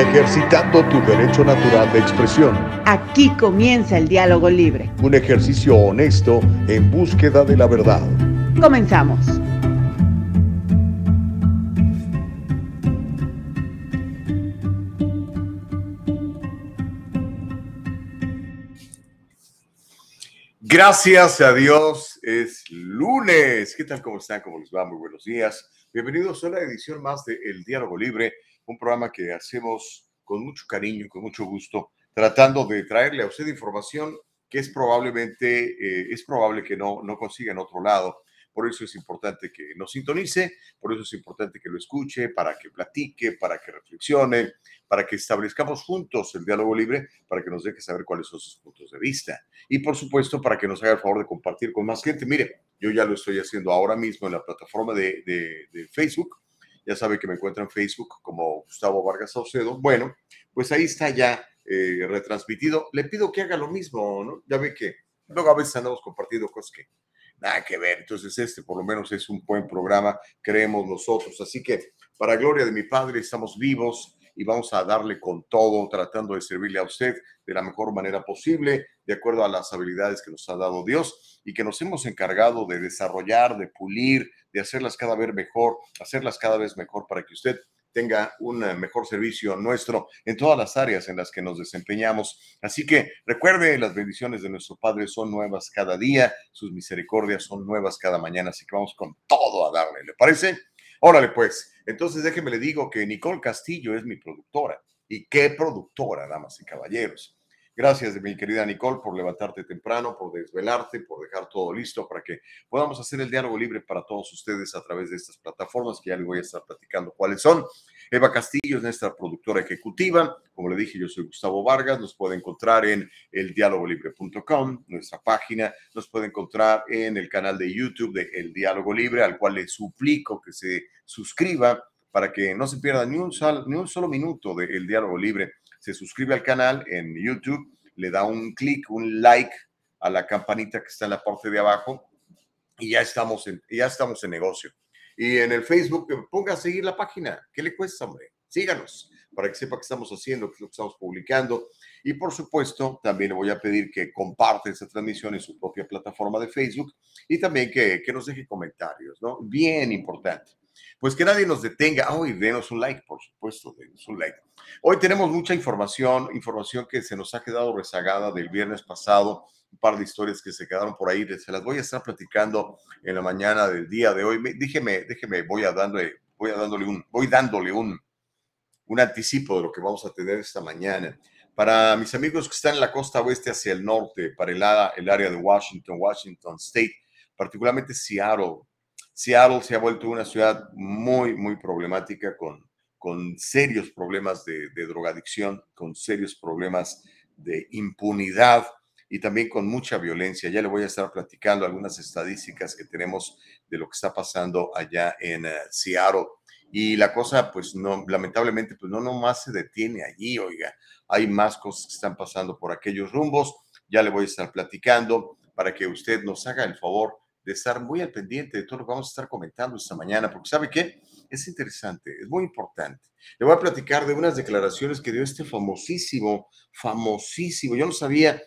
ejercitando tu derecho natural de expresión. Aquí comienza el diálogo libre. Un ejercicio honesto en búsqueda de la verdad. Comenzamos. Gracias a Dios, es lunes. ¿Qué tal? ¿Cómo están? ¿Cómo les va? Muy buenos días. Bienvenidos a una edición más de El Diálogo Libre un programa que hacemos con mucho cariño y con mucho gusto, tratando de traerle a usted información que es probablemente, eh, es probable que no, no consiga en otro lado. Por eso es importante que nos sintonice, por eso es importante que lo escuche, para que platique, para que reflexione, para que establezcamos juntos el diálogo libre, para que nos deje saber cuáles son sus puntos de vista. Y por supuesto, para que nos haga el favor de compartir con más gente. Mire, yo ya lo estoy haciendo ahora mismo en la plataforma de, de, de Facebook ya sabe que me encuentra en Facebook como Gustavo Vargas Saucedo. Bueno, pues ahí está ya eh, retransmitido. Le pido que haga lo mismo, ¿no? Ya ve que luego a veces andamos compartiendo cosas que nada que ver. Entonces este por lo menos es un buen programa, creemos nosotros. Así que para gloria de mi Padre estamos vivos y vamos a darle con todo, tratando de servirle a usted de la mejor manera posible, de acuerdo a las habilidades que nos ha dado Dios y que nos hemos encargado de desarrollar, de pulir, de hacerlas cada vez mejor, hacerlas cada vez mejor para que usted tenga un eh, mejor servicio nuestro en todas las áreas en las que nos desempeñamos. Así que recuerde, las bendiciones de nuestro Padre son nuevas cada día, sus misericordias son nuevas cada mañana, así que vamos con todo a darle, ¿le parece? Órale pues, entonces déjeme le digo que Nicole Castillo es mi productora. ¿Y qué productora, damas y caballeros? Gracias, mi querida Nicole, por levantarte temprano, por desvelarte, por dejar todo listo para que podamos hacer el diálogo libre para todos ustedes a través de estas plataformas que ya les voy a estar platicando cuáles son. Eva Castillo es nuestra productora ejecutiva. Como le dije, yo soy Gustavo Vargas. Nos puede encontrar en eldialogolibre.com, nuestra página. Nos puede encontrar en el canal de YouTube de El Diálogo Libre, al cual le suplico que se suscriba para que no se pierda ni un, ni un solo minuto de El Diálogo Libre se suscribe al canal en YouTube, le da un clic, un like a la campanita que está en la parte de abajo y ya estamos en, ya estamos en negocio. Y en el Facebook, ponga a seguir la página. ¿Qué le cuesta, hombre? Síganos para que sepa qué estamos haciendo, qué lo que estamos publicando. Y por supuesto, también le voy a pedir que comparte esta transmisión en su propia plataforma de Facebook y también que, que nos deje comentarios, ¿no? Bien importante. Pues que nadie nos detenga. Hoy denos un like, por supuesto, denos un like. Hoy tenemos mucha información, información que se nos ha quedado rezagada del viernes pasado, un par de historias que se quedaron por ahí, se las voy a estar platicando en la mañana del día de hoy. Déjeme, déjeme, voy a dándole, voy a dándole un, voy dándole un, un anticipo de lo que vamos a tener esta mañana. Para mis amigos que están en la costa oeste hacia el norte, para el, el área de Washington, Washington State, particularmente Seattle, Seattle se ha vuelto una ciudad muy, muy problemática con, con serios problemas de, drogadicción, con serios problemas de impunidad y también con mucha violencia. Ya le voy a estar platicando algunas estadísticas que tenemos de lo que está pasando allá en uh, Seattle. Y la cosa, pues no, lamentablemente, pues no nomás se detiene allí, oiga, hay más cosas que están pasando por aquellos rumbos. Ya le voy a estar platicando para que usted nos haga el favor de estar muy al pendiente de todo lo que vamos a estar comentando esta mañana, porque ¿sabe qué? Es interesante, es muy importante. Le voy a platicar de unas declaraciones que dio este famosísimo, famosísimo, yo no sabía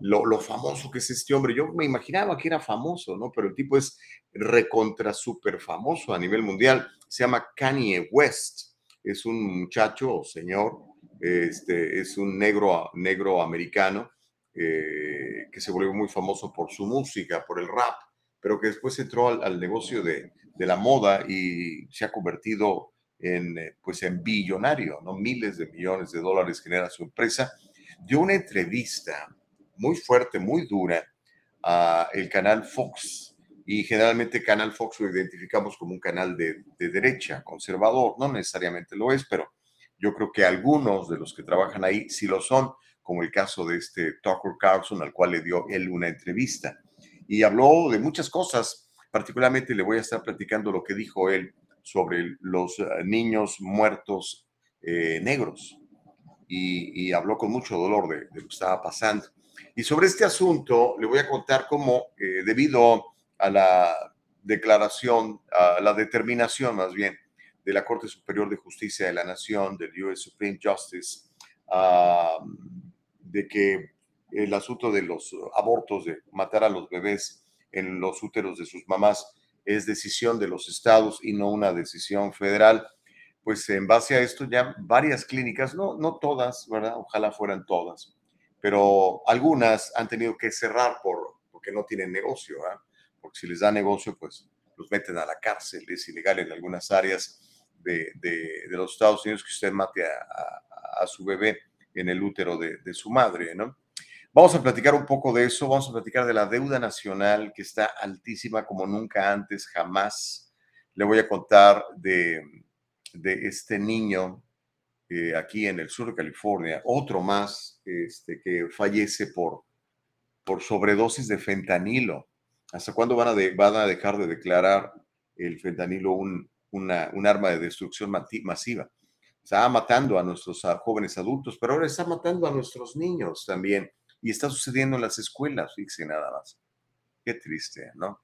lo, lo famoso que es este hombre, yo me imaginaba que era famoso, ¿no? Pero el tipo es recontra súper famoso a nivel mundial, se llama Kanye West, es un muchacho o señor, este, es un negro, negro americano, eh, que se volvió muy famoso por su música, por el rap pero que después entró al, negocio de, la moda y se ha convertido en, eh, pues en billonario, ¿no? Miles de millones de dólares genera su empresa. Dio una entrevista muy fuerte, muy dura a el canal Fox. Y generalmente Canal Fox lo identificamos como un canal de, de derecha, conservador. No necesariamente lo es, pero yo creo que algunos de los que trabajan ahí sí lo son, como el caso de este Tucker Carlson, al cual le dio él una entrevista y habló de muchas cosas. Particularmente le voy a estar platicando lo que dijo él sobre los eh, niños muertos eh, negros y, habló con mucho dolor de, lo que estaba pasando. Y sobre este asunto le voy a contar cómo, eh, debido a la declaración, a la determinación más bien de la Corte Superior de Justicia de la Nación, del US Supreme Justice, de que el asunto de los abortos, de matar a los bebés en los úteros de sus mamás, es decisión de los estados y no una decisión federal. Pues en base a esto ya varias clínicas, no, no todas, ¿verdad? Ojalá fueran todas, pero algunas han tenido que cerrar por, porque no tienen negocio, ¿verdad? Porque si les da negocio, pues los meten a la cárcel. Es ilegal en algunas áreas de, de, los Estados Unidos que usted mate a, a, su bebé en el útero de, de su madre, ¿no? Vamos a platicar un poco de eso, vamos a platicar de la deuda nacional que está altísima como nunca antes, jamás. Le voy a contar de, de este niño eh, aquí en el sur de California, otro más este, que fallece por, por sobredosis de fentanilo. ¿Hasta cuándo van a, van a dejar de declarar el fentanilo un, una, un arma de destrucción masiva? Está matando a nuestros jóvenes adultos, pero ahora está matando a nuestros niños también y está sucediendo en las escuelas, fíjense nada más. Qué triste, ¿no?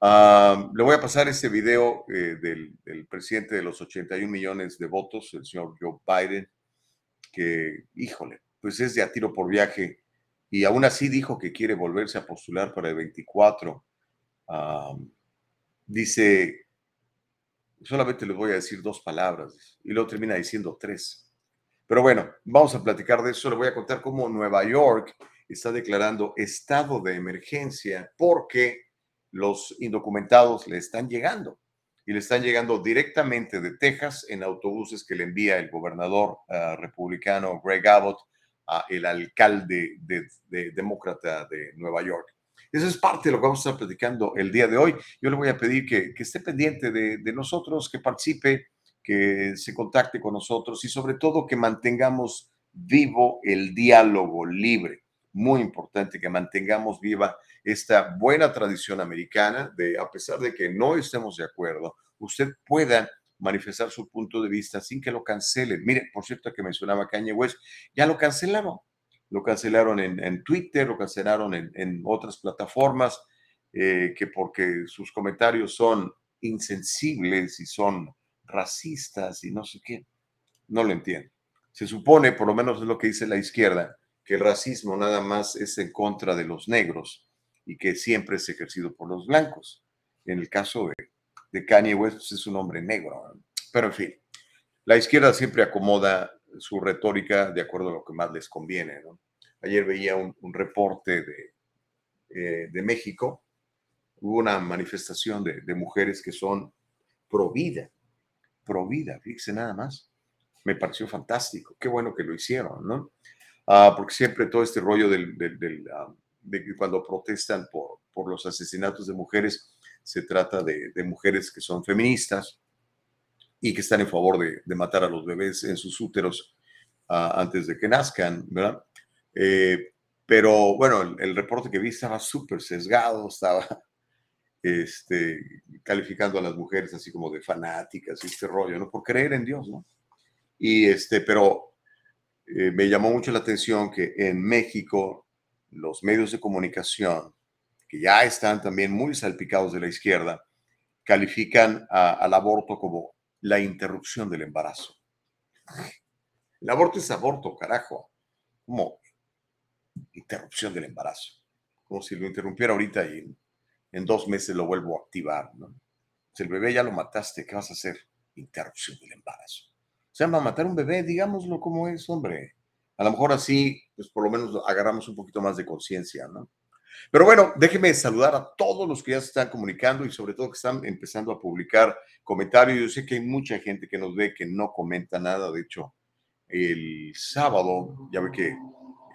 Uh, le voy a pasar este video eh, del, presidente de los 81 millones de votos, el señor Joe Biden, que, híjole, pues es de a tiro por viaje y aún así dijo que quiere volverse a postular para el 24. Uh, dice, solamente les voy a decir dos palabras y luego termina diciendo tres. Pero bueno, vamos a platicar de eso. Le voy a contar cómo Nueva York está declarando estado de emergencia porque los indocumentados le están llegando y le están llegando directamente de Texas en autobuses que le envía el gobernador uh, republicano Greg Abbott a el alcalde de, de, demócrata de Nueva York. Eso es parte de lo que vamos a estar platicando el día de hoy. Yo le voy a pedir que, que esté pendiente de, de nosotros, que participe que se contacte con nosotros y sobre todo que mantengamos vivo el diálogo libre. Muy importante que mantengamos viva esta buena tradición americana de, a pesar de que no estemos de acuerdo, usted pueda manifestar su punto de vista sin que lo cancelen. Mire, por cierto, que mencionaba Kanye West, ya lo cancelaron. Lo cancelaron en, Twitter, lo cancelaron en, otras plataformas, eh, que porque sus comentarios son insensibles y son racistas y no sé qué. No lo entiendo. Se supone, por lo menos es lo que dice la izquierda, que el racismo nada más es en contra de los negros y que siempre es ejercido por los blancos. En el caso de, Kanye West pues, es un hombre negro. Pero en fin, la izquierda siempre acomoda su retórica de acuerdo a lo que más les conviene. Ayer veía un, reporte de, eh, de México. Hubo una manifestación de, de mujeres que son pro vida pro vida, fíjese nada más. Me pareció fantástico, qué bueno que lo hicieron, ¿no? Ah, porque siempre todo este rollo ah, de que cuando protestan por, los asesinatos de mujeres, se trata de, mujeres que son feministas y que están en favor de, matar a los bebés en sus úteros uh, antes de que nazcan, ¿verdad? Eh, pero bueno, el, el, reporte que vi estaba súper sesgado, estaba este, calificando a las mujeres así como de fanáticas y este rollo, ¿no? Por creer en Dios, ¿no? Y este, pero eh, me llamó mucho la atención que en México los medios de comunicación, que ya están también muy salpicados de la izquierda, califican al aborto como la interrupción del embarazo. El aborto es aborto, carajo. Como interrupción del embarazo. Como si lo interrumpiera ahorita y en dos meses lo vuelvo a activar. ¿no? Si el bebé ya lo mataste, ¿qué vas a hacer? Interrupción del embarazo. O sea, a matar un bebé, digámoslo como es, hombre. A lo mejor así, pues por lo menos agarramos un poquito más de conciencia, ¿no? Pero bueno, déjeme saludar a todos los que ya se están comunicando y sobre todo que están empezando a publicar comentarios. Yo sé que hay mucha gente que nos ve que no comenta nada. De hecho, el sábado, ya ve que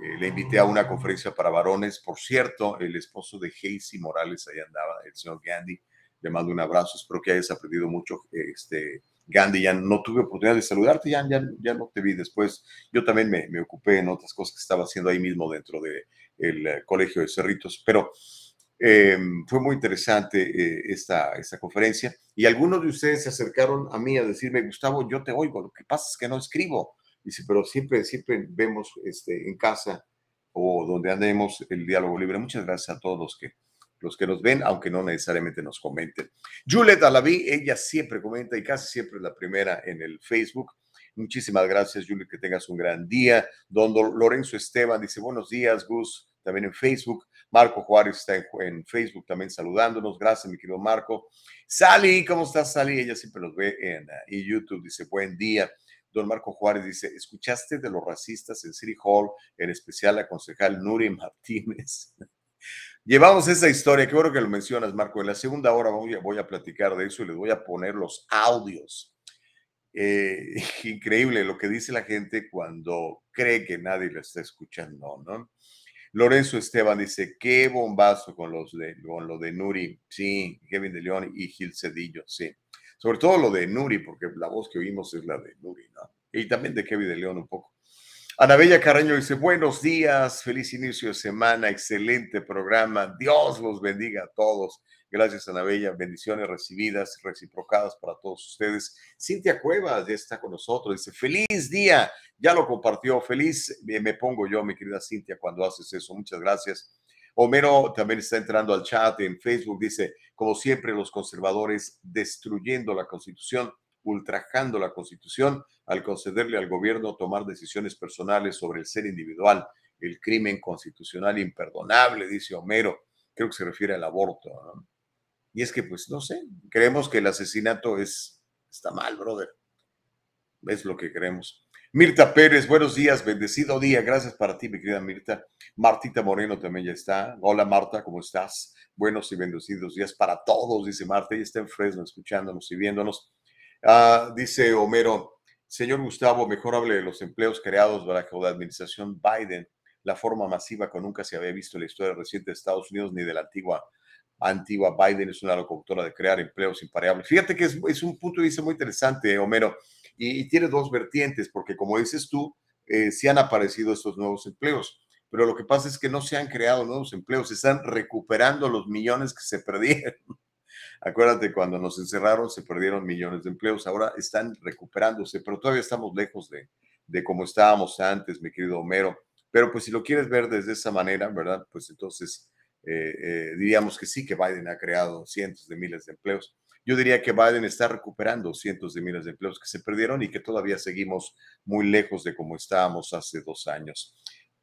eh, le invité a una conferencia para varones. Por cierto, el esposo de Casey Morales ahí andaba, el señor Gandhi. Le mando un abrazo. Espero que hayas aprendido mucho. Este, Gandhi, ya no tuve oportunidad de saludarte, ya, ya, ya no te vi después. Yo también me, me, ocupé en otras cosas que estaba haciendo ahí mismo dentro del de eh, Colegio de Cerritos. Pero eh, fue muy interesante eh, esta, esta conferencia y algunos de ustedes se acercaron a mí a decirme, Gustavo, yo te oigo, lo que pasa es que no escribo. Dice, pero siempre, siempre vemos este, en casa o donde andemos el diálogo libre. Muchas gracias a todos los que los que nos ven, aunque no necesariamente nos comenten. Juliet Alaví, ella siempre comenta y casi siempre es la primera en el Facebook. Muchísimas gracias, Juliet, que tengas un gran día. Don Lorenzo Esteban dice, buenos días, Gus, también en Facebook. Marco Juárez está en, Facebook también saludándonos. Gracias, mi querido Marco. Sally, ¿cómo estás, Sally? Ella siempre nos ve en, en YouTube. Dice, buen día. Don Marco Juárez dice, ¿escuchaste de los racistas en City Hall, en especial la concejal Nuri Martínez? Llevamos esa historia, qué bueno que lo mencionas, Marco. En la segunda hora voy a, platicar de eso y les voy a poner los audios. Eh, increíble lo que dice la gente cuando cree que nadie lo está escuchando, ¿no? Lorenzo Esteban dice, qué bombazo con, los de, con lo de Nuri, sí, Kevin de León y Gil Cedillo, sí. Sobre todo lo de Nuri, porque la voz que oímos es la de Nuri, ¿no? Y también de Kevin de León un poco. Anabella Carreño dice, buenos días, feliz inicio de semana, excelente programa, Dios los bendiga a todos. Gracias, Anabella, bendiciones recibidas, reciprocadas para todos ustedes. Cintia Cuevas ya está con nosotros, dice, feliz día, ya lo compartió, feliz me pongo yo, mi querida Cintia, cuando haces eso, muchas gracias. Homero también está entrando al chat en Facebook, dice, como siempre, los conservadores destruyendo la constitución, ultrajando la constitución al concederle al gobierno tomar decisiones personales sobre el ser individual, el crimen constitucional imperdonable, dice Homero. Creo que se refiere al aborto. Y es que, pues, no sé, creemos que el asesinato es, está mal, brother. Es lo que creemos. Mirta Pérez, buenos días, bendecido día. Gracias para ti, mi querida Mirta. Martita Moreno también ya está. Hola, Marta, ¿cómo estás? Buenos y bendecidos días para todos, dice Marta. Ella está en Fresno escuchándonos y viéndonos. Ah, dice Homero, señor Gustavo, mejor hable de los empleos creados bajo la administración Biden, la forma masiva que nunca se había visto en la historia reciente de Estados Unidos ni de la antigua antigua Biden es una locutora de crear empleos impareables. Fíjate que es, es un punto de vista muy interesante, Homero y, tiene dos vertientes, porque como dices tú, eh, sí han aparecido estos nuevos empleos, pero lo que pasa es que no se han creado nuevos empleos, se están recuperando los millones que se perdieron. Acuérdate, cuando nos encerraron se perdieron millones de empleos, ahora están recuperándose, pero todavía estamos lejos de, de como estábamos antes, mi querido Homero. Pero pues si lo quieres ver desde esa manera, ¿verdad? Pues entonces eh, eh, diríamos que sí, que Biden ha creado cientos de miles de empleos. Yo diría que Biden está recuperando cientos de miles de empleos que se perdieron y que todavía seguimos muy lejos de como estábamos hace dos años.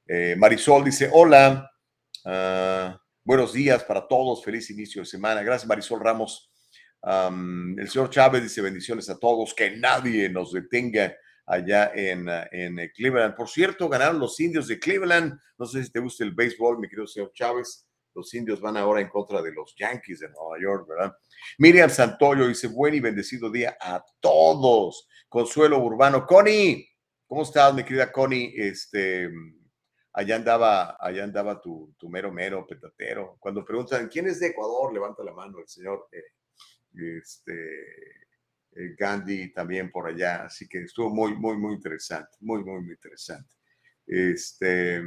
Eh, Marisol dice, hola, ah, buenos días para todos, feliz inicio de semana. Gracias Marisol Ramos. el señor Chávez dice bendiciones a todos, que nadie nos detenga allá en, en Cleveland. Por cierto, ganaron los indios de Cleveland. No sé si te gusta el béisbol, mi querido señor Chávez. Los indios van ahora en contra de los Yankees de Nueva York, ¿verdad? Miriam Santoyo dice, buen y bendecido día a todos. Consuelo Urbano. Connie, ¿cómo estás, mi querida Connie? Este, allá andaba, allá andaba tu, tu mero mero petatero. Cuando preguntan, ¿quién es de Ecuador? Levanta la mano el señor eh, este, eh, Gandhi también por allá. Así que estuvo muy, muy, muy interesante. Muy, muy, muy interesante. Este...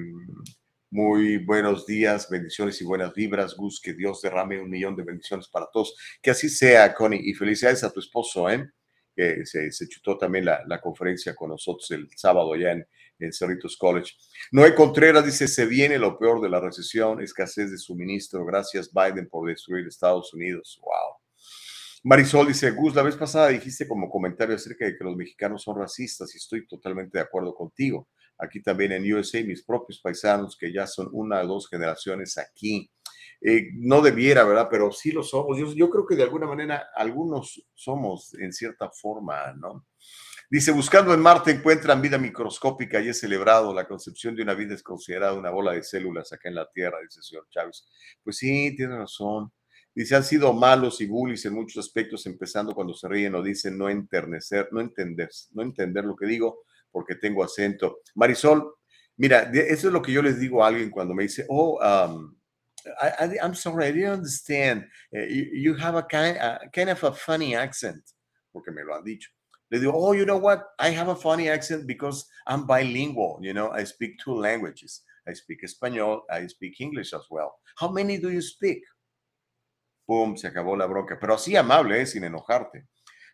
Muy buenos días, bendiciones y buenas vibras, Gus. Que Dios derrame un millón de bendiciones para todos. Que así sea, Connie. Y felicidades a tu esposo, ¿eh? Que se, chutó también la, la, conferencia con nosotros el sábado allá en, en Cerritos College. Noé Contreras dice: Se viene lo peor de la recesión, escasez de suministro. Gracias, Biden, por destruir Estados Unidos. Wow. Marisol dice, Gus, la vez pasada dijiste como comentario acerca de que los mexicanos son racistas y estoy totalmente de acuerdo contigo aquí también en USA, mis propios paisanos que ya son una o dos generaciones aquí. Eh, no debiera, ¿verdad? Pero sí lo somos. Yo, creo que de alguna manera algunos somos en cierta forma, ¿no? Dice, buscando en Marte encuentran vida microscópica y es celebrado. La concepción de una vida es considerada una bola de células acá en la Tierra, dice el señor Chávez. Pues sí, tiene razón. Dice, han sido malos y bullies en muchos aspectos, empezando cuando se ríen o dicen no enternecer, no entender, no entender lo que digo, porque tengo acento. Marisol, mira, eso es lo que yo les digo a alguien cuando me dice, oh, um, I, sorry, I didn't understand. Uh, you, have a kind, kind of a funny accent, porque me lo han dicho. Le digo, oh, you know what? I have a funny accent because I'm bilingual. You know, I speak two languages. I speak Español, I speak English as well. How many do you speak? Pum, se acabó la bronca. Pero así amable, ¿eh? sin enojarte.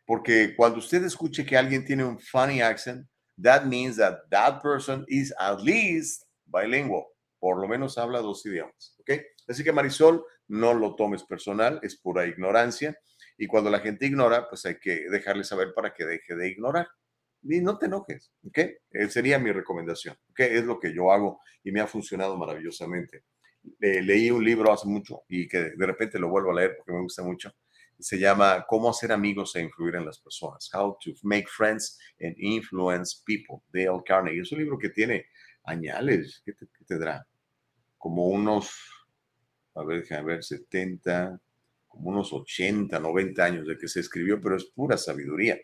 Porque cuando usted escuche que alguien tiene un funny accent, that means that that person is at least bilingual, por lo menos habla dos idiomas, ¿ok? Así que Marisol, no lo tomes personal, es pura ignorancia. Y cuando la gente ignora, pues hay que dejarle saber para que deje de ignorar. Y no te enojes, ¿ok? Eh, sería mi recomendación, ¿ok? Es lo que yo hago y me ha funcionado maravillosamente. Eh, leí un libro hace mucho y que de repente lo vuelvo a leer porque me gusta mucho. Se llama Cómo hacer amigos e influir en las personas. How to make friends and influence people. Dale Carnegie. Es un libro que tiene añales. ¿Qué te, qué te dará? Como unos, a ver, déjame ver, 70, como unos 80, 90 años de que se escribió, pero es pura sabiduría.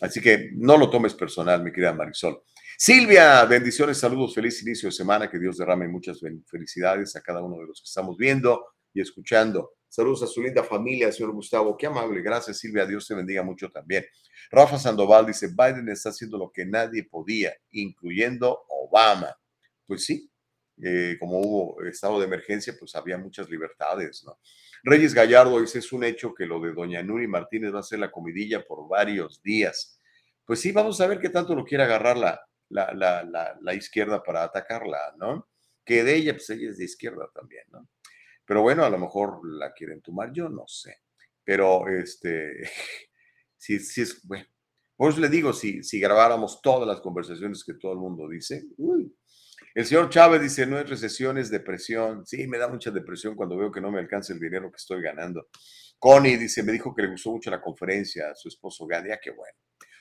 Así que no lo tomes personal, mi querida Marisol. Silvia, bendiciones, saludos, feliz inicio de semana, que Dios derrame muchas felicidades a cada uno de los que estamos viendo y escuchando. Saludos a su linda familia, señor Gustavo. Qué amable. Gracias, Silvia. Dios te bendiga mucho también. Rafa Sandoval dice, Biden está haciendo lo que nadie podía, incluyendo Obama. Pues sí, eh, como hubo estado de emergencia, pues había muchas libertades, ¿no? Reyes Gallardo dice, es un hecho que lo de doña Nuri Martínez va a ser la comidilla por varios días. Pues sí, vamos a ver qué tanto lo quiere agarrar la, la, la, la, izquierda para atacarla, ¿no? Que de ella, pues ella es de izquierda también, ¿no? Pero bueno, a lo mejor la quieren tomar, yo no sé. Pero este, sí, sí es, bueno, por le digo, si, si grabáramos todas las conversaciones que todo el mundo dice, el señor Chávez dice, no es recesión, es depresión. Sí, me da mucha depresión cuando veo que no me alcanza el dinero que estoy ganando. Connie dice, me dijo que le gustó mucho la conferencia su esposo Gandhi. Ah, qué bueno.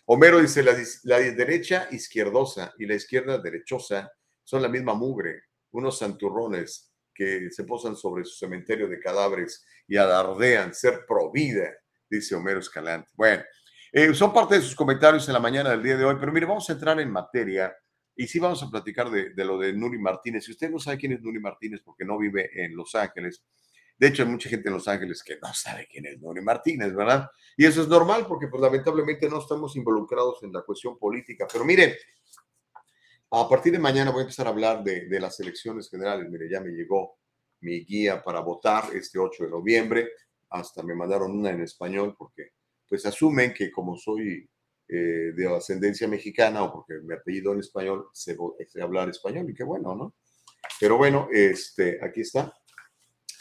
Homero dice, la, la derecha izquierdosa y la izquierda derechosa son la misma mugre, unos santurrones que se posan sobre su cementerio de cadáveres y alardean ser pro vida, dice Homero Escalante. Bueno, eh, son parte de sus comentarios en la mañana del día de hoy, pero mire, vamos a entrar en materia y sí vamos a platicar de, lo de Nuri Martínez. Si usted no sabe quién es Nuri Martínez porque no vive en Los Ángeles, de hecho hay mucha gente en Los Ángeles que no sabe quién es Nuri Martínez, ¿verdad? Y eso es normal porque pues lamentablemente no estamos involucrados en la cuestión política. Pero miren, a partir de mañana voy a empezar a hablar de, las elecciones generales. Mire, ya me llegó mi guía para votar este 8 de noviembre. Hasta me mandaron una en español porque pues asumen que como soy eh, de ascendencia mexicana o porque mi apellido en español sé, hablar español y qué bueno, ¿no? Pero bueno, este, aquí está.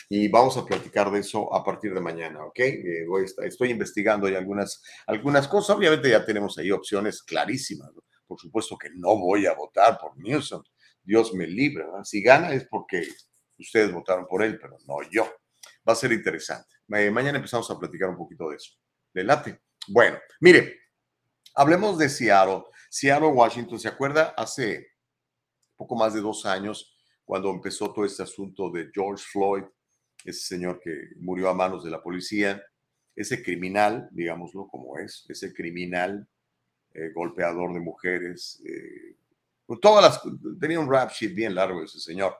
Y vamos a platicar de eso a partir de mañana, ¿ok? Eh, estoy investigando ya algunas, algunas cosas. Obviamente ya tenemos ahí opciones clarísimas. Por supuesto que no voy a votar por Newsom. Dios me libre. Si gana es porque ustedes votaron por él, pero no yo. Va a ser interesante. mañana empezamos a platicar un poquito de eso. ¿Le late? Bueno, mire, Hablemos de Seattle. Seattle, Washington, ¿se acuerda? Hace poco más de dos años, cuando empezó todo este asunto de George Floyd, ese señor que murió a manos de la policía, ese criminal, digámoslo como es, ese criminal eh, golpeador de mujeres, eh, todas las, tenía un rap sheet bien largo ese señor,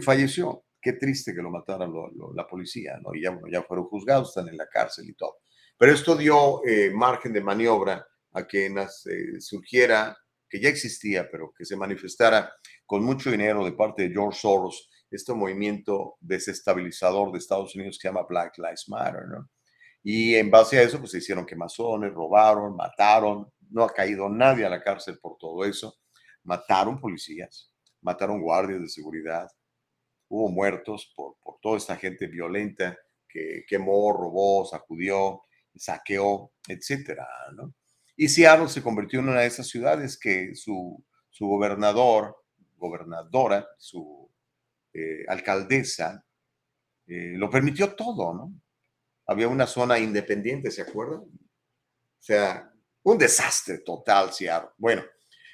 falleció. Qué triste que lo mataran la policía, ¿no? Y ya, ya fueron juzgados, están en la cárcel y todo. Pero esto dio eh, margen de maniobra a que eh, surgiera, que ya existía, pero que se manifestara con mucho dinero de parte de George Soros, este movimiento desestabilizador de Estados Unidos que se llama Black Lives Matter, ¿no? Y en base a eso, pues se hicieron quemazones, robaron, mataron, no ha caído nadie a la cárcel por todo eso, mataron policías, mataron guardias de seguridad, hubo muertos por, por toda esta gente violenta que quemó, robó, sacudió, saqueó, etcétera, ¿no? Y Seattle se convirtió en una de esas ciudades que su, su gobernador, gobernadora, su eh, alcaldesa, eh, lo permitió todo, ¿no? Había una zona independiente, ¿se acuerdan? O sea, un desastre total, Seattle. Bueno,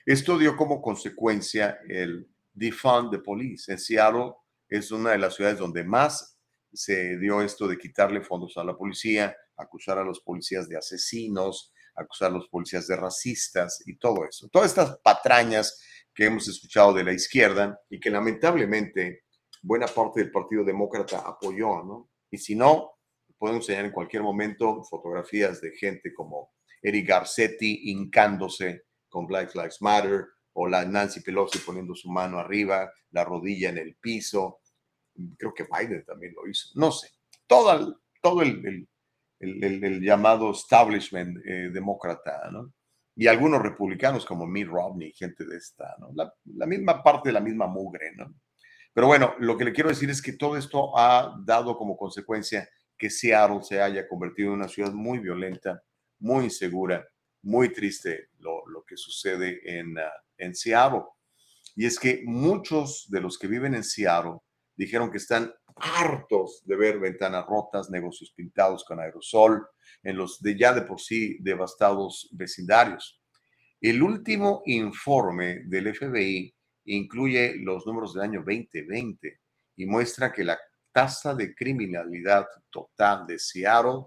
esto dio como consecuencia el defund the police. En Seattle es una de las ciudades donde más se dio esto de quitarle fondos a la policía, acusar a los policías de asesinos, acusar a los policías de racistas y todo eso. Todas estas patrañas que hemos escuchado de la izquierda y que lamentablemente buena parte del Partido Demócrata apoyó, ¿no? Y si no, podemos enseñar en cualquier momento fotografías de gente como Eric Garcetti hincándose con Black Lives Matter o la Nancy Pelosi poniendo su mano arriba, la rodilla en el piso. Creo que Biden también lo hizo. No sé. Todo, el llamado establishment eh, demócrata, ¿no? Y algunos republicanos como Mitt Romney, gente de esta, ¿no? La, misma parte de la misma mugre, ¿no? Pero bueno, lo que le quiero decir es que todo esto ha dado como consecuencia que Seattle se haya convertido en una ciudad muy violenta, muy insegura, muy triste lo, que sucede en, uh, en Seattle. Y es que muchos de los que viven en Seattle dijeron que están hartos de ver ventanas rotas, negocios pintados con aerosol en los de ya de por sí devastados vecindarios. El último informe del FBI incluye los números del año 2020 y muestra que la tasa de criminalidad total de Seattle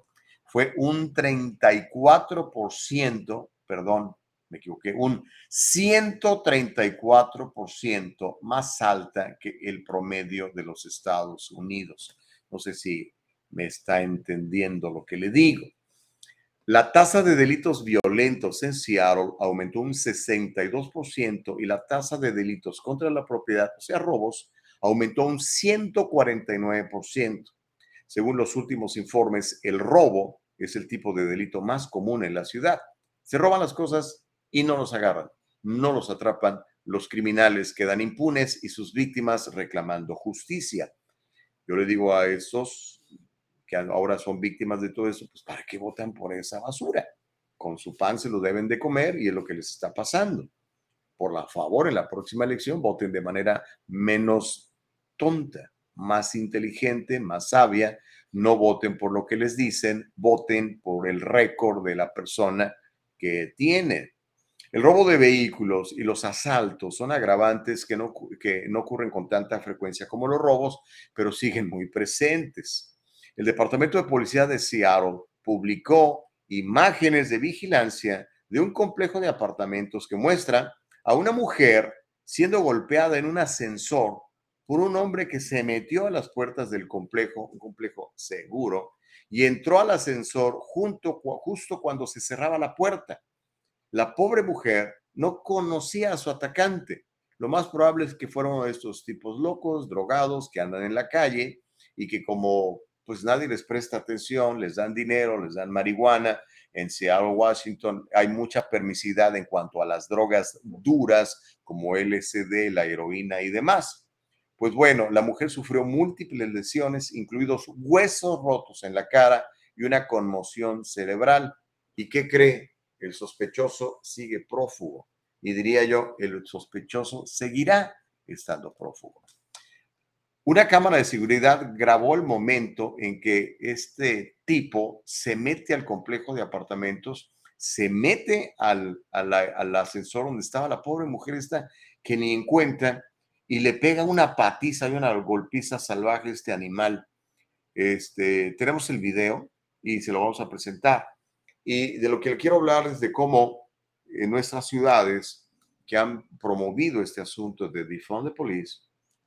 fue un 34%, perdón, me equivoqué, un 134% más alta que el promedio de los Estados Unidos. No sé si me está entendiendo lo que le digo. La tasa de delitos violentos en Seattle aumentó un 62% y la tasa de delitos contra la propiedad, o sea, robos, aumentó un 149%. Según los últimos informes, el robo es el tipo de delito más común en la ciudad. Se roban las cosas y no los agarran, no los atrapan. Los criminales quedan impunes y sus víctimas reclamando justicia. Yo le digo a esos que ahora son víctimas de todo eso, pues ¿para qué votan por esa basura? Con su pan se lo deben de comer y es lo que les está pasando. Por la favor, en la próxima elección voten de manera menos tonta, más inteligente, más sabia. No voten por lo que les dicen, voten por el récord de la persona que tienen. El robo de vehículos y los asaltos son agravantes que no, que no ocurren con tanta frecuencia como los robos, pero siguen muy presentes. El Departamento de Policía de Seattle publicó imágenes de vigilancia de un complejo de apartamentos que muestra a una mujer siendo golpeada en un ascensor por un hombre que se metió a las puertas del complejo, un complejo seguro, y entró al ascensor justo cuando se cerraba la puerta. La pobre mujer no conocía a su atacante. Lo más probable es que fueron estos tipos locos, drogados, que andan en la calle y que como pues nadie les presta atención, les dan dinero, les dan marihuana. En Seattle, Washington, hay mucha permisidad en cuanto a las drogas duras como LSD, la heroína y demás. Pues bueno, la mujer sufrió múltiples lesiones, incluidos huesos rotos en la cara y una conmoción cerebral. ¿Y qué cree? el sospechoso sigue prófugo. Y diría yo, el sospechoso seguirá estando prófugo. Una cámara de seguridad grabó el momento en que este tipo se mete al complejo de apartamentos, se mete al, ascensor donde estaba la pobre mujer esta que ni en cuenta y le pega una patiza y una golpiza salvaje a este animal. Este, tenemos el video y se lo vamos a presentar. Y de lo que quiero hablar es de cómo en nuestras ciudades que han promovido este asunto de defund the police,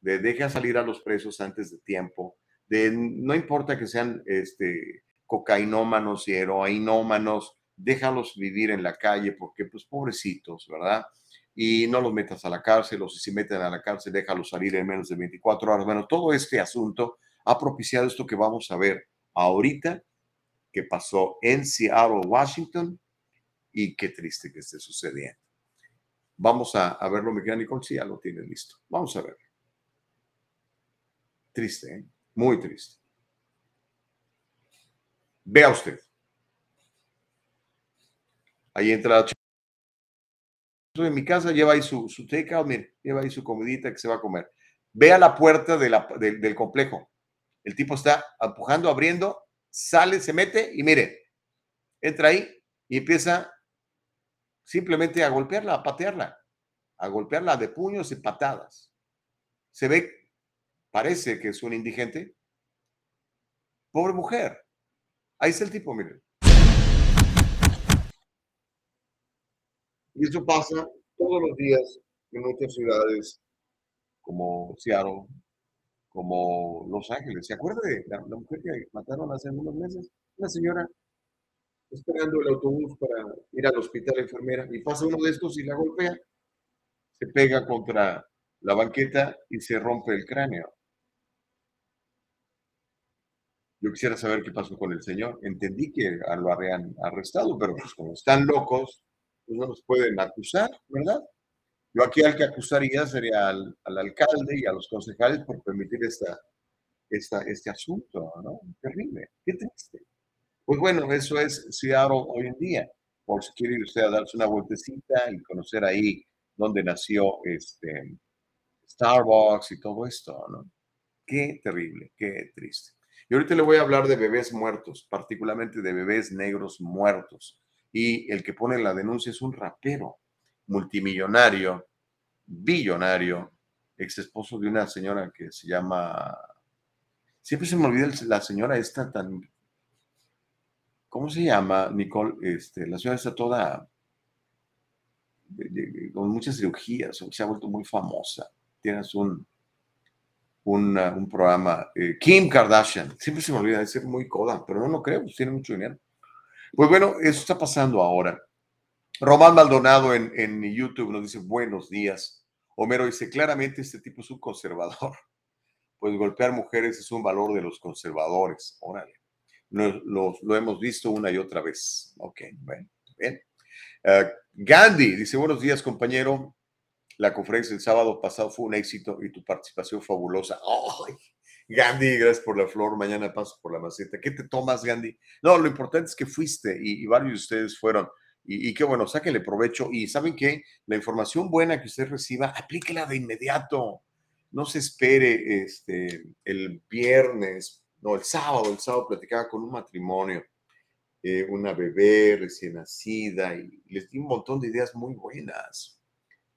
de deja salir a los presos antes de tiempo, de no importa que sean este, cocainómanos y heroinómanos, déjalos vivir en la calle porque pues pobrecitos, ¿verdad? Y no los metas a la cárcel o si se meten a la cárcel, déjalos salir en menos de 24 horas. Bueno, todo este asunto ha propiciado esto que vamos a ver ahorita que pasó en Seattle, Washington, y qué triste que esté sucediendo. Vamos a, verlo, mi gran Nicole, si ya lo tiene listo. Vamos a verlo. Triste, ¿eh? muy triste. Vea usted. Ahí entra en mi casa, lleva ahí su, su takeout, mire, lleva ahí su comidita que se va a comer. Vea la puerta del complejo. El tipo está empujando, abriendo sale, se mete y mire, entra ahí y empieza simplemente a golpearla, a patearla, a golpearla de puños y patadas. Se ve, parece que es un indigente. Pobre mujer. Ahí está el tipo, mire. Y eso pasa todos los días en muchas ciudades como Seattle, como Los Ángeles. ¿Se acuerda de la, mujer que mataron hace unos meses? Una señora esperando el autobús para ir al hospital enfermera y pasa uno de estos y la golpea, se pega contra la banqueta y se rompe el cráneo. Yo quisiera saber qué pasó con el señor. Entendí que lo habían arrestado, pero pues como están locos, pues no los pueden acusar, ¿verdad? Yo aquí al que acusaría sería al, alcalde y a los concejales por permitir esta, esta, este asunto, ¿no? Terrible, qué triste. Pues bueno, eso es Seattle hoy en día. Por si quiere usted darse una vueltecita y conocer ahí donde nació este Starbucks y todo esto, ¿no? Qué terrible, qué triste. Y ahorita le voy a hablar de bebés muertos, particularmente de bebés negros muertos. Y el que pone la denuncia es un rapero multimillonario, billonario, ex esposo de una señora que se llama. Siempre se me olvida la señora esta tan. ¿Cómo se llama, Nicole? Este, la señora está toda. con muchas cirugías, se ha vuelto muy famosa. Tienes un, un programa. Eh, Kim Kardashian, siempre se me olvida de ser muy coda, pero no lo creo, pues tiene mucho dinero. Pues bueno, eso está pasando ahora. Román Maldonado en, en YouTube nos dice buenos días. Homero dice claramente este tipo es un conservador. Pues golpear mujeres es un valor de los conservadores. Órale. Lo, lo, hemos visto una y otra vez. Ok, bueno, bien. Uh, Gandhi dice buenos días compañero. La conferencia el sábado pasado fue un éxito y tu participación fabulosa. ¡Ay! Gandhi, gracias por la flor. Mañana paso por la maceta. ¿Qué te tomas, Gandhi? No, lo importante es que fuiste y, y varios de ustedes fueron. Y, qué bueno, sáquenle provecho. Y saben que la información buena que usted reciba, aplíquela de inmediato. No se espere este, el viernes, no, el sábado. El sábado platicaba con un matrimonio, eh, una bebé recién nacida, y les di un montón de ideas muy buenas.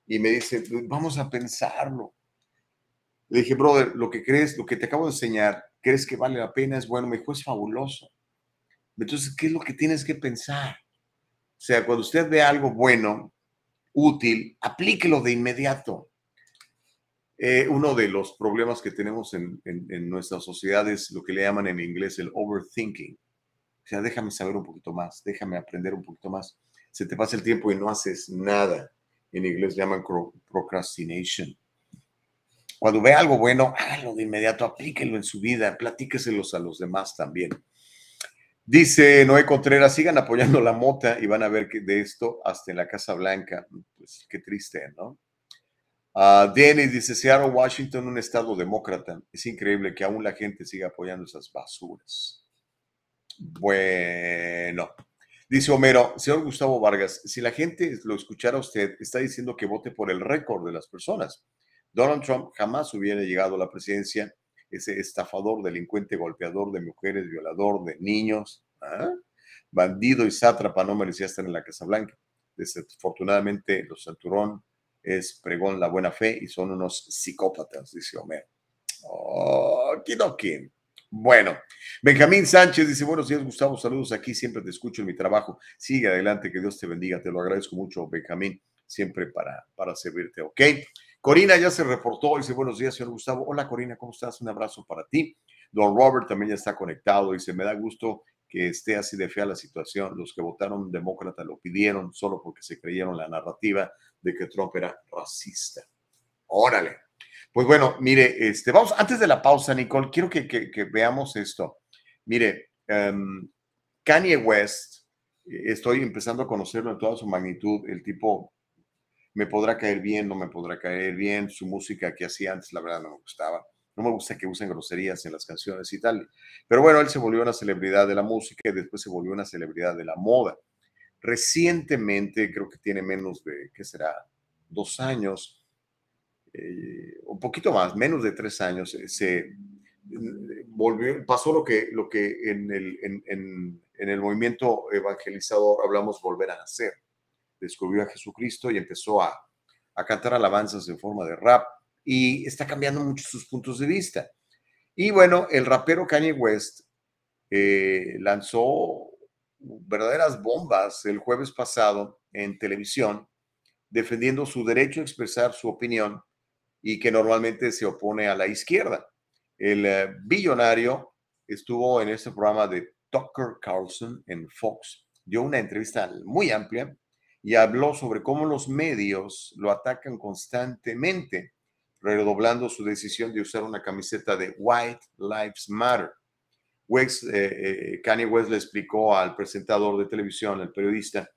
Y me dice, vamos a pensarlo. Le dije, brother, lo que crees, lo que te acabo de enseñar, ¿crees que vale la pena? Es bueno. Me dijo, es fabuloso. Entonces, ¿qué es lo que tienes que pensar? O sea, cuando usted ve algo bueno, útil, aplíquelo de inmediato. Eh, uno de los problemas que tenemos en, en, nuestra sociedad es lo que le llaman en inglés el overthinking. O sea, déjame saber un poquito más, déjame aprender un poquito más. Se te pasa el tiempo y no haces nada. En inglés llaman procrastination. Cuando ve algo bueno, hágalo de inmediato, aplíquelo en su vida, platíqueselos a los demás también. Dice Noé Contreras, sigan apoyando la mota y van a ver que de esto hasta en la Casa Blanca. Pues qué triste, ¿no? Uh, Dennis dice, Seattle, Washington, un estado demócrata. Es increíble que aún la gente siga apoyando esas basuras. Bueno, dice Homero, señor Gustavo Vargas, si la gente lo escuchara usted, está diciendo que vote por el récord de las personas. Donald Trump jamás hubiera llegado a la presidencia ese estafador, delincuente, golpeador de mujeres, violador de niños, ¿ah? bandido y sátrapa, no merecía estar en la Casa Blanca. Desafortunadamente, los Santurón es pregón la buena fe y son unos psicópatas, dice Homero. Oh, kidoki. Bueno, Benjamín Sánchez dice, buenos días Gustavo, saludos aquí, siempre te escucho en mi trabajo. Sigue adelante, que Dios te bendiga, te lo agradezco mucho, Benjamín, siempre para, para servirte, ¿ok? Corina ya se reportó, dice buenos días, señor Gustavo. Hola Corina, ¿cómo estás? Un abrazo para ti. Don Robert también ya está conectado, dice, me da gusto que esté así de fea la situación. Los que votaron demócrata lo pidieron solo porque se creyeron la narrativa de que Trump era racista. Órale. Pues bueno, mire, este, vamos, antes de la pausa, Nicole, quiero que, veamos esto. Mire, um, Kanye West, estoy empezando a conocerlo en toda su magnitud, el tipo me podrá caer bien, no me podrá caer bien, su música que hacía antes, la verdad no me gustaba. No me gusta que usen groserías en las canciones y tal. Pero bueno, él se volvió una celebridad de la música y después se volvió una celebridad de la moda. Recientemente, creo que tiene menos de, ¿qué será? Dos años, eh, un poquito más, menos de tres años, eh, se volvió, pasó lo que, lo que en, el, en el movimiento evangelizador hablamos volver a hacer descubrió a Jesucristo y empezó a, cantar alabanzas en forma de rap y está cambiando mucho sus puntos de vista. Y bueno, el rapero Kanye West eh, lanzó verdaderas bombas el jueves pasado en televisión, defendiendo su derecho a expresar su opinión y que normalmente se opone a la izquierda. El eh, billonario estuvo en este programa de Tucker Carlson en Fox, dio una entrevista muy amplia y habló sobre cómo los medios lo atacan constantemente, redoblando su decisión de usar una camiseta de White Lives Matter. West, eh, eh, Kanye le explicó al presentador de televisión, al periodista,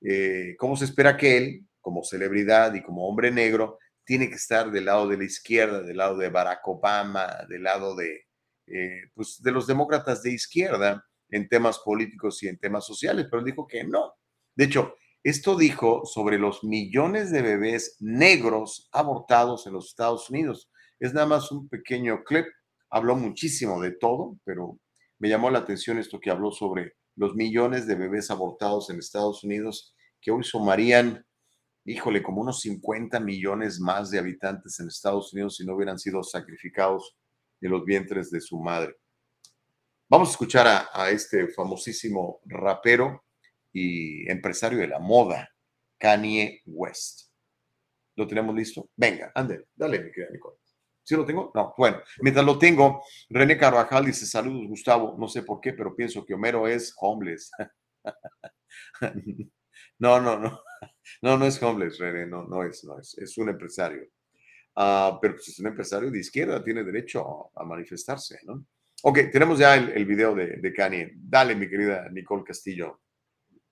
eh, cómo se espera que él, como celebridad y como hombre negro, tiene que estar del lado de la izquierda, del lado de Barack Obama, del lado de, eh, pues, de los demócratas de izquierda en temas políticos y en temas sociales, pero dijo que no. De hecho, esto dijo sobre los millones de bebés negros abortados en los Estados Unidos. Es nada más un pequeño clip. Habló muchísimo de todo, pero me llamó la atención esto que habló sobre los millones de bebés abortados en Estados Unidos que hoy sumarían, híjole, como unos 50 millones más de habitantes en Estados Unidos si no hubieran sido sacrificados en los vientres de su madre. Vamos a escuchar a, este famosísimo rapero y empresario de la moda, Kanye West. ¿Lo tenemos listo? Venga, ande, dale, mi querida Nicole. ¿Sí lo tengo? No, bueno, mientras lo tengo, René Carvajal dice, saludos Gustavo, no sé por qué, pero pienso que Homero es homeless. no, no, no, no, no es homeless, René, no, no es, no es, es un empresario. Ah, pero pues es un empresario de izquierda, tiene derecho a, manifestarse, ¿no? Ok, tenemos ya el, video de, de Kanye. Dale, mi querida Nicole Castillo.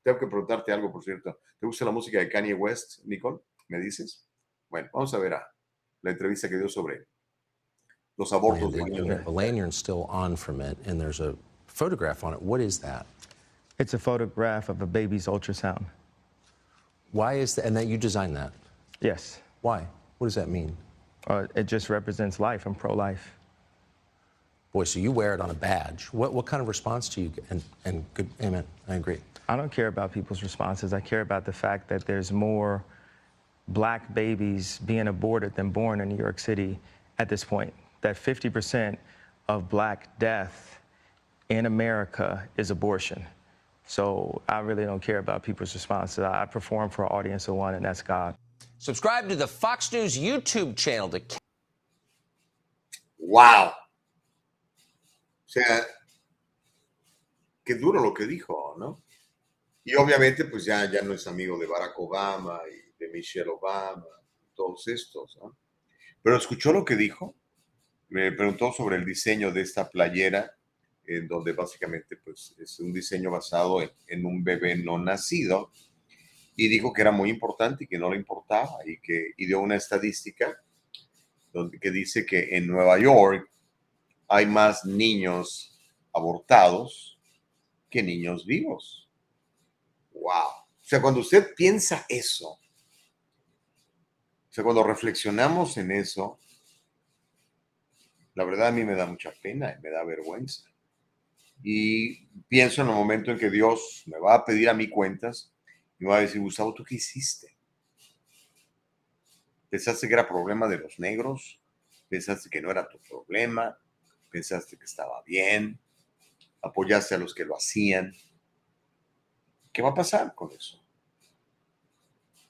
Tengo que preguntarte algo, por cierto. ¿Te gusta la música de Kanye West, Nicole? ¿Me dices? Bueno, vamos a ver a la entrevista que dio sobre los abortos de niños. A lanyard still on from it, and there's a photograph on it. What is that? It's a photograph of a baby's ultrasound. Why is that? And that you designed that? Yes. Why? What does that mean? Uh, it just represents life. I'm pro-life. Boy, so you wear it on a badge. What, what kind of response do you get? And, and good, amen. I agree. I don't care about people's responses. I care about the fact that there's more black babies being aborted than born in New York City at this point. That 50% of black death in America is abortion. So I really don't care about people's responses. I perform for an audience of one, and that's God. Subscribe to the Fox News YouTube channel to. Wow. Sea, qué duro lo que dijo, ¿no? Y obviamente, pues ya, ya no es amigo de Barack Obama y de Michelle Obama, todos estos, ¿no? Pero escuchó lo que dijo. Me preguntó sobre el diseño de esta playera, en donde básicamente, pues, es un diseño basado en, un bebé no nacido. Y dijo que era muy importante y que no le importaba y que y dio una estadística donde, que dice que en Nueva York hay más niños abortados que niños vivos. Wow. O sea, cuando usted piensa eso, o sea, cuando reflexionamos en eso, la verdad a mí me da mucha pena y me da vergüenza. Y pienso en el momento en que Dios me va a pedir a mí cuentas y me va a decir, Gustavo, ¿tú qué hiciste? ¿Pensaste que era problema de los negros? ¿Pensaste que no era tu problema? ¿Pensaste que estaba bien? ¿Apoyaste a los que lo hacían? ¿Qué va a pasar con eso?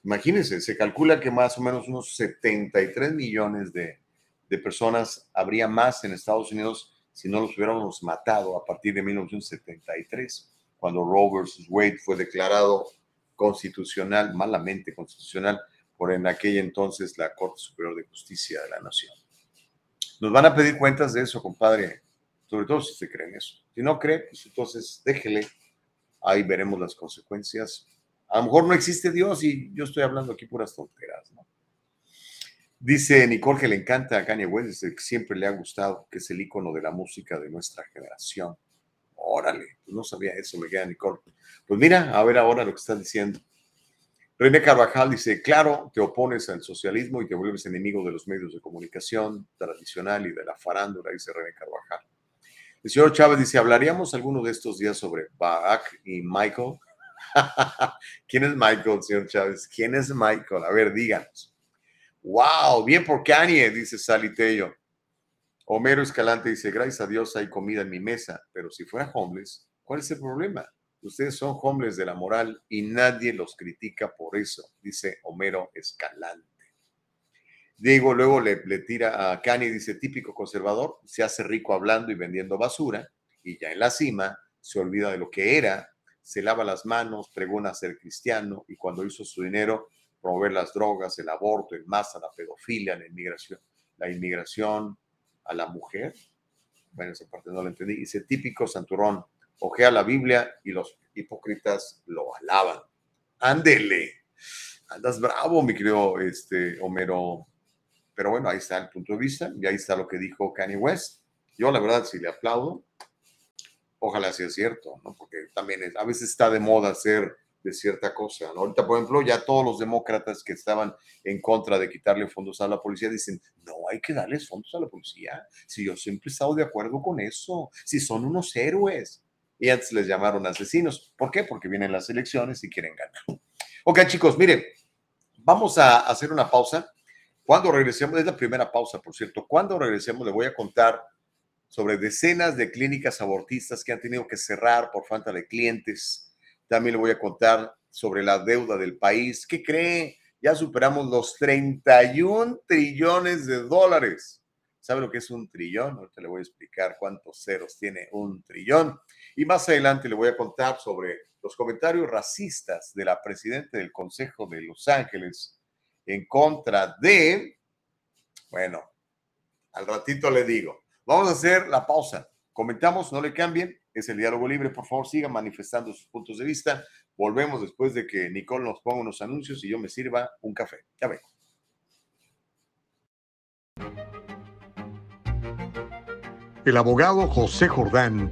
Imagínense, se calcula que más o menos unos 73 millones de, personas habría más en Estados Unidos si no los hubiéramos matado a partir de 1973, cuando Roe versus Wade fue declarado constitucional, malamente constitucional, por en aquel entonces la Corte Superior de Justicia de la Nación. Nos van a pedir cuentas de eso, compadre, sobre todo si se creen eso. Si no cree, pues entonces déjele ahí veremos las consecuencias. A lo mejor no existe Dios y yo estoy hablando aquí puras tonteras, ¿no? Dice Nicole que le encanta a Kanye West, que siempre le ha gustado, que es el icono de la música de nuestra generación. Órale, pues no sabía eso, me queda Nicole. Pues mira, a ver ahora lo que está diciendo. René Carvajal dice, claro, te opones al socialismo y te vuelves enemigo de los medios de comunicación tradicional y de la farándula, dice René Carvajal. El señor Chávez dice, ¿hablaríamos alguno de estos días sobre Barack y Michael? ¿Quién es Michael, señor Chávez? ¿Quién es Michael? A ver, díganos. Wow, bien por Kanye, dice Sally Tello. Homero Escalante dice, gracias a Dios hay comida en mi mesa, pero si fuera homeless, ¿cuál es el problema? Ustedes son homeless de la moral y nadie los critica por eso, dice Homero Escalante. Diego luego le, tira a Kanye dice, típico conservador, se hace rico hablando y vendiendo basura, y ya en la cima se olvida de lo que era, se lava las manos, pregona ser cristiano, y cuando hizo su dinero, promover las drogas, el aborto, el masa, la pedofilia, la inmigración, la inmigración a la mujer. Bueno, esa parte no la entendí. Dice, típico santurrón, ojea la Biblia y los hipócritas lo alaban. Ándele. Andas bravo, mi querido este, Homero. Pero bueno, ahí está el punto de vista y ahí está lo que dijo Kanye West. Yo la verdad sí le aplaudo. Ojalá sea cierto, ¿no? Porque también es, a veces está de moda ser de cierta cosa. ¿no? Ahorita, por ejemplo, ya todos los demócratas que estaban en contra de quitarle fondos a la policía dicen, no hay que darles fondos a la policía. Si yo siempre he estado de acuerdo con eso, si son unos héroes. Y antes les llamaron asesinos. ¿Por qué? Porque vienen las elecciones y quieren ganar. Ok, chicos, miren, vamos a hacer una pausa. Cuando regresemos, es la primera pausa, por cierto, cuando regresemos le voy a contar sobre decenas de clínicas abortistas que han tenido que cerrar por falta de clientes. También le voy a contar sobre la deuda del país. ¿Qué cree? Ya superamos los 31 trillones de dólares. ¿Sabe lo que es un trillón? Ahorita le voy a explicar cuántos ceros tiene un trillón. Y más adelante le voy a contar sobre los comentarios racistas de la presidenta del Consejo de Los Ángeles en contra de, bueno, al ratito le digo, vamos a hacer la pausa. Comentamos, no le cambien, es el diálogo libre, por favor sigan manifestando sus puntos de vista. Volvemos después de que Nicole nos ponga unos anuncios y yo me sirva un café. Ya vengo. El abogado José Jordán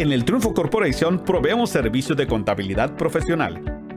En el Triunfo Corporation proveemos servicios de contabilidad profesional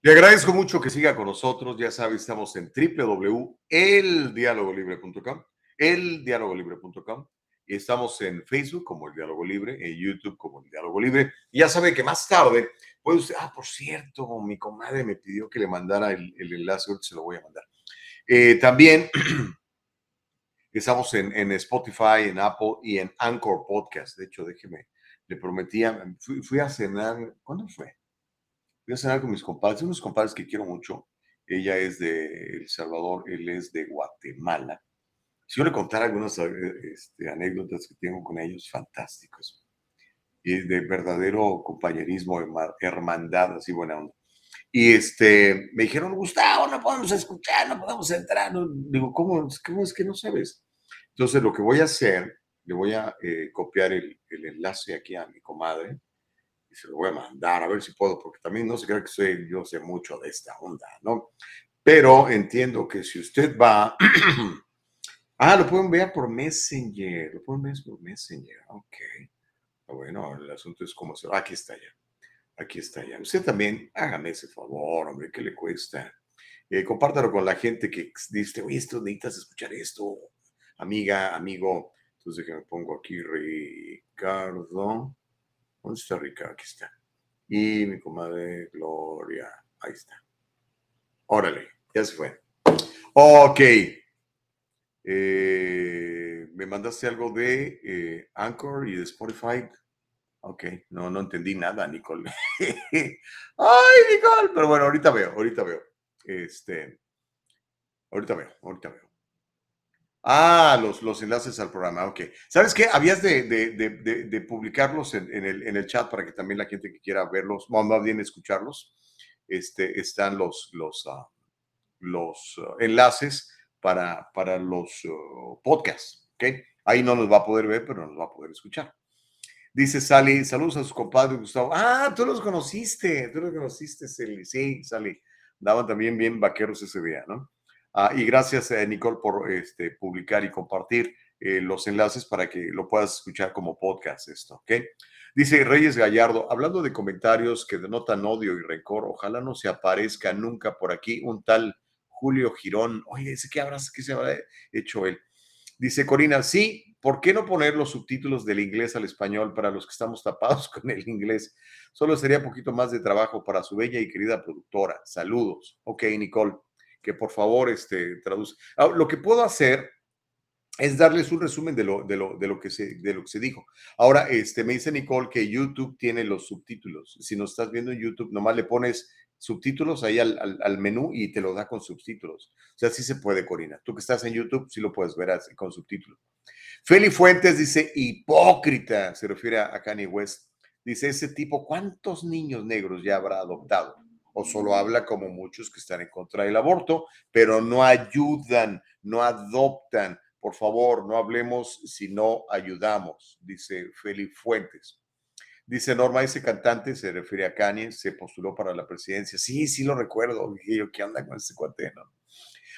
Le agradezco mucho que siga con nosotros. Ya sabe, estamos en www.eldialogolibre.com, eldialogolibre.com. Y estamos en Facebook como El Diálogo Libre, en YouTube como El Diálogo Libre. Ya sabe que más tarde puede usted, ah, por cierto, mi comadre me pidió que le mandara el, enlace, ahorita se lo voy a mandar. Eh, también Estamos en, en, Spotify, en Apple y en Anchor Podcast. De hecho, déjeme, le prometía, fui, a cenar, ¿cuándo fue? Fui a cenar con mis compadres, unos compadres que quiero mucho. Ella es de El Salvador, él es de Guatemala. Si yo le contara algunas eh, este, anécdotas que tengo con ellos, fantásticos. Y de verdadero compañerismo, hermandad, así buena onda. Y este, me dijeron, Gustavo, no podemos escuchar, no podemos entrar. digo, ¿cómo, ¿cómo, es que no sabes? Entonces, lo que voy a hacer, le voy a eh, copiar el, el, enlace aquí a mi comadre se lo voy a mandar, a ver si puedo, porque también no se cree que soy, yo sé mucho de esta onda, ¿no? Pero entiendo que si usted va... ah, lo pueden ver por Messenger, lo pueden ver por Messenger, ok. Ah, bueno, el asunto es cómo se... Aquí está ya. Aquí está ya. Usted también, hágame ese favor, hombre, ¿qué le cuesta? Eh, compártalo con la gente que dice, oye, esto necesitas escuchar esto, amiga, amigo. Entonces, que me pongo aquí, Ricardo. ¿Dónde está Ricardo? Aquí está. Y mi comadre Gloria. Ahí está. Órale, ya se fue. Ok. Eh, me mandaste algo de eh, Anchor y de Spotify. Ok, no, no entendí nada, Nicole. Ay, Nicole, pero bueno, ahorita veo, ahorita veo. Este, ahorita veo, ahorita veo. Ah, los, los enlaces al programa, ok. ¿Sabes qué? Habías de, de, publicarlos en, el, en, el, chat para que también la gente que quiera verlos, más bien escucharlos, este, están los, los, ah, los ah, enlaces para, para los uh, podcasts. ¿ok? Ahí no nos va a poder ver, pero nos va a poder escuchar. Dice Sally, saludos a sus compadres Gustavo. Ah, tú los conociste, tú los conociste, Sally. Sí, Sally. Daban también bien vaqueros ese día, ¿no? Ah, y gracias, a Nicole, por este, publicar y compartir eh, los enlaces para que lo puedas escuchar como podcast esto, ¿ok? Dice Reyes Gallardo, hablando de comentarios que denotan odio y rencor, ojalá no se aparezca nunca por aquí un tal Julio Girón. Oye, ese que habrá, que se habrá hecho él. Dice Corina, sí, ¿por qué no poner los subtítulos del inglés al español para los que estamos tapados con el inglés? Solo sería poquito más de trabajo para su bella y querida productora. Saludos. Ok, Nicole, que por favor este, traduzca. Ah, lo que puedo hacer es darles un resumen de lo, de lo, de lo, que, se, de lo que se dijo. Ahora, este, me dice Nicole que YouTube tiene los subtítulos. Si no estás viendo en YouTube, nomás le pones subtítulos ahí al, al, menú y te lo da con subtítulos. O sea, sí se puede, Corina. Tú que estás en YouTube, sí lo puedes ver con subtítulos. Feli Fuentes dice, hipócrita, se refiere a Kanye West. Dice, ese tipo, ¿cuántos niños negros ya habrá adoptado? O solo habla como muchos que están en contra del aborto, pero no ayudan, no adoptan por favor, no hablemos si no ayudamos, dice Félix Fuentes. Dice Norma, ese cantante se refiere a Kanye, se postuló para la presidencia. Sí, sí lo recuerdo. Dije yo, ¿qué anda con ese cuate? No?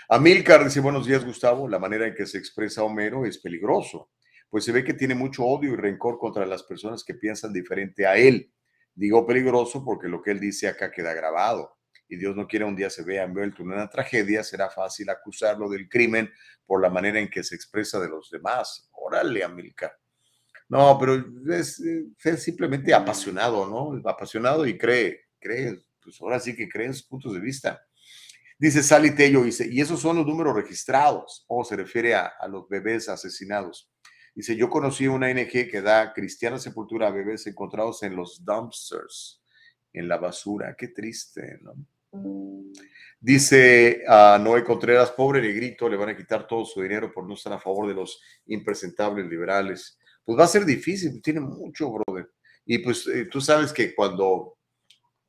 Amilcar dice, buenos días, Gustavo. La manera en que se expresa Homero es peligroso, pues se ve que tiene mucho odio y rencor contra las personas que piensan diferente a él. Digo peligroso porque lo que él dice acá queda grabado y Dios no quiere un día se vea envuelto en una tragedia, será fácil acusarlo del crimen por la manera en que se expresa de los demás. Órale, Amilcar. No, pero es, simplemente apasionado, ¿no? Apasionado y cree, cree, pues ahora sí que cree en sus puntos de vista. Dice Sally Tello, dice, y esos son los números registrados, o se refiere a los bebés asesinados. Dice, yo conocí una NG que da cristiana sepultura a bebés encontrados en los dumpsters, en la basura. Qué triste, ¿no? Dice a Noé Contreras, pobre negrito, le van a quitar todo su dinero por no estar a favor de los impresentables liberales. Pues va a ser difícil, tiene mucho, brother. Y pues eh, tú sabes que cuando,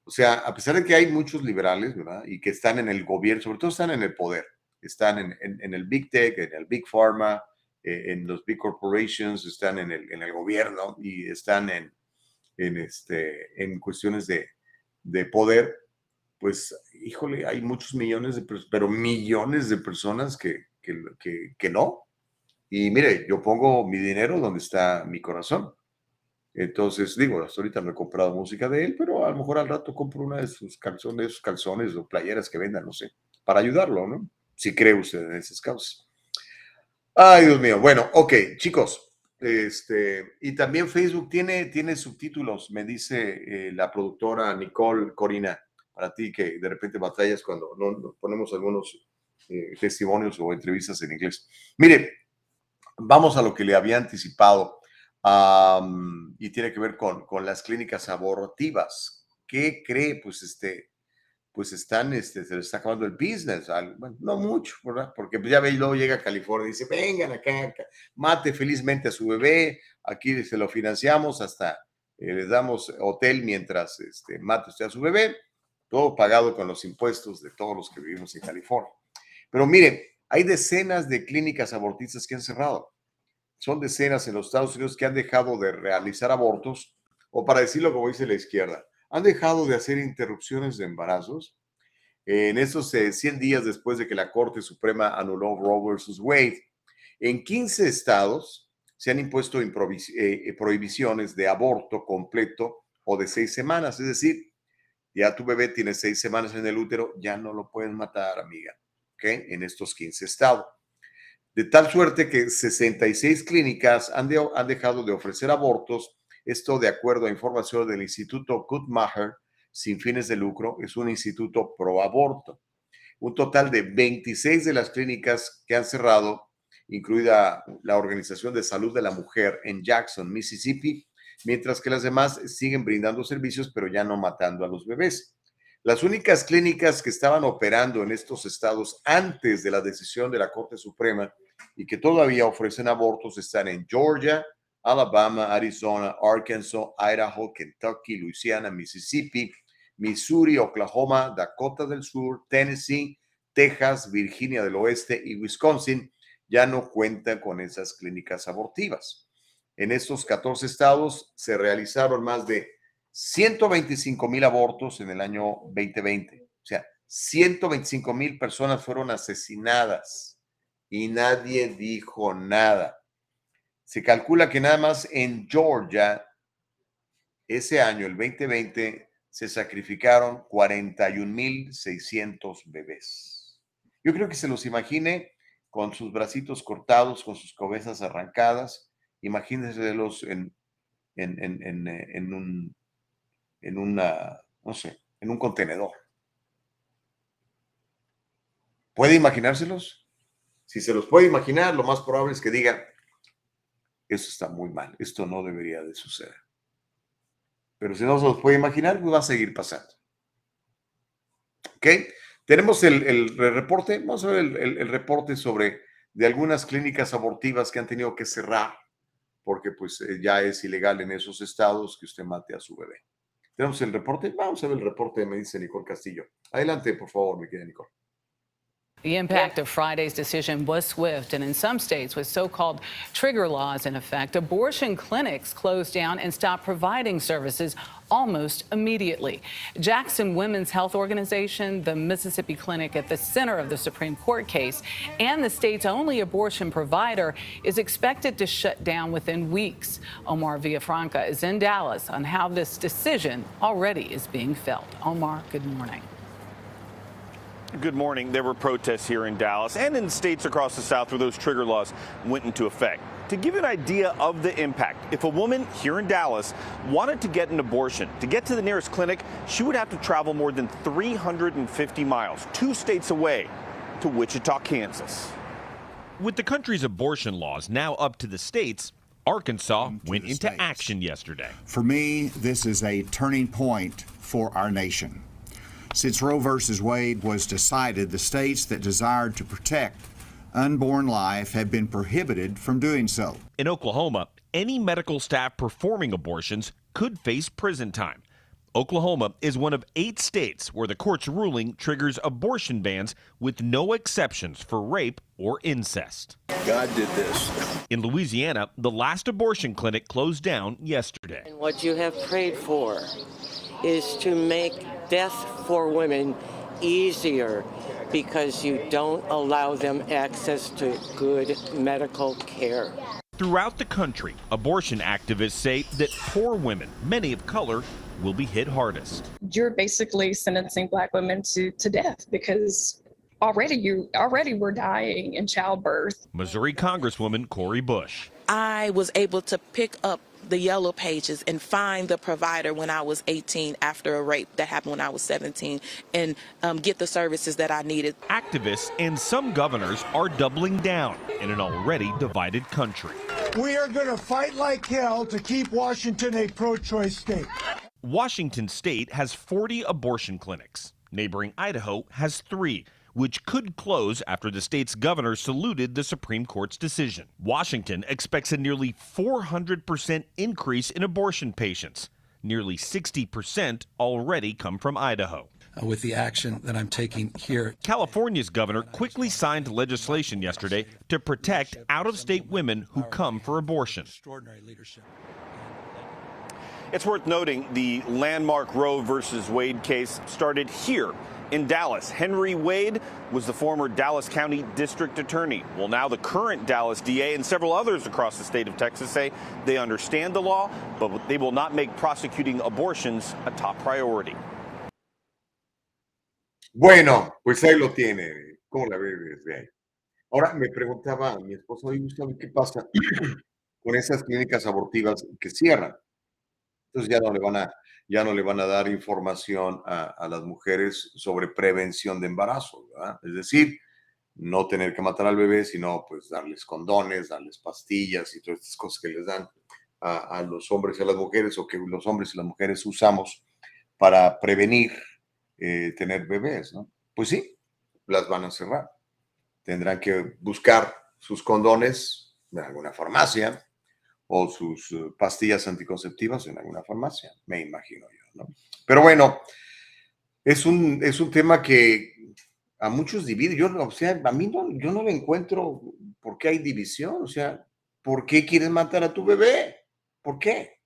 o sea, a pesar de que hay muchos liberales, ¿verdad? Y que están en el gobierno, sobre todo están en el poder, están en, el Big Tech, en el Big Pharma, eh, en los Big Corporations, están en el, en el gobierno y están en, en, este, en cuestiones de, de poder pues, híjole, hay muchos millones de personas, pero millones de personas que, que, que, no. Y mire, yo pongo mi dinero donde está mi corazón. Entonces, digo, hasta ahorita no he comprado música de él, pero a lo mejor al rato compro una de sus calzones, calzones o playeras que vendan, no sé, para ayudarlo, ¿no? Si cree usted en esas causas. Ay, Dios mío. Bueno, ok, chicos. Este, y también Facebook tiene, tiene subtítulos, me dice eh, la productora Nicole Corina para ti que de repente batallas cuando no, ponemos algunos eh, testimonios o entrevistas en inglés. Mire, vamos a lo que le había anticipado y tiene que ver con, con, las clínicas abortivas. ¿Qué cree? Pues este, pues están, este, se les está acabando el business, bueno, no mucho, ¿verdad? Porque pues ya ve luego llega a California y dice, vengan acá, mate felizmente a su bebé, aquí se lo financiamos hasta eh, les damos hotel mientras este, mate usted a su bebé todo pagado con los impuestos de todos los que vivimos en California. Pero mire, hay decenas de clínicas abortistas que han cerrado. Son decenas en los Estados Unidos que han dejado de realizar abortos, o para decirlo como dice la izquierda, han dejado de hacer interrupciones de embarazos. En esos 100 eh, días después de que la Corte Suprema anuló Roe versus Wade, en 15 estados se han impuesto eh, eh, prohibiciones de aborto completo o de seis semanas, es decir, ya tu bebé tiene seis semanas en el útero, ya no lo pueden matar, amiga, ¿ok? En estos 15 estados. De tal suerte que 66 clínicas han, han dejado de ofrecer abortos, esto de acuerdo a información del Instituto Guttmacher, sin fines de lucro, es un instituto pro aborto. Un total de 26 de las clínicas que han cerrado, incluida la Organización de Salud de la Mujer en Jackson, Mississippi, mientras que las demás siguen brindando servicios, pero ya no matando a los bebés. Las únicas clínicas que estaban operando en estos estados antes de la decisión de la Corte Suprema y que todavía ofrecen abortos están en Georgia, Alabama, Arizona, Arkansas, Idaho, Kentucky, Louisiana, Mississippi, Missouri, Oklahoma, Dakota del Sur, Tennessee, Texas, Virginia del Oeste y Wisconsin ya no cuentan con esas clínicas abortivas. En estos 14 estados se realizaron más de 125 mil abortos en el año 2020. O sea, 125 mil personas fueron asesinadas y nadie dijo nada. Se calcula que nada más en Georgia, ese año, el 2020, se sacrificaron 41.600 bebés. Yo creo que se los imagine con sus bracitos cortados, con sus cabezas arrancadas. Imagínenselos en, en, en, en, un, en una, no sé, en un contenedor. ¿Puede imaginárselos? Si se los puede imaginar, lo más probable es que diga, eso está muy mal, esto no debería de suceder. Pero si no se los puede imaginar, pues va a seguir pasando. ¿Ok? Tenemos el, reporte, vamos a ver el, reporte sobre de algunas clínicas abortivas que han tenido que cerrar porque pues eh, ya es ilegal en esos estados que usted mate a su bebé. Tenemos el reporte, vamos a ver el reporte, me dice Nicole Castillo. Adelante, por favor, mi querida Nicole. The impact of Friday's decision was swift, and in some states with so called trigger laws in effect, abortion clinics closed down and stopped providing services almost immediately. Jackson Women's Health Organization, the Mississippi clinic at the center of the Supreme Court case, and the state's only abortion provider is expected to shut down within weeks. Omar Villafranca is in Dallas on how this decision already is being felt. Omar, good morning. Good morning. There were protests here in Dallas and in states across the South where those trigger laws went into effect. To give you an idea of the impact, if a woman here in Dallas wanted to get an abortion, to get to the nearest clinic, she would have to travel more than 350 miles, two states away, to Wichita, Kansas. With the country's abortion laws now up to the states, Arkansas went into states. action yesterday. For me, this is a turning point for our nation. Since Roe v. Wade was decided, the states that desired to protect unborn life have been prohibited from doing so. In Oklahoma, any medical staff performing abortions could face prison time. Oklahoma is one of eight states where the court's ruling triggers abortion bans with no exceptions for rape or incest. God did this. In Louisiana, the last abortion clinic closed down yesterday. And what you have prayed for is to make death for women easier because you don't allow them access to good medical care. Throughout the country, abortion activists say that poor women, many of color, will be hit hardest. You're basically sentencing black women to, to death because already you already were dying in childbirth. Missouri Congresswoman Cori Bush. I was able to pick up the yellow pages and find the provider when I was 18 after a rape that happened when I was 17 and um, get the services that I needed. Activists and some governors are doubling down in an already divided country. We are going to fight like hell to keep Washington a pro choice state. Washington state has 40 abortion clinics. Neighboring Idaho has three which could close after the state's governor saluted the Supreme Court's decision. Washington expects a nearly 400% increase in abortion patients. Nearly 60% already come from Idaho. Uh, with the action that I'm taking here. California's governor quickly signed legislation yesterday to protect out of state women who come for abortion. Extraordinary leadership. It's worth noting the landmark Roe versus Wade case started here in Dallas. Henry Wade was the former Dallas County District Attorney. Well, now the current Dallas DA and several others across the state of Texas say they understand the law, but they will not make prosecuting abortions a top priority. Bueno, pues ahí lo tiene. ¿Cómo la ve desde ahí? Ahora me preguntaba mi esposo, ¿qué pasa con esas clínicas abortivas que cierran? Entonces ya no le van a ya no le van a dar información a, las mujeres sobre prevención de embarazo, Es decir, no tener que matar al bebé, sino pues darles condones, darles pastillas y todas estas cosas que les dan a, los hombres y a las mujeres o que los hombres y las mujeres usamos para prevenir eh, tener bebés, ¿no? Pues sí, las van a cerrar. Tendrán que buscar sus condones en alguna farmacia, o sus eh, pastillas anticonceptivas en alguna farmacia, me imagino yo, ¿no? Pero bueno, es un, es un tema que a muchos divide. Yo, o sea, a mí no, yo no le encuentro por qué hay división. O sea, ¿por qué quieres matar a tu bebé? ¿Por qué?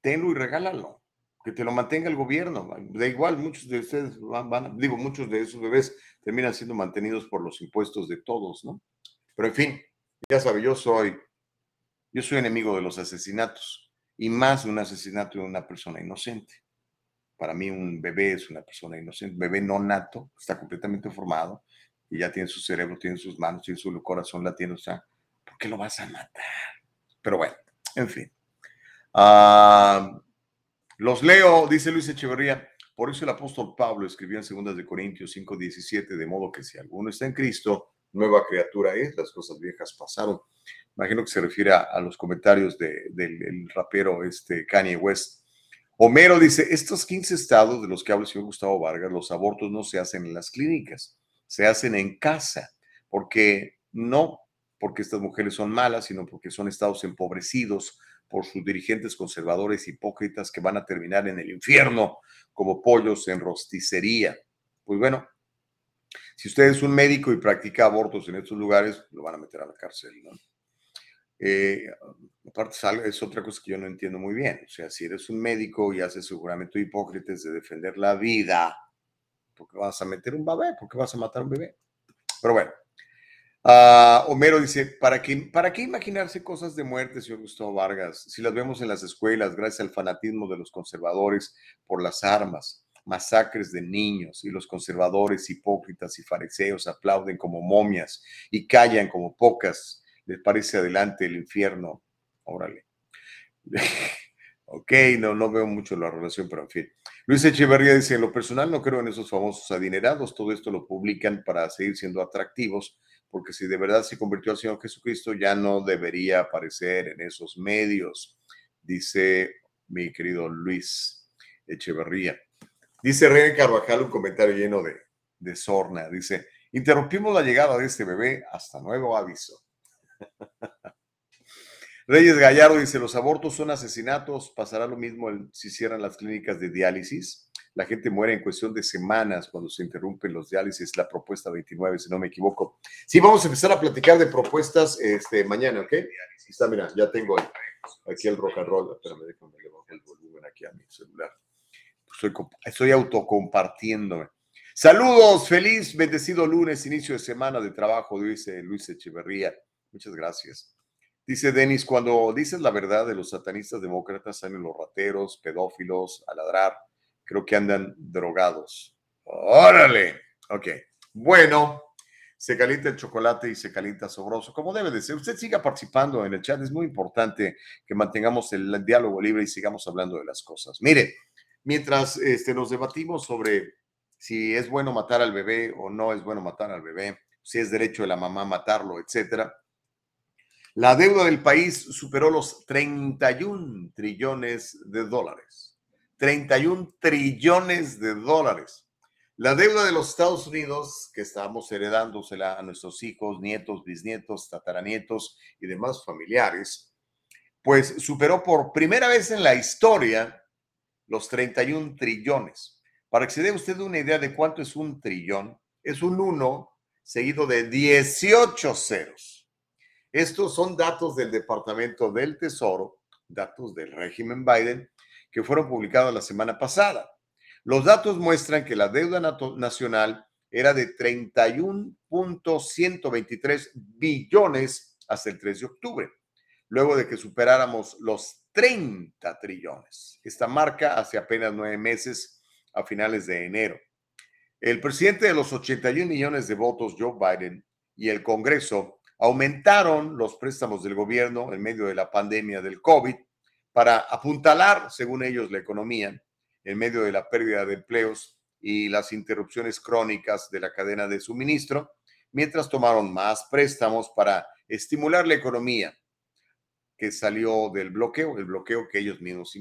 Tenlo y regálalo. Que te lo mantenga el gobierno. Da igual, muchos de ustedes van, digo, muchos de esos bebés terminan siendo mantenidos por los impuestos de todos, ¿no? Pero en fin, ya sabe, yo soy, yo soy enemigo de los asesinatos y más un asesinato de una persona inocente. Para mí un bebé es una persona inocente, bebé no nato, está completamente formado y ya tiene su cerebro, tiene sus manos, tiene su corazón latiendo, o sea, ¿por qué lo vas a matar? Pero bueno, en fin. Ah, los leo, dice Luis Echeverría. Por eso el apóstol Pablo escribió en 2 de Corintios 5:17, de modo que si alguno está en Cristo, nueva criatura es, las cosas viejas pasaron. Imagino que se refiere a, los comentarios del rapero este Kanye West. Homero dice, estos 15 estados de los que habla el señor Gustavo Vargas, los abortos no se hacen en las clínicas, se hacen en casa, porque no porque estas mujeres son malas, sino porque son estados empobrecidos por sus dirigentes conservadores hipócritas que van a terminar en el infierno como pollos en rosticería. Pues bueno, si usted es un médico y practica abortos en estos lugares, lo van a meter a la cárcel, ¿no? Eh, aparte, es otra cosa que yo no entiendo muy bien. O sea, si eres un médico y haces seguramente hipócritas de defender la vida, ¿por qué vas a meter un bebé? ¿Por qué vas a matar un bebé? Pero bueno, uh, Homero dice, ¿para qué, ¿para qué imaginarse cosas de muerte, señor Gustavo Vargas? Si las vemos en las escuelas, gracias al fanatismo de los conservadores por las armas masacres de niños y los conservadores hipócritas y fariseos aplauden como momias y callan como pocas. Les parece adelante el infierno. Órale. ok, no, no veo mucho la relación, pero en fin. Luis Echeverría dice, en lo personal no creo en esos famosos adinerados, todo esto lo publican para seguir siendo atractivos, porque si de verdad se convirtió al Señor Jesucristo, ya no debería aparecer en esos medios, dice mi querido Luis Echeverría. Dice René Carvajal un comentario lleno de, de sorna. Dice, interrumpimos la llegada de este bebé hasta nuevo aviso. Reyes Gallardo dice, los abortos son asesinatos, pasará lo mismo si cierran las clínicas de diálisis. La gente muere en cuestión de semanas cuando se interrumpen los diálisis, la propuesta 29, si no me equivoco. Sí, vamos a empezar a platicar de propuestas este, mañana, ¿ok? Está, mira, ya tengo aquí el rock and roll. Espérame, déjame levantar el volumen aquí a mi celular estoy, estoy autocompartiéndome. Saludos, feliz, bendecido lunes, inicio de semana de trabajo, dice Luis Echeverría. Muchas gracias. Dice Denis, cuando dices la verdad de los satanistas demócratas, salen los rateros, pedófilos, a ladrar. Creo que andan drogados. Órale. Ok. Bueno, se calienta el chocolate y se calienta sobroso, como debe de ser. Usted siga participando en el chat. Es muy importante que mantengamos el diálogo libre y sigamos hablando de las cosas. Mire, mientras este, nos debatimos sobre si es bueno matar al bebé o no es bueno matar al bebé, si es derecho de la mamá matarlo, etcétera. La deuda del país superó los 31 trillones de dólares. 31 trillones de dólares. La deuda de los Estados Unidos, que estamos heredándosela a nuestros hijos, nietos, bisnietos, tataranietos y demás familiares, pues superó por primera vez en la historia los 31 trillones. Para que se dé usted una idea de cuánto es un trillón, es un 1 seguido de 18 ceros. Estos son datos del Departamento del Tesoro, datos del régimen Biden, que fueron publicados la semana pasada. Los datos muestran que la deuda nacional era de 31.123 billones hasta el 3 de octubre, luego de que superáramos los 30 trillones. Esta marca hace apenas nueve meses, a finales de enero. El presidente de los 81 millones de votos, Joe Biden, y el Congreso aumentaron los préstamos del gobierno en medio de la pandemia del COVID para apuntalar, según ellos, la economía en medio de la pérdida de empleos y las interrupciones crónicas de la cadena de suministro, mientras tomaron más préstamos para estimular la economía que salió del bloqueo, el bloqueo que ellos mismos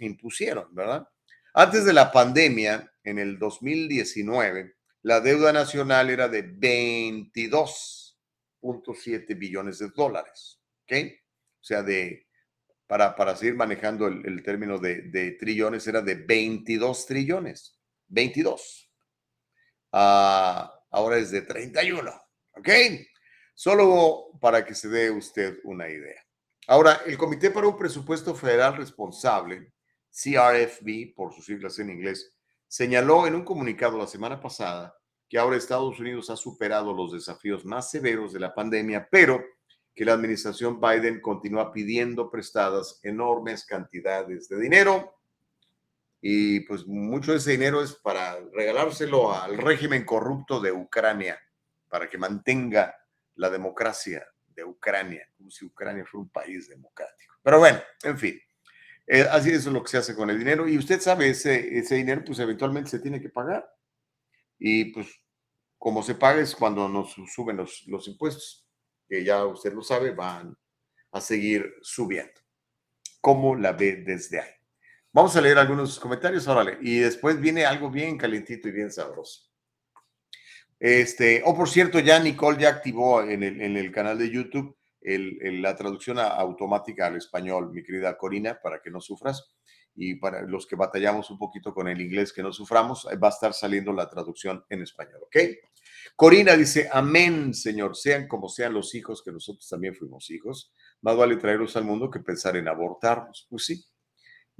impusieron, ¿verdad? Antes de la pandemia, en el 2019, la deuda nacional era de 22.7 billones de dólares, ¿ok? O sea, de para, para seguir manejando el, término de, de, trillones, era de 22 trillones. 22. Ah, ahora es de 31. ¿Ok? Solo para que se dé usted una idea. Ahora, el Comité para un Presupuesto Federal Responsable, CRFB, por sus siglas en inglés, señaló en un comunicado la semana pasada que ahora Estados Unidos ha superado los desafíos más severos de la pandemia, pero que la administración Biden continúa pidiendo prestadas enormes cantidades de dinero. Y pues mucho de ese dinero es para regalárselo al régimen corrupto de Ucrania, para que mantenga la democracia de Ucrania, como si Ucrania fuera un país democrático. Pero bueno, en fin, eh, así es lo que se hace con el dinero y usted sabe, ese, ese dinero pues eventualmente se tiene que pagar y pues como se paga es cuando nos suben los, los impuestos, que ya usted lo sabe, van a seguir subiendo. ¿Cómo la ve desde ahí? Vamos a leer algunos comentarios, órale. Y después viene algo bien calentito y bien sabroso. Este, o oh, por cierto, ya Nicole ya activó en el, en el canal de YouTube el, la traducción automática al español, mi querida Corina, para que no sufras. Y para los que batallamos un poquito con el inglés, que no suframos, va a estar saliendo la traducción en español, ¿ok? Corina dice, amén, Señor, sean como sean los hijos, que nosotros también fuimos hijos. Más vale traerlos al mundo que pensar en abortarlos. Pues sí,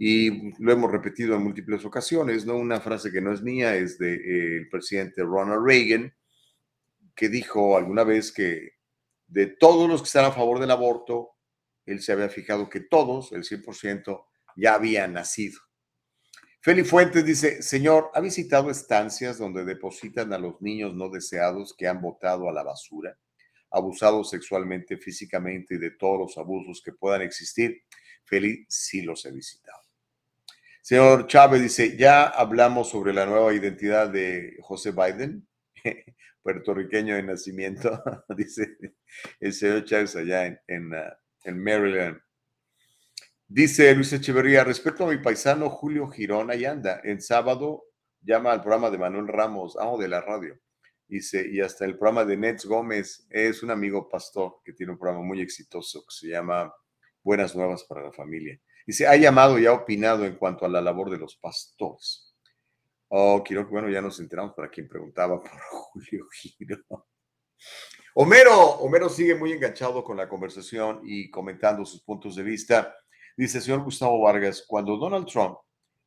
y lo hemos repetido en múltiples ocasiones, ¿no? Una frase que no es mía, es del de, eh, presidente Ronald Reagan, que dijo alguna vez que de todos los que están a favor del aborto, él se había fijado que todos, el 100%, ya habían nacido. Feli Fuentes dice, señor, ¿ha visitado estancias donde depositan a los niños no deseados que han botado a la basura, abusados sexualmente, físicamente y de todos los abusos que puedan existir? Feli, sí los he visitado. Señor Chávez dice, ya hablamos sobre la nueva identidad de José Biden, puertorriqueño de nacimiento, dice el señor Chávez allá en, en, uh, Maryland. Dice Luis Echeverría, respecto a mi paisano Julio Girón, ahí anda, en sábado llama al programa de Manuel Ramos, amo de la radio. Dice, y hasta el programa de Nets Gómez, es un amigo pastor que tiene un programa muy exitoso que se llama Buenas Nuevas para la Familia. Dice, ha llamado y ha opinado en cuanto a la labor de los pastores. Oh, quiero que, bueno, ya nos enteramos para quien preguntaba por Julio Giro. Homero, Homero sigue muy enganchado con la conversación y comentando sus puntos de vista. Dice, señor Gustavo Vargas, cuando Donald Trump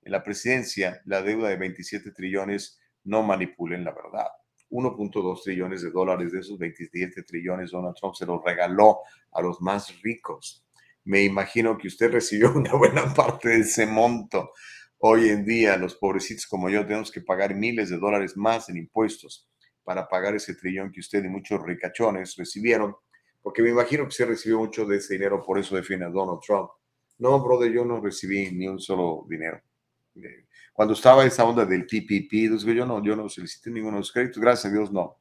en la presidencia, la deuda de 27 trillones, no manipulen la verdad. 1.2 trillones de dólares de esos 27 trillones Donald Trump se los regaló a los más ricos me imagino que usted recibió una buena parte de ese monto. Hoy en día, los pobrecitos como yo tenemos que pagar miles de dólares más en impuestos para pagar ese trillón que usted y muchos ricachones recibieron, porque me imagino que usted recibió mucho de ese dinero, por eso defiende a Donald Trump. No, brother, yo no recibí ni un solo dinero. Eh, cuando estaba esa onda del PPP, yo no, yo no solicité ninguno de los créditos, gracias a Dios no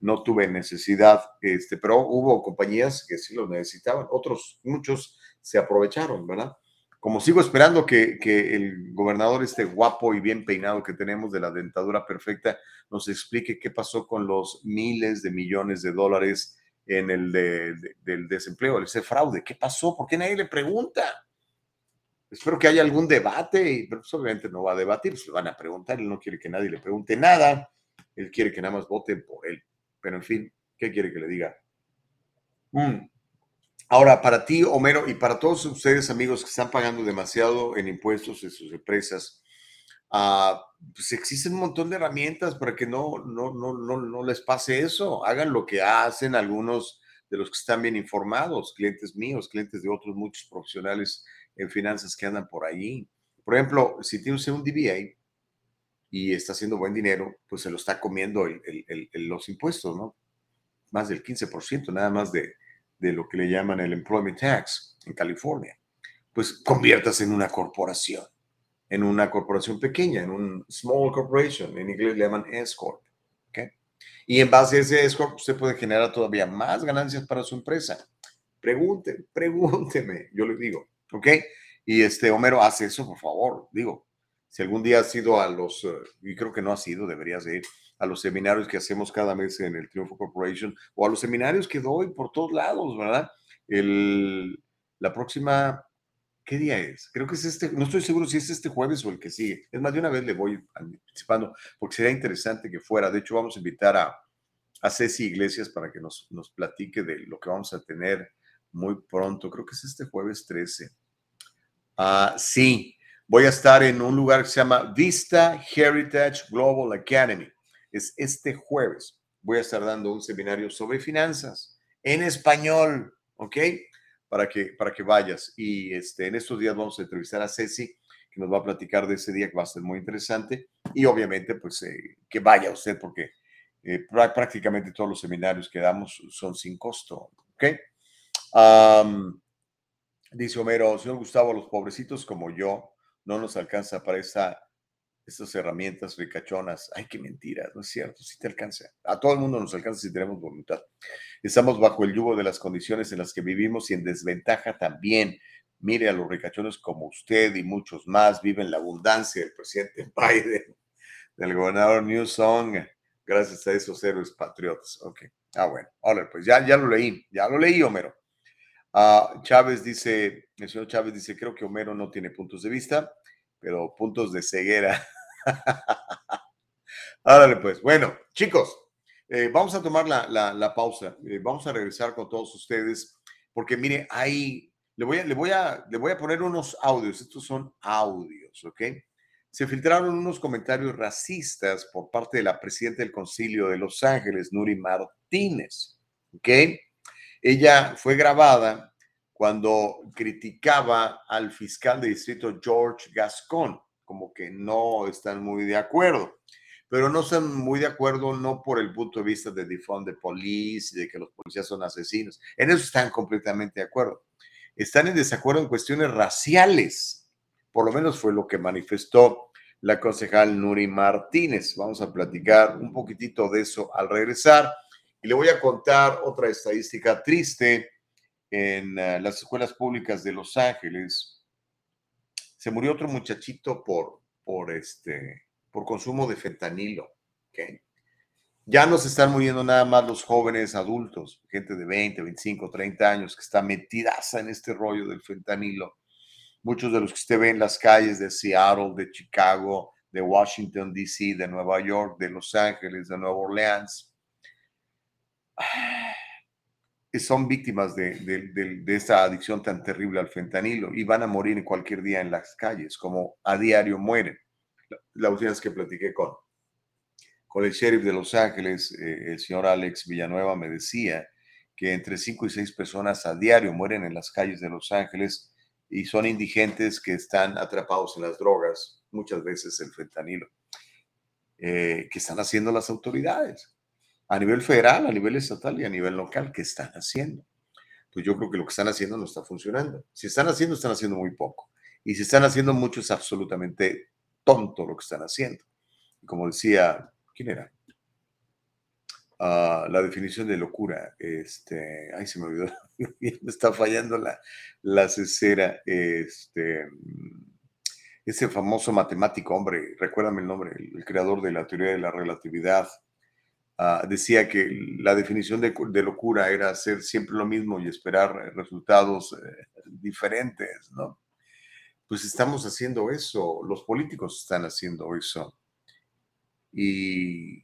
no tuve necesidad, este, pero hubo compañías que sí lo necesitaban, otros, muchos se aprovecharon, ¿verdad? Como sigo esperando que, que, el gobernador este guapo y bien peinado que tenemos de la dentadura perfecta nos explique qué pasó con los miles de millones de dólares en el del desempleo, ese fraude, ¿qué pasó? ¿Por qué nadie le pregunta? Espero que haya algún debate, pero pues, obviamente no va a debatir, pues le van a preguntar, él no quiere que nadie le pregunte nada, él quiere que nada más voten por él. Pero en fin, ¿qué quiere que le diga? Mm. Ahora, para ti, Homero, y para todos ustedes, amigos, que están pagando demasiado en impuestos en sus empresas, uh, pues existen un montón de herramientas para que no, no, no, no, no les pase eso. Hagan lo que hacen algunos de los que están bien informados, clientes míos, clientes de otros muchos profesionales en finanzas que andan por allí. Por ejemplo, si tiene un DBA, y está haciendo buen dinero, pues se lo está comiendo los impuestos, ¿no? Más del 15%, nada más de, de lo que le llaman el employment tax en California. Pues conviertas en una corporación, en una corporación pequeña, en un small corporation, en inglés le llaman S Corp. ¿okay? Y en base a ese S Corp, usted puede generar todavía más ganancias para su empresa. Pregunte, pregúnteme, yo le digo, ¿ok? Y este Homero hace eso, por favor, digo, si algún día has ido a los, eh, y creo que no has ido, deberías ir, a los seminarios que hacemos cada mes en el Triunfo Corporation o a los seminarios que doy por todos lados, ¿verdad? El, la próxima ¿Qué día es? Creo que es este, no estoy seguro si es este jueves o el que sigue. Es más, de una vez le voy anticipando, porque sería interesante que fuera. De hecho, vamos a invitar a, a Ceci Iglesias para que nos, nos platique de lo que vamos a tener muy pronto. Creo que es este jueves 13. Ah, sí, voy a estar en un lugar que se llama Vista Heritage Global Academy. Es este jueves. Voy a estar dando un seminario sobre finanzas en español, ¿ok? para que, para que vayas. Y este, en estos días vamos a entrevistar a Ceci, que nos va a platicar de ese día que va a ser muy interesante. Y obviamente, pues eh, que vaya usted, porque eh, prácticamente todos los seminarios que damos son sin costo. ¿Ok? dice Homero, señor Gustavo, los pobrecitos como yo no nos alcanza para esa estas herramientas ricachonas. Ay, qué mentira, no es cierto, sí te alcanza. A todo el mundo nos alcanza si tenemos voluntad. Estamos bajo el yugo de las condiciones en las que vivimos y en desventaja también. Mire a los ricachones como usted y muchos más viven la abundancia del presidente Biden, del gobernador Newsom, gracias a esos héroes patriotas. Ok, ah, bueno, ahora pues ya, ya lo leí, ya lo leí, Homero. Uh, Chávez dice, el señor Chávez dice, creo que Homero no tiene puntos de vista, pero puntos de ceguera. Árale, pues. Bueno, chicos, eh, vamos a tomar la, pausa. Eh, vamos a regresar con todos ustedes, porque mire, ahí le voy, a, le, voy a, le voy a poner unos audios. Estos son audios, ¿ok? Se filtraron unos comentarios racistas por parte de la presidenta del Concilio de Los Ángeles, Nuri Martínez, ¿ok? Ella fue grabada cuando criticaba al fiscal de distrito George Gascon como que no están muy de acuerdo. Pero no están muy de acuerdo no por el punto de vista de defund de police y de que los policías son asesinos. En eso están completamente de acuerdo. Están en desacuerdo en cuestiones raciales. Por lo menos fue lo que manifestó la concejal Nuri Martínez. Vamos a platicar un poquitito de eso al regresar. Y le voy a contar otra estadística triste en eh, las escuelas públicas de Los Ángeles se murió otro muchachito por, por, este, por consumo de fentanilo. Ya no se están muriendo nada más los jóvenes adultos, gente de 20, 25, 30 años que está metidaza en este rollo del fentanilo. Muchos de los que usted ve en las calles de Seattle, de Chicago, de Washington, D.C., de Nueva York, de Los Ángeles, de Nueva Orleans son víctimas de, de, esta adicción tan terrible al fentanilo y van a morir en cualquier día en las calles, como a diario mueren. La, última vez que platiqué con, con el sheriff de Los Ángeles, eh, el señor Alex Villanueva, me decía que entre 5 y 6 personas a diario mueren en las calles de Los Ángeles y son indigentes que están atrapados en las drogas, muchas veces el fentanilo, eh, que están haciendo las autoridades a nivel federal, a nivel estatal y a nivel local, ¿qué están haciendo? Pues yo creo que lo que están haciendo no está funcionando. Si están haciendo, están haciendo muy poco. Y si están haciendo mucho, es absolutamente tonto lo que están haciendo. como decía, ¿quién era? Ah, la definición de locura. Este, ay, se me olvidó. me está fallando la, la cesera. Este, ese famoso matemático, hombre, recuérdame el nombre, el creador de la teoría de la relatividad. Ah, decía que la definición de, locura era hacer siempre lo mismo y esperar resultados eh, diferentes, ¿no? Pues estamos haciendo eso, los políticos están haciendo eso. Y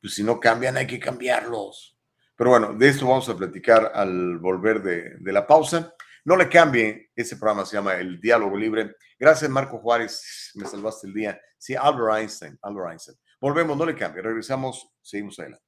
pues si no cambian, hay que cambiarlos. Pero bueno, de esto vamos a platicar al volver de, de la pausa. No le cambie, ese programa se llama El Diálogo Libre. Gracias, Marco Juárez, me salvaste el día. Sí, Albert Einstein, Albert Einstein. Volvemos, no le cambie, regresamos, seguimos adelante.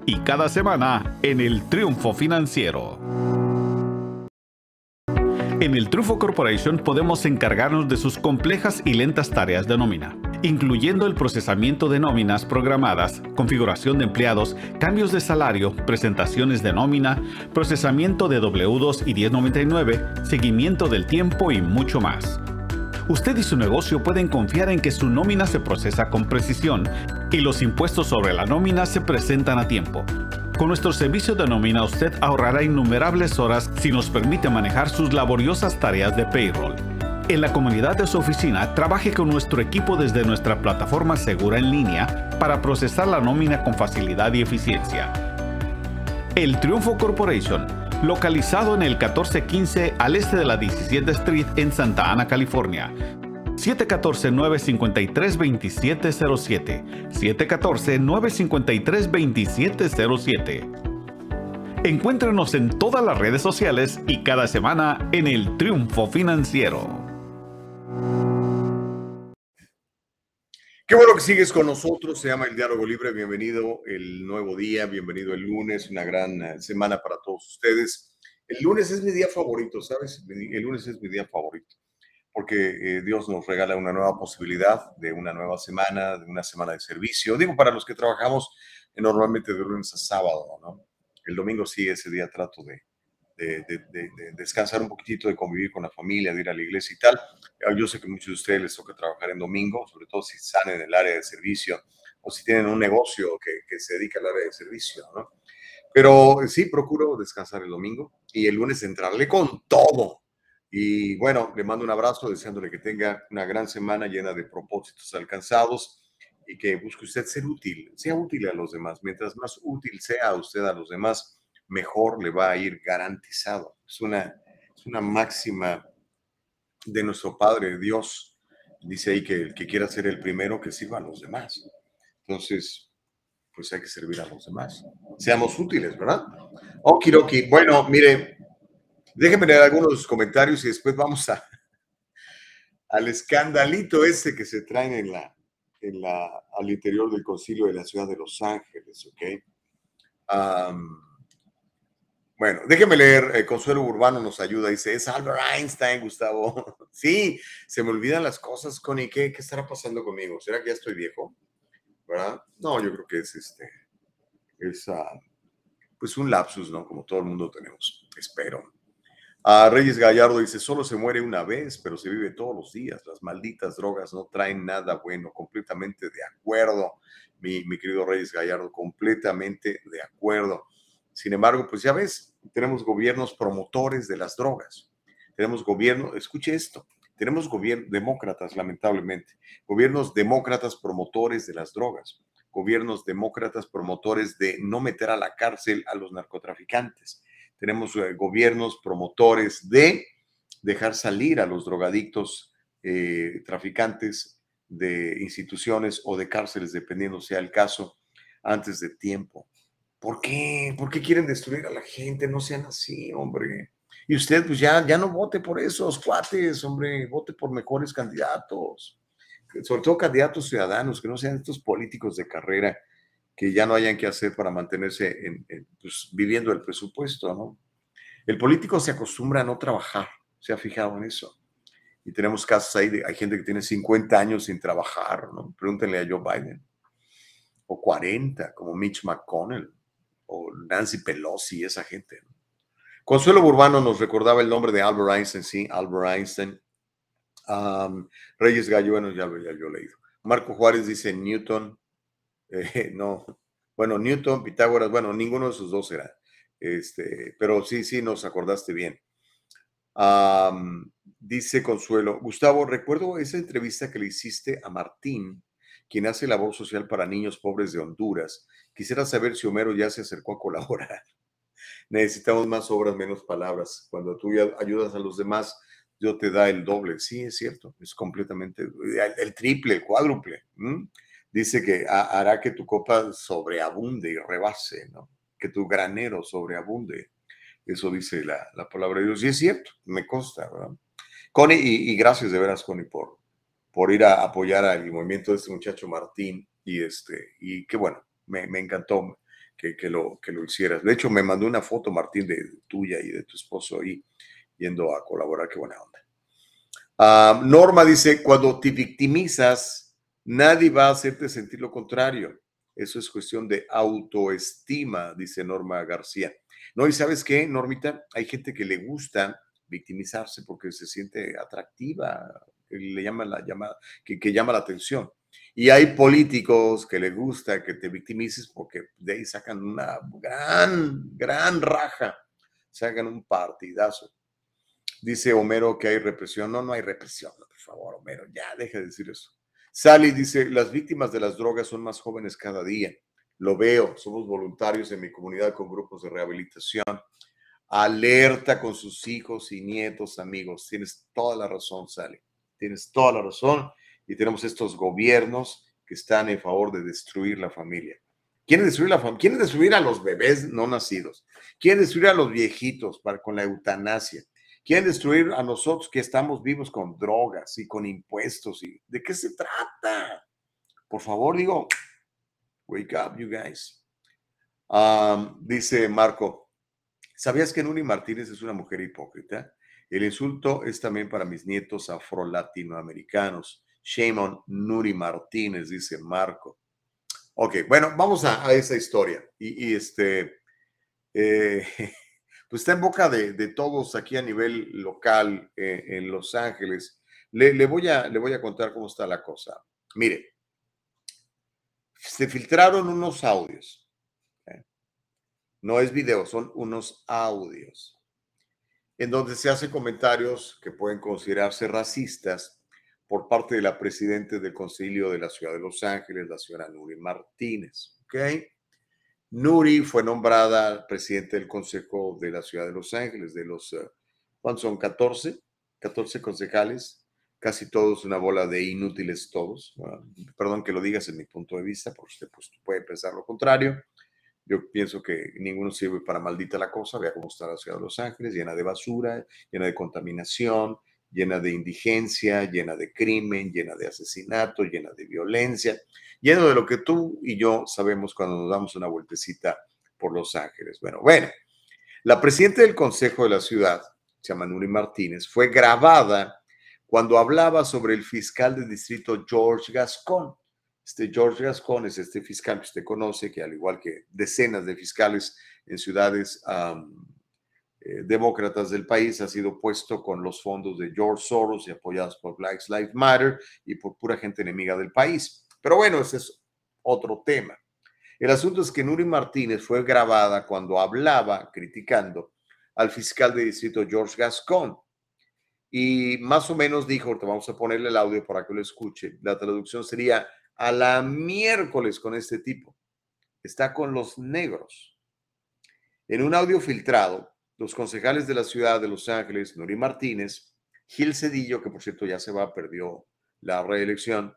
y cada semana en el Triunfo Financiero. En el Trufo Corporation podemos encargarnos de sus complejas y lentas tareas de nómina, incluyendo el procesamiento de nóminas programadas, configuración de empleados, cambios de salario, presentaciones de nómina, procesamiento de W2 y 1099, seguimiento del tiempo y mucho más. Usted y su negocio pueden confiar en que su nómina se procesa con precisión y los impuestos sobre la nómina se presentan a tiempo. Con nuestro servicio de nómina usted ahorrará innumerables horas si nos permite manejar sus laboriosas tareas de payroll. En la comunidad de su oficina, trabaje con nuestro equipo desde nuestra plataforma segura en línea para procesar la nómina con facilidad y eficiencia. El Triunfo Corporation, localizado en el 1415 al este de la 17 Street en Santa Ana, California. 714-953-2707. 714-953-2707. Encuéntrenos en todas las redes sociales y cada semana en el Triunfo Financiero. Qué bueno que sigues con nosotros. Se llama el Diálogo Libre. Bienvenido el nuevo día, bienvenido el lunes, una gran eh, semana para todos ustedes. El lunes es mi día favorito, ¿sabes? El lunes es mi día favorito porque eh, Dios nos regala una nueva posibilidad de una nueva semana, de una semana de servicio. Digo, para los que trabajamos eh, normalmente de lunes a sábado, ¿no? El domingo sí, ese día trato de, de, de, descansar un poquitito, de convivir con la familia, de ir a la iglesia y tal. Ah, yo sé que muchos de ustedes les toca trabajar en domingo, sobre todo si están en el área de servicio o si tienen un negocio que, que se dedica al área de servicio, ¿no? Pero sí, procuro descansar el domingo y el lunes entrarle con todo, y bueno, le mando un abrazo deseándole que tenga una gran semana llena de propósitos alcanzados y que busque usted ser útil, sea útil a los demás. Mientras más útil sea usted a los demás, mejor le va a ir garantizado. Es una, es una máxima de nuestro Padre Dios. Dice ahí que el que quiera ser el primero, que sirva a los demás. Entonces, pues hay que servir a los demás. Seamos útiles, ¿verdad? Okiroki. Bueno, mire, Déjenme leer algunos de sus comentarios y después vamos a, al escandalito ese que se traen en la, en la, al interior del concilio de la ciudad de Los Ángeles, ¿ok? Bueno, déjenme leer, eh, Consuelo Urbano nos ayuda, dice, es Albert Einstein, Gustavo. sí, se me olvidan las cosas, Connie, ¿qué, ¿qué estará pasando conmigo? ¿Será que ya estoy viejo? ¿Verdad? No, yo creo que es este, es ah, pues un lapsus, ¿no? Como todo el mundo tenemos, espero. A Reyes Gallardo dice, solo se muere una vez, pero se vive todos los días. Las malditas drogas no traen nada bueno. Completamente de acuerdo, mi, mi querido Reyes Gallardo, completamente de acuerdo. Sin embargo, pues ya ves, tenemos gobiernos promotores de las drogas. Tenemos gobierno, escuche esto, tenemos gobiernos demócratas, lamentablemente, gobiernos demócratas promotores de las drogas, gobiernos demócratas promotores de no meter a la cárcel a los narcotraficantes tenemos eh, gobiernos promotores de dejar salir a los drogadictos eh, traficantes de instituciones o de cárceles, dependiendo sea el caso, antes de tiempo. ¿Por qué? ¿Por qué quieren destruir a la gente? No sean así, hombre. Y usted, pues ya, ya no vote por esos cuates, hombre, vote por mejores candidatos, sobre todo candidatos ciudadanos, que no sean estos políticos de carrera que ya no hayan que hacer para mantenerse en, pues, viviendo el presupuesto, ¿no? El político se acostumbra a no trabajar, se ha fijado en eso. Y tenemos casos ahí, de, hay gente que tiene 50 años sin trabajar, ¿no? Pregúntenle a Joe Biden. O 40, como Mitch McConnell, o Nancy Pelosi, esa gente. Consuelo Burbano nos recordaba el nombre de Albert Einstein, sí, Albert Einstein. Reyes Gallo, bueno, ya lo había yo leído. Marco Juárez dice Newton, eh, no, bueno, Newton, Pitágoras, bueno, ninguno de esos dos era. Este, pero sí, sí, nos acordaste bien. dice Consuelo, Gustavo, recuerdo esa entrevista que le hiciste a Martín, quien hace labor social para niños pobres de Honduras. Quisiera saber si Homero ya se acercó a colaborar. Necesitamos más obras, menos palabras. Cuando tú ayudas a los demás, Dios te da el doble. Sí, es cierto, es completamente el, triple, el cuádruple. Dice que hará que tu copa sobreabunde y rebase, ¿no? que tu granero sobreabunde. Eso dice la, palabra de Dios. Y es cierto, me consta, ¿verdad? Connie, y, gracias de veras, Connie, por, por ir a apoyar al movimiento de este muchacho Martín. Y, este, y qué bueno, me, encantó que, que, lo, que lo hicieras. De hecho, me mandó una foto, Martín, de tuya y de tu esposo ahí yendo a colaborar. Qué buena onda. Ah, Norma dice, cuando te victimizas, nadie va a hacerte sentir lo contrario. Eso es cuestión de autoestima, dice Norma García. No, y sabes qué, Normita, hay gente que le gusta victimizarse porque se siente atractiva, le llama la llamada, que, que llama la atención. Y hay políticos que les gusta que te victimices porque de ahí sacan una gran, gran raja, sacan un partidazo. Dice Homero que hay represión. No, no hay represión, por favor, Homero, ya deja de decir eso. Sally dice, las víctimas de las drogas son más jóvenes cada día. Lo veo, somos voluntarios en mi comunidad con grupos de rehabilitación. Alerta con sus hijos y nietos, amigos. Tienes toda la razón, Sally. Tienes toda la razón. Y tenemos estos gobiernos que están en favor de destruir la familia. Quieren destruir la familia, quieren destruir a los bebés no nacidos, quieren destruir a los viejitos para, con la eutanasia, Quieren destruir a nosotros que estamos vivos con drogas y con impuestos. ¿Y ¿De qué se trata? Por favor, digo, wake up, you guys. dice Marco, ¿sabías que Nuri Martínez es una mujer hipócrita? El insulto es también para mis nietos afro-latinoamericanos. Shame Nuri Martínez, dice Marco. Ok, bueno, vamos a, esa historia. Y, este, eh, pues está en boca de, todos aquí a nivel local eh, en Los Ángeles. Le, voy a, le voy a contar cómo está la cosa. Mire, se filtraron unos audios. ¿eh? No es video, son unos audios en donde se hacen comentarios que pueden considerarse racistas por parte de la presidenta del Concilio de la Ciudad de Los Ángeles, la señora Nuri Martínez. ¿ok?, Nuri fue nombrada presidente del Consejo de la Ciudad de Los Ángeles, de los, eh, ¿cuántos son? 14, 14 concejales, casi todos una bola de inútiles todos. perdón que lo digas en mi punto de vista, porque usted pues, puede pensar lo contrario. Yo pienso que ninguno sirve para maldita la cosa. Vea cómo está la ciudad de Los Ángeles, llena de basura, llena de contaminación, llena de indigencia, llena de crimen, llena de asesinato, llena de violencia, lleno de lo que tú y yo sabemos cuando nos damos una vueltecita por Los Ángeles. Bueno, bueno, la presidenta del Consejo de la Ciudad, se llama Nuri Martínez, fue grabada cuando hablaba sobre el fiscal del distrito George Gascon. Este George Gascon es este fiscal que usted conoce, que al igual que decenas de fiscales en ciudades eh, demócratas del país ha sido puesto con los fondos de George Soros y apoyados por Black Lives Matter y por pura gente enemiga del país. Pero bueno, ese es otro tema. El asunto es que Nuri Martínez fue grabada cuando hablaba criticando al fiscal de distrito George Gascon. Y más o menos dijo, te vamos a ponerle el audio para que lo escuche. La traducción sería a la miércoles con este tipo. Está con los negros. En un audio filtrado, los concejales de la ciudad de Los Ángeles, Nuri Martínez, Gil Cedillo, que por cierto ya se va, perdió la reelección,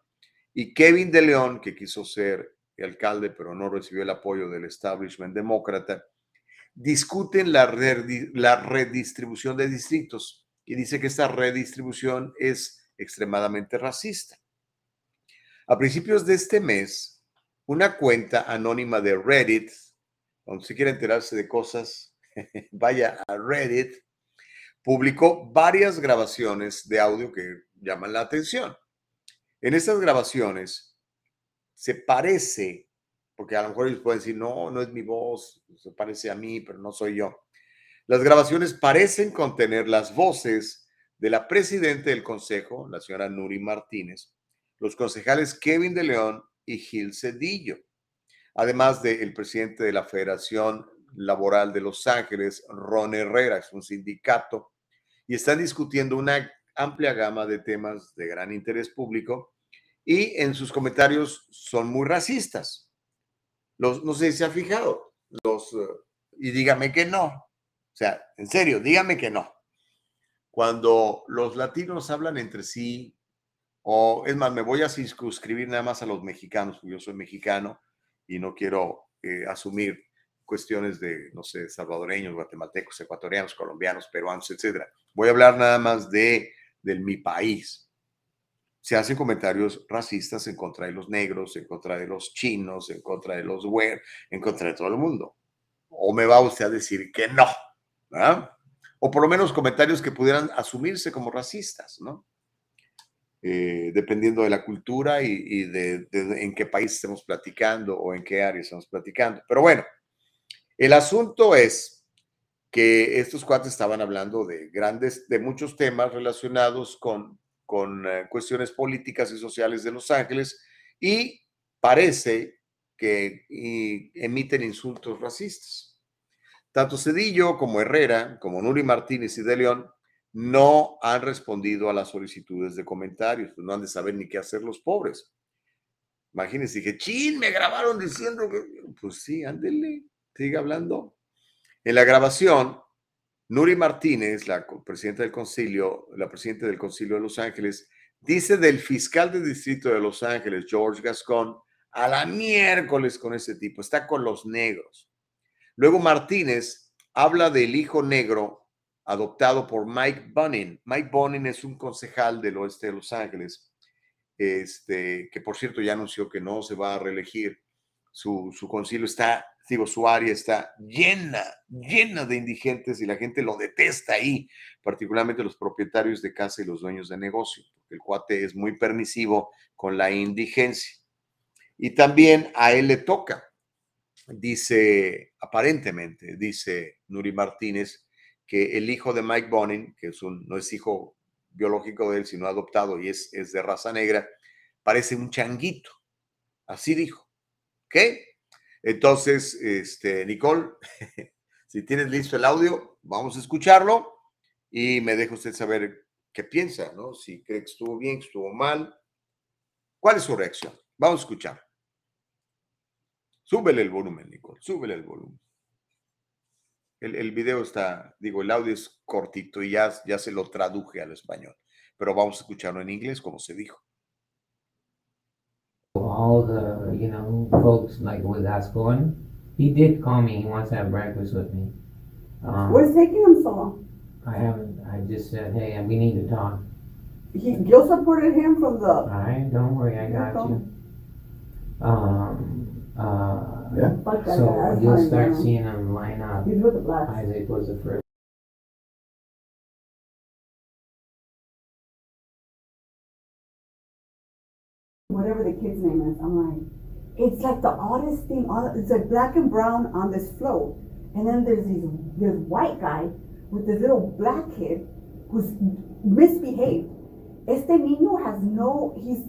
y Kevin de León, que quiso ser alcalde pero no recibió el apoyo del establishment demócrata, discuten la, la redistribución de distritos y dice que esta redistribución es extremadamente racista. A principios de este mes, una cuenta anónima de Reddit, donde se quiere enterarse de cosas vaya a Reddit, publicó varias grabaciones de audio que llaman la atención. En estas grabaciones se parece, porque a lo mejor ellos pueden decir, no, no es mi voz, se parece a mí, pero no soy yo. Las grabaciones parecen contener las voces de la presidenta del consejo, la señora Nuri Martínez, los concejales Kevin de León y Gil Cedillo, además del presidente de la Federación Laboral de Los Ángeles, Ron Herrera, es un sindicato, y están discutiendo una amplia gama de temas de gran interés público y en sus comentarios son muy racistas. Los, no sé si se ha fijado. Los, eh, y dígame que no. O sea, en serio, dígame que no. Cuando los latinos hablan entre sí, o es más, me voy a circunscribir nada más a los mexicanos, porque yo soy mexicano y no quiero eh, asumir cuestiones de, no sé, salvadoreños, guatemaltecos, ecuatorianos, colombianos, peruanos, etcétera. Voy a hablar nada más de, del mi país. Se hacen comentarios racistas en contra de los negros, en contra de los chinos, en contra de los güer, en contra de todo el mundo. O me va usted a decir que no, ¿verdad? O por lo menos comentarios que pudieran asumirse como racistas, ¿no? Eh, dependiendo de la cultura y, y de, de en qué país estemos platicando o en qué área estamos platicando. Pero bueno, el asunto es que estos cuates estaban hablando de grandes, de muchos temas relacionados con, con eh, cuestiones políticas y sociales de Los Ángeles y parece que y emiten insultos racistas. Tanto Cedillo como Herrera, como Nuri Martínez y De León, no han respondido a las solicitudes de comentarios, pues no han de saber ni qué hacer los pobres. Imagínense, dije, chin, me grabaron diciendo que, pues sí, ándele, sigue hablando. En la grabación, Nuri Martínez, la presidenta del concilio, la presidenta del concilio de Los Ángeles, dice del fiscal del distrito de Los Ángeles, George Gascon, a la miércoles con ese tipo, está con los negros. Luego Martínez habla del hijo negro adoptado por Mike Bunning. Mike Bunning es un concejal del oeste de Los Ángeles, este, que por cierto ya anunció que no se va a reelegir. Su, su concilio está, digo, su área está llena, llena de indigentes y la gente lo detesta ahí, particularmente los propietarios de casa y los dueños de negocio, porque el cuate es muy permisivo con la indigencia. Y también a él le toca, dice, aparentemente, dice Nuri Martínez, que el hijo de Mike Bonin, que es un, no es hijo biológico de él, sino adoptado y es, es de raza negra, parece un changuito. Así dijo. ¿Ok? Entonces, este, Nicole, si tienes listo el audio, vamos a escucharlo y me deja usted saber qué piensa, ¿no? Si cree que estuvo bien, que estuvo mal. ¿Cuál es su reacción? Vamos a escuchar. Súbele el volumen, Nicole, súbele el volumen. El, el video está, digo, el audio es cortito y ya, ya se lo traduje al español, pero vamos a escucharlo en inglés, como se dijo. all the you know folks like with Ascon, he did call me. He wants to have breakfast with me. Um, What's taking him so long? I haven't. I just said, hey, we need to talk. He, Gil supported him from the. All right, don't worry, I got you. Um. Uh. Yeah. Fuck that So guy, that's you'll fine, start yeah. seeing them line up. He's with the blacks. Isaac was the first. whatever the kid's name is. I'm like, it's like the oddest thing. all- It's like black and brown on this float, and then there's these this white guy with this little black kid who's misbehaved. Este niño has no. He's.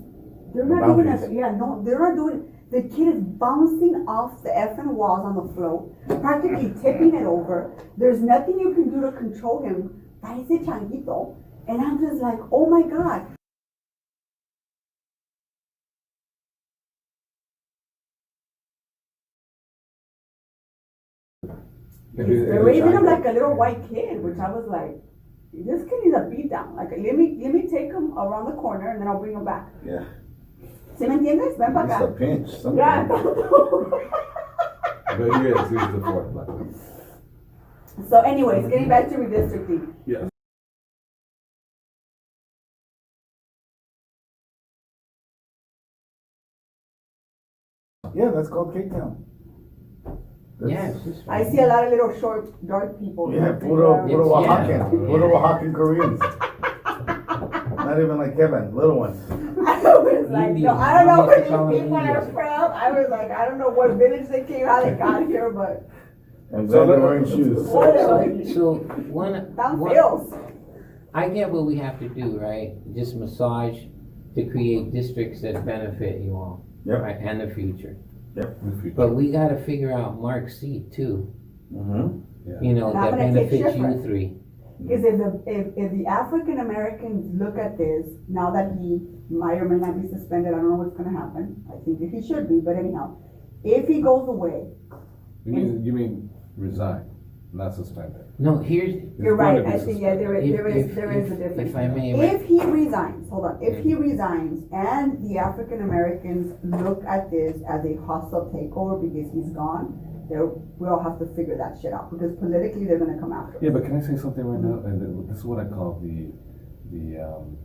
They're not even. boundaries. yeah, no, they're not doing. The kid is bouncing off the effing walls on the floor, practically tipping it over. There's nothing you can do to control him. Parece changuito. And I'm just like, oh my god. They're raising him like a little white kid, which I was like, this kid needs a beat down. Like, let me let me take him around the corner and then I'll bring him back. Yeah. ¿Sí me entiendes? Ven para It's acá. a pinch. Something. Ya. But he is. The fourth black one. so, anyways, getting back to redistricting. Yeah. Yeah, that's called Cape Town. Yeah, it's just I see a lot of little short, dark people. Yeah, puro, uh, puro It's- yeah. Puro Oaxacan Koreans. Not even like Kevin, little ones. I was like, no, I don't know where these people are from. I was like, I don't know what village they came, how they got here, but I'm glad they're wearing shoes. whatever. So one. Down one- feels. I get what we have to do, right? Just massage to create districts that benefit you all, Yep. right, and the future. Yep. But we got to figure out Mark's seat too. Mm-hmm. You know And that gonna take benefits you Schiffer. three. Because if the, if, if the African Americans look at this, now that he might or may not be suspended, I don't know what's gonna happen. I think that he should be, but anyhow, if he goes away, You mean, you mean resign, not suspended? No, here's. You're going right, to be I see, yeah, there is, If- there is, if- there is a if- difference. if I may, ma- If he resigns, hold on, if he resigns and the African Americans look at this as a hostile takeover because he's gone, there, we'll have to figure that shit out, because politically, they're gonna come after. Yeah, but can I say something right now? And this is what I call the, the, um,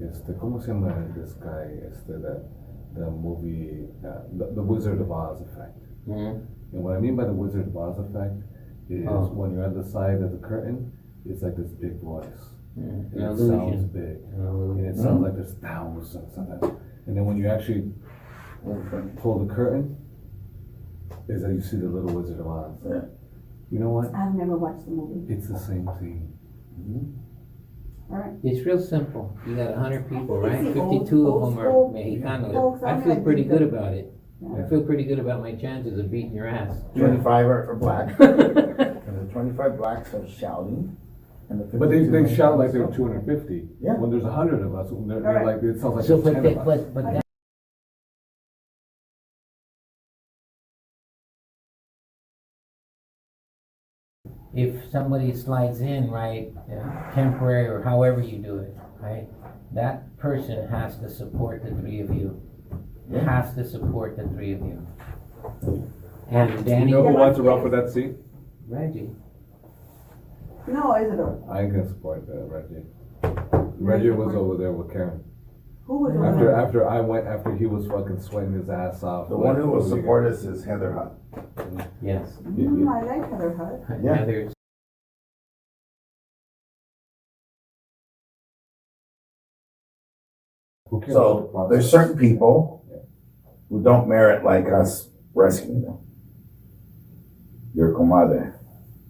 este, ¿cómo se llama this guy? Este, the, the movie, uh, the, the Wizard of Oz effect. Mhm. And what I mean by the Wizard of Oz effect is Oh. when you're on the side of the curtain, it's like this big voice. Yeah, And an it illusion. sounds big. An. And it sounds like there's thousands of them. And then when you actually pull the curtain, is that you see the little Wizard of Oz. Yeah. You know what? I've never watched the movie, It's the same thing. Mm-hmm. alright. It's real simple. You got a hundred people, I right? it's the old- Fifty-two of old them are school Mexicanos. folks, I feel gonna pretty good about it. I feel pretty good about my chances of beating your ass. Twenty-five are, are black, and the twenty-five blacks are shouting, and the But they, they shout like they're two hundred and fifty. Yeah. When there's a hundred of us, they're, they're Alright. like, it sounds like So, there's but, ten that- of us. but, but that, if somebody slides in, right, uh, temporary or however you do it, right, that person has to support the three of you. Has to support the three of you. And You Danny. know who wants to run for that seat? Reggie. No, Isidore, I ain't gonna support that, Reggie. Reggie was over there with Karen. Who was over After, there? after I went, after he was fucking sweating his ass off. The one who will support us is Heather Hutt. Yes. Mm, I like Heather Hutt. Yeah. Heather's Who cares about the So, process? there's certain people who don't merit like us rescuing them. Your comadre,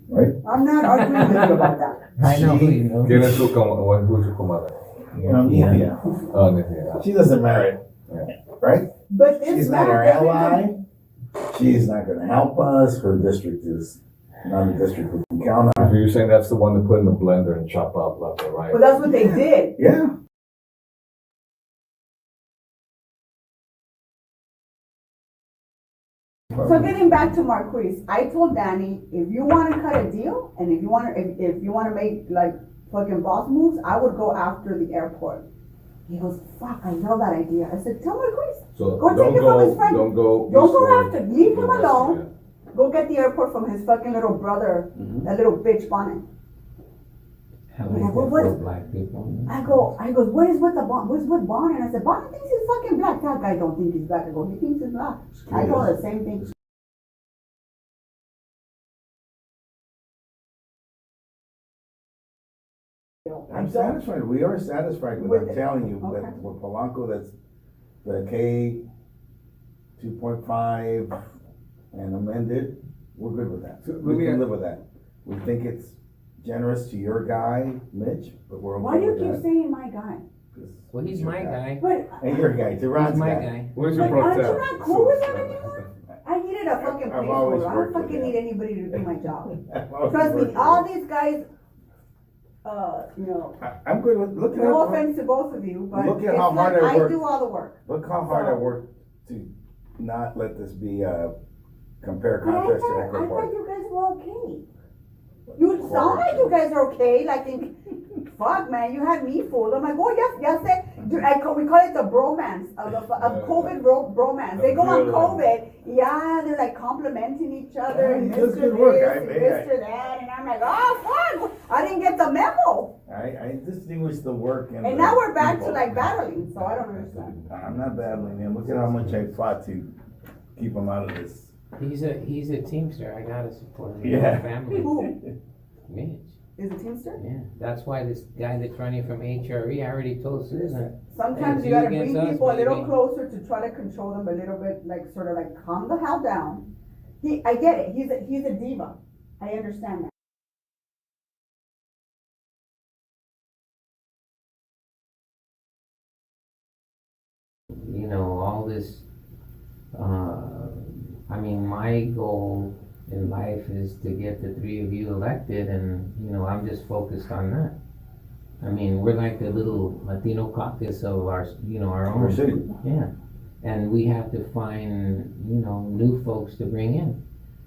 right? I'm not arguing with you about that. I know who you know. ¿Quién es su com- who's your comadre? You know, Nithya. Oh, Nithya. She doesn't merit, right? But it's She's not not our every- ally. She's not gonna help us. Her district is not a district we can count So on. you're saying that's the one to put in the blender and chop up left and right? Well, that's what they did. Yeah. So getting back to Marquise, I told Danny, if you wanna cut a deal, and if you wanna, if, if you wanna make like fucking boss moves, I would go after the airport. He goes, fuck, I love that idea. I said, tell Marquise, So Go take don't it from his friend. don't go. Don't go after, leave him west, alone. go get the airport from his fucking little brother, mm-hmm. that little bitch Bonnet. How Yeah, many what- what- black people? I go, I go, what is with the Bon, what's with Bonnet? I said, Bonnet thinks he's fucking black. That guy don't think he's black. I go, he thinks he's black. I go the same thing. I'm don't- satisfied. We are satisfied with, With I'm it. telling you, Okay. that with Polanco, that's the K two point five and amended, we're good with that. So let We me can ask- live with that. We think it's generous to your guy, Mitch, but we're Why okay do you with keep that. saying my guy? 'cause Well, he's your my guy. But, And your guy, to Ron's my guy. guy. Where's your but aren't you protest? not cool with him anymore? I needed a fucking I've always placeholder. I don't worked with fucking him. need anybody to do my job. Trust me, all these guys, uh, you know. I- I'm good with, look at no how, offense to both of you, but Look at how hard I I worked. do all the work. look how hard I worked to not let this be a compare But I contrast to thought, I Echo thought you guys were okay. You sound like you guys are okay, like in, fuck man, you had me fooled. I'm like, oh yes, yes, they, dude, I call, we call it the bromance of the, of COVID bro, bromance. They go on Really? COVID, yeah, they're like complimenting each other, Yeah, and he does Mr. good work. this, I- and I- Mr. that, and I'm like, oh fuck, I didn't get the memo. I, I distinguish the work and. And the now we're back to people. like battling, so I don't understand. I'm not battling him. Look at how much I fought to keep him out of this. He's a, he's a teamster. I gotta support him. Yeah. Family. Who, Mitch. Is it Teamster? Yeah, that's why this guy that's running from HRE, I already told Susan. Sometimes you gotta bring people a little closer to try to control them a little bit, like sort of like calm the hell down. He, I get it. He's a he's a diva. I understand that. You know, all this, uh, I mean, my goal in life is to get the three of you elected, and you know, I'm just focused on that. I mean, we're like the little Latino caucus of our, you know, our own. Our city. Yeah, and we have to find, you know, new folks to bring in.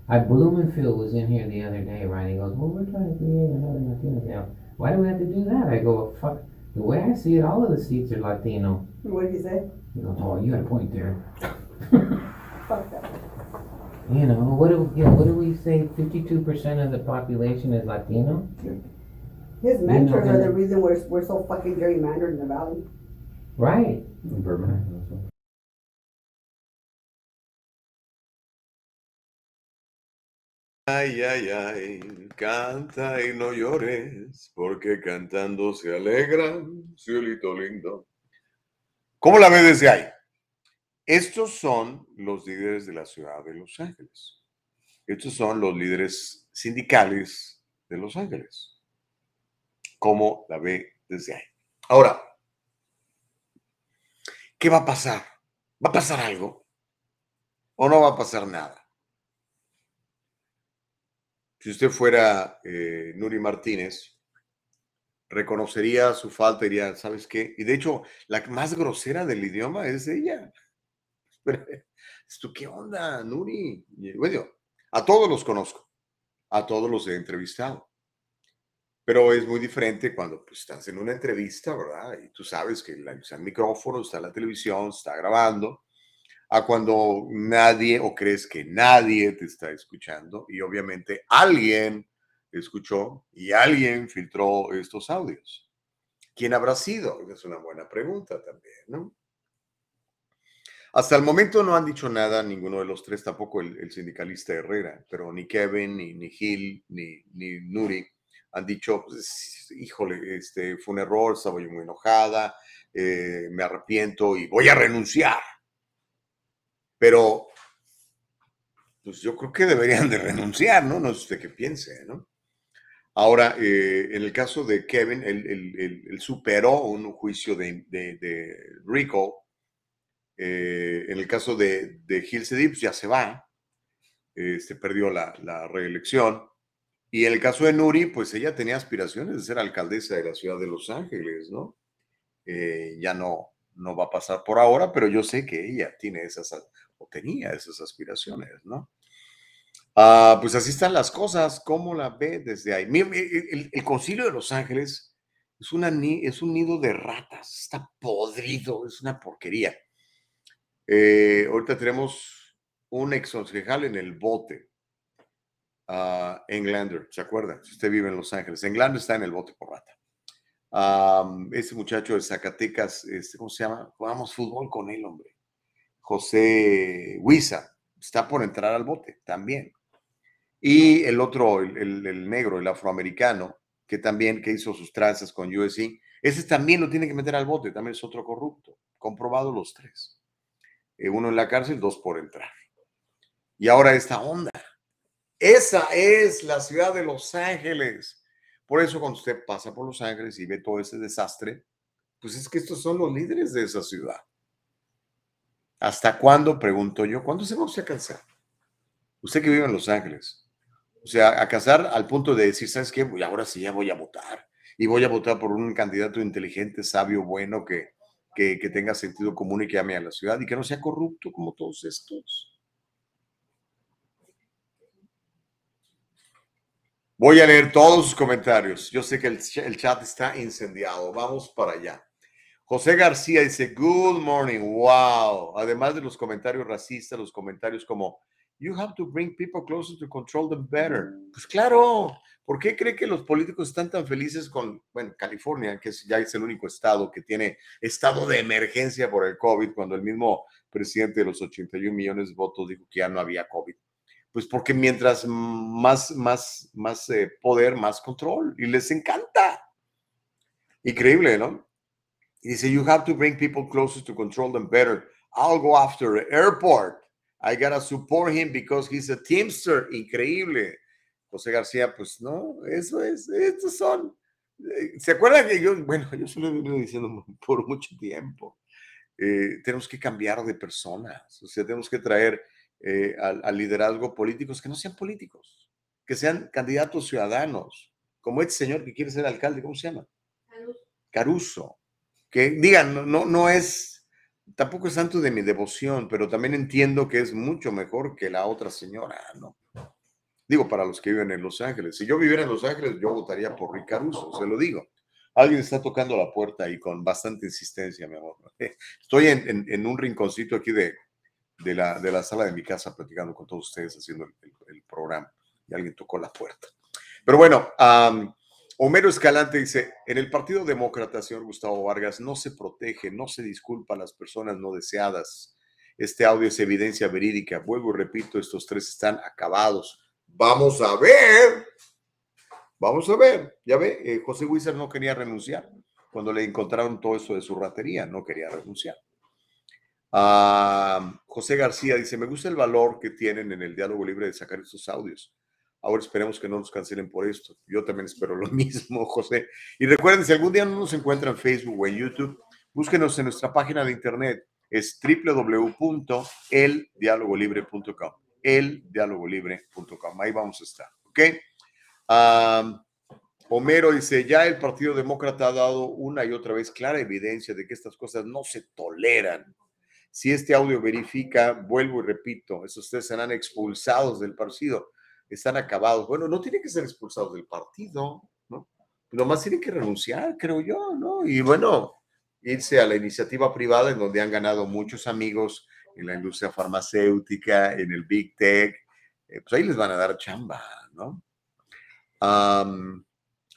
I Blumenfield was in here the other day, right? He goes, "Well, we're trying to create another Latino." Yeah, why do we have to do that? I go, "Fuck." The way I see it, all of the seats are Latino. What did he say? You know, oh, you got a point there. Fuck that. You know, what do yeah, what do we say? Fifty-two percent of the population is Latino. His mentors and- are the reason we're, we're so fucking gerrymandered in the valley. Right. Ay, ay, ay, canta y no llores, porque cantando se alegran, cielito lindo. ¿Cómo la ve desde ahí? Estos son los líderes de la ciudad de Los Ángeles. Estos son los líderes sindicales de Los Ángeles. ¿Cómo la ve desde ahí? Ahora, ¿qué va a pasar? ¿Va a pasar algo? ¿O no va a pasar nada? Si usted fuera eh, Nuri Martínez, reconocería su falta y diría, ¿sabes qué? Y de hecho, la más grosera del idioma es ella. ¿Esto qué onda, Nuri? Bueno, a todos los conozco, a todos los he entrevistado. Pero es muy diferente cuando pues, estás en una entrevista, ¿verdad? Y tú sabes que está el micrófono, está la televisión, está grabando, a cuando nadie o crees que nadie te está escuchando y obviamente alguien escuchó y alguien filtró estos audios. ¿Quién habrá sido? Es una buena pregunta también, ¿no? Hasta el momento no han dicho nada ninguno de los tres, tampoco el, sindicalista Herrera, pero ni Kevin, ni, ni Gil, ni, ni Nuri han dicho, pues, híjole, este, fue un error, estaba yo muy enojada, eh, me arrepiento y voy a renunciar. Pero, pues yo creo que deberían de renunciar, ¿no? No sé usted qué piense, ¿no? Ahora, eh, en el caso de Kevin, él, superó un juicio de, de, de. Eh, en el caso de, de Gil pues ya se va. Este, perdió la, la reelección. Y en el caso de Nuri, pues ella tenía aspiraciones de ser alcaldesa de la ciudad de Los Ángeles, ¿no? Eh, ya no, no va a pasar por ahora, pero yo sé que ella tiene esas, o tenía esas aspiraciones, ¿no? Ah, pues así están las cosas. ¿Cómo la ve desde ahí? El, el- concilio de Los Ángeles es, una, es un nido de ratas, está podrido, es una porquería. Eh, ahorita tenemos un ex concejal en el bote, ah, Englander, ¿se acuerda? Si usted vive en Los Ángeles, Englander está en el bote por rata. Am, ese muchacho de Zacatecas, este, ¿cómo se llama? Jugamos fútbol con él, hombre. José Huiza, está por entrar al bote también. Y el otro, el, negro, el afroamericano, que también que hizo sus tranzas con USC, ese también lo tiene que meter al bote, también es otro corrupto. Comprobado los tres. Eh, uno en la cárcel, dos por entrar. Y ahora esta onda. Esa es la ciudad de Los Ángeles. Por eso cuando usted pasa por Los Ángeles y ve todo ese desastre, pues es que estos son los líderes de esa ciudad. ¿Hasta cuándo? Pregunto yo. ¿Cuándo se va usted a cansar? Usted que vive en Los Ángeles. O sea, a cansar al punto de decir, ¿sabes qué? Voy- ahora sí ya voy a votar. Y voy a votar por un candidato inteligente, sabio, bueno, que, que, que tenga sentido común y que ame a la ciudad y que no sea corrupto como todos estos. Voy a leer todos sus comentarios. Yo sé que el, el chat está incendiado. Vamos para allá. José García dice, Good morning, wow. Además de los comentarios racistas, los comentarios como, You have to bring people closer to control them better. Pues claro, ¿por qué cree que los políticos están tan felices con, bueno, California, que ya es el único estado que tiene estado de emergencia por el COVID, cuando el mismo presidente de los 81 millones de votos dijo que ya no había COVID? Pues porque mientras más, más, más eh, poder, más control. Y les encanta. Increíble, ¿no? Y dice, you have to bring people closer to control them better. I'll go after the airport. I gotta support him because he's a teamster. Increíble. José García, pues no, eso es, estos son. eh, ¿Se acuerdan que yo, bueno, yo se lo he venido diciendo por mucho tiempo? eh, tenemos que cambiar de personas, o sea, tenemos que traer eh, al, al liderazgo políticos que no sean políticos, que sean candidatos ciudadanos, como este señor que quiere ser alcalde, ¿cómo se llama? Caruso. Que digan, no, no, no es, tampoco es santo de mi devoción, pero también entiendo que es mucho mejor que la otra señora, ¿no? Digo, para los que viven en Los Ángeles. Si yo viviera en Los Ángeles, yo votaría por Rick Caruso, se lo digo. Alguien está tocando la puerta y con bastante insistencia, mi amor. Estoy en, en- un rinconcito aquí de, de, la, sala de mi casa platicando con todos ustedes, haciendo el, programa. Y alguien tocó la puerta. Pero bueno, am, Homero Escalante dice, en el Partido Demócrata, señor Gustavo Vargas, no se protege, no se disculpa a las personas no deseadas. Este audio es evidencia verídica. Vuelvo y repito, estos tres están acabados. Vamos a ver. Vamos a ver. Ya ve, eh, José Huizar no quería renunciar. Cuando le encontraron todo esto de su ratería, no quería renunciar. Ah, José García dice, me gusta el valor que tienen en el diálogo libre de sacar estos audios. Ahora esperemos que no nos cancelen por esto. Yo también espero lo mismo, José. Y recuerden, si algún día no nos encuentran en Facebook o en YouTube, búsquenos en nuestra página de internet. Es www.eldialogolibre.com. Eldialogolibre.com. Ahí vamos a estar, ¿ok? Homero dice, ya el Partido Demócrata ha dado una y otra vez clara evidencia de que estas cosas no se toleran. Si este audio verifica, vuelvo y repito, esos tres serán expulsados del partido, están acabados. Bueno, no tienen que ser expulsados del partido, ¿no? Nomás tienen que renunciar, creo yo, ¿no? Y bueno, irse a la iniciativa privada en donde han ganado muchos amigos en la industria farmacéutica, en el Big Tech, eh, pues ahí les van a dar chamba, ¿no?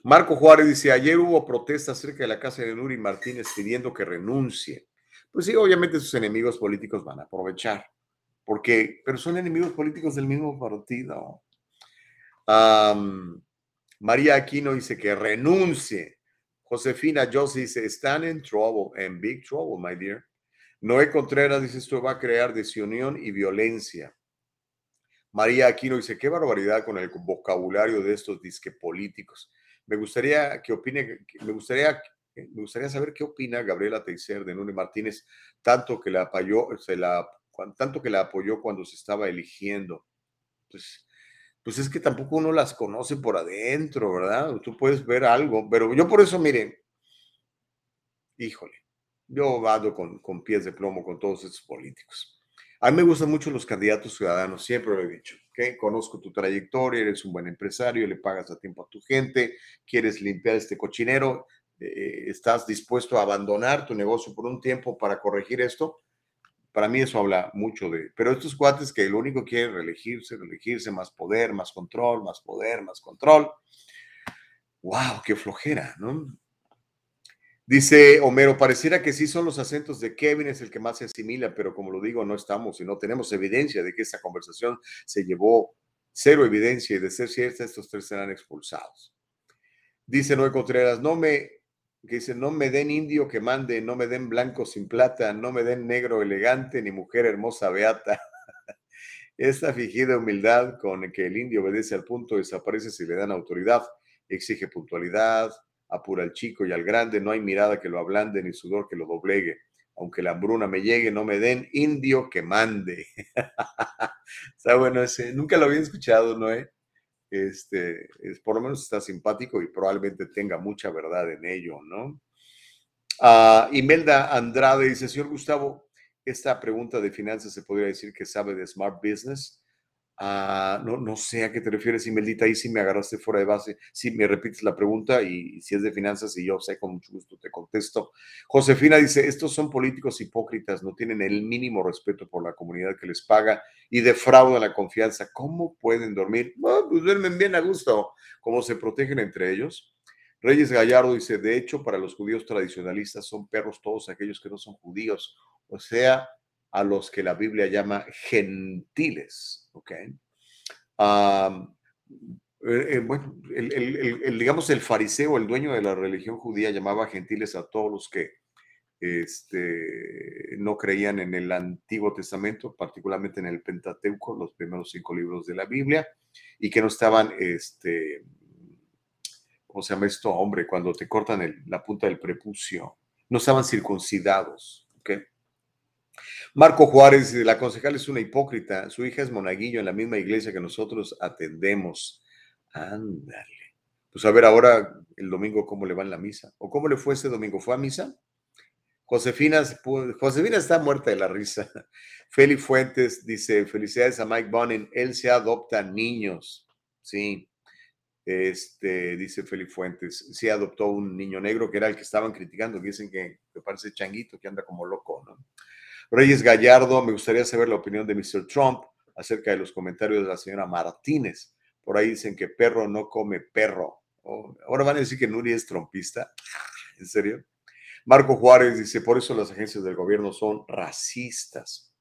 Marco Juárez dice, ayer hubo protestas cerca de la casa de Nuri Martínez pidiendo que renuncie. Pues sí, obviamente sus enemigos políticos van a aprovechar, porque, pero son enemigos políticos del mismo partido. María Aquino dice que renuncie. Josefina Joss dice, están en trouble, en big trouble, my dear. Noé Contreras dice, esto va a crear desunión y violencia. María Aquino dice, qué barbaridad con el vocabulario de estos disque políticos. Me gustaría que opine, me gustaría, me gustaría saber qué opina Gabriela Teiser de Nune Martínez, tanto que la apoyó, tanto que la apoyó cuando se estaba eligiendo. Pues, pues es que tampoco uno las conoce por adentro, ¿verdad? Tú puedes ver algo, pero yo por eso, mire, híjole, yo ando con, con pies de plomo con todos estos políticos. A mí me gustan mucho los candidatos ciudadanos, siempre lo he dicho. ¿ok? Conozco tu trayectoria, eres un buen empresario, le pagas a tiempo a tu gente, quieres limpiar este cochinero, eh, estás dispuesto a abandonar tu negocio por un tiempo para corregir esto. Para mí eso habla mucho de... Pero estos cuates que lo único que quieren reelegirse, reelegirse, más poder, más control, más poder, más control. ¡Wow! ¡Qué flojera! ¿no? Dice Homero, pareciera que sí son los acentos de Kevin, es el que más se asimila, pero como lo digo, no estamos y no tenemos evidencia de que esta conversación se llevó cero evidencia y de ser cierta, estos tres serán expulsados. Dice Noé Contreras, no me, que dice, no me den indio que mande, no me den blanco sin plata, no me den negro elegante, ni mujer hermosa beata. Esta fingida humildad con que el indio obedece al punto desaparece si le dan autoridad, exige puntualidad, apura al chico y al grande, no hay mirada que lo ablande ni sudor que lo doblegue. Aunque la hambruna me llegue, no me den indio que mande. Está bueno ese, nunca lo había escuchado, Noé. Este, es, por lo menos está simpático y probablemente tenga mucha verdad en ello, ¿no? Ah, Imelda Andrade dice, señor Gustavo, esta pregunta de finanzas se podría decir que sabe de Smart Business. Ah, no, no sé a qué te refieres, Imeldita, ahí sí me agarraste fuera de base. Si me repites la pregunta y, si es de finanzas y yo sé, con mucho gusto te contesto. Josefina dice, estos son políticos hipócritas, no tienen el mínimo respeto por la comunidad que les paga y defraudan la confianza. ¿Cómo pueden dormir? Pues duermen bien a gusto. ¿Cómo se protegen entre ellos? Reyes Gallardo dice, de hecho, para los judíos tradicionalistas son perros todos aquellos que no son judíos, o sea, a los que la Biblia llama gentiles, ¿ok? Am, eh, eh, bueno, el, digamos, el fariseo, el dueño de la religión judía, llamaba gentiles a todos los que este, no creían en el Antiguo Testamento, particularmente en el Pentateuco, los primeros cinco libros de la Biblia, y que no estaban, este, ¿cómo se llama esto? Hombre, cuando te cortan el- la punta del prepucio, no estaban circuncidados, ¿ok? Marco Juárez, la concejal es una hipócrita. Su hija es monaguillo en la misma iglesia que nosotros atendemos. Ándale. Pues a ver ahora el domingo cómo le va en la misa. ¿O cómo le fue ese domingo? ¿Fue a misa? Josefina, Josefina está muerta de la risa. Feli Fuentes dice, felicidades a Mike Bonin, él se adopta niños. Sí, este, dice Feli Fuentes, sí adoptó un niño negro que era el que estaban criticando, dicen que, que parece changuito, que anda como loco, ¿no? Reyes Gallardo, me gustaría saber la opinión de Mr. Trump acerca de los comentarios de la señora Martínez. Por ahí dicen que perro no come perro. Oh, ahora van a decir que Nuri es trompista. ¿En serio? Marco Juárez dice, por eso las agencias del gobierno son racistas.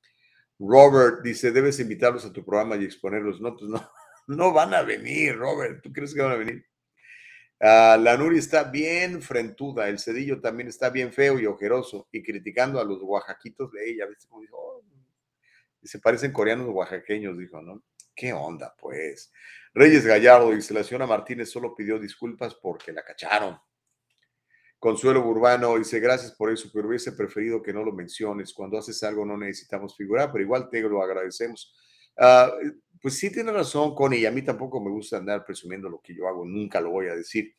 Robert dice, debes invitarlos a tu programa y exponerlos. No, pues no, no van a venir, Robert. ¿Tú crees que van a venir? Ah, la Nuri está bien frentuda, el cedillo también está bien feo y ojeroso, y criticando a los oaxaquitos de ella. ¿Viste cómo dijo? Oh, se parecen coreanos oaxaqueños, dijo, ¿no? ¿Qué onda, pues? Reyes Gallardo dice, la señora Martínez solo pidió disculpas porque la cacharon. Consuelo Urbano dice, gracias por eso, pero hubiese preferido que no lo menciones. Cuando haces algo no necesitamos figurar, pero igual te lo agradecemos. Ah, pues sí tiene razón, Connie, y a mí tampoco me gusta andar presumiendo lo que yo hago, nunca lo voy a decir.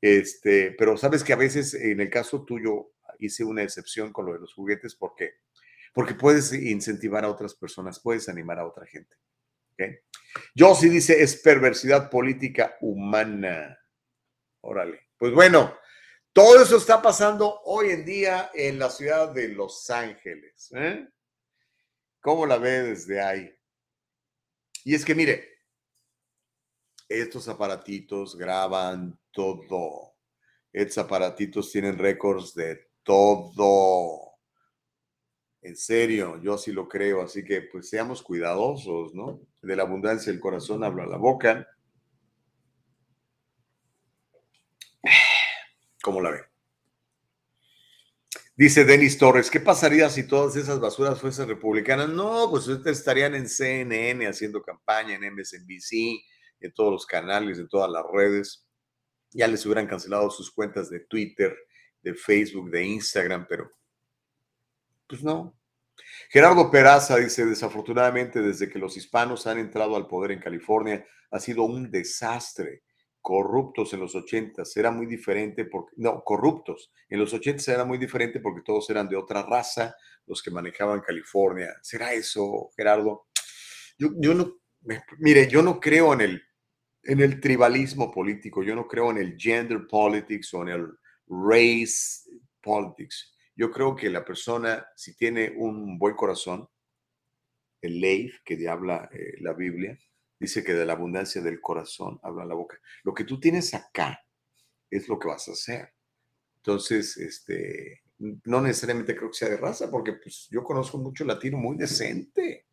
Este, pero sabes que a veces en el caso tuyo hice una excepción con lo de los juguetes porque, porque puedes incentivar a otras personas, puedes animar a otra gente. Yo sí dice, es perversidad política humana. Órale. Pues bueno, todo eso está pasando hoy en día en la ciudad de Los Ángeles. ¿eh? ¿Cómo la ve desde ahí? Y es que mire, estos aparatitos graban todo. Estos aparatitos tienen récords de todo. En serio, yo sí lo creo. Así que pues seamos cuidadosos, ¿no? De la abundancia del corazón habla la boca. ¿Cómo la ve? Dice Denis Torres, ¿qué pasaría si todas esas basuras fuesen republicanas? No, pues ustedes estarían en CNN haciendo campaña, en MSNBC, en todos los canales, en todas las redes. Ya les hubieran cancelado sus cuentas de Twitter, de Facebook, de Instagram, pero pues no. Gerardo Peraza dice, desafortunadamente desde que los hispanos han entrado al poder en California ha sido un desastre corruptos en los 80 era muy diferente porque, no, corruptos. En los 80 era muy diferente porque todos eran de otra raza, los que manejaban California. ¿Será eso, Gerardo? Yo, yo no, mire, yo no creo en el, en el tribalismo político, yo no creo en el gender politics o en el race politics. Yo creo que la persona, si tiene un buen corazón, el leif que habla eh, la Biblia, Dice que de la abundancia del corazón habla la boca. Lo que tú tienes acá es lo que vas a hacer. Entonces, este, no necesariamente creo que sea de raza, porque pues, yo conozco mucho latino muy decente.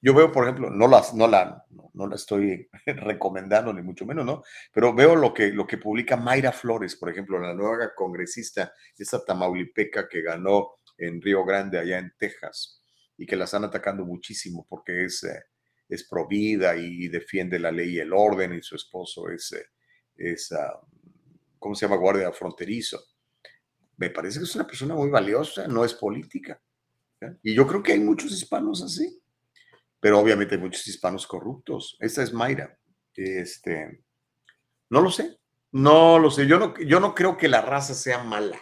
Yo veo, por ejemplo, no, las, no, la, no, la estoy recomendando, ni mucho menos, ¿no? Pero veo lo que, lo que publica Mayra Flores, por ejemplo, la nueva congresista, esa tamaulipeca que ganó en Río Grande, allá en Texas, y que la están atacando muchísimo porque es eh, es provida y defiende la ley y el orden, y su esposo es, eh, es ah, ¿cómo se llama? Guardia fronterizo. Me parece que es una persona muy valiosa, no es política. Y yo creo que hay muchos hispanos así, pero obviamente hay muchos hispanos corruptos. Esta es Mayra. Este, no lo sé, no lo sé. Yo no, yo no creo que la raza sea mala.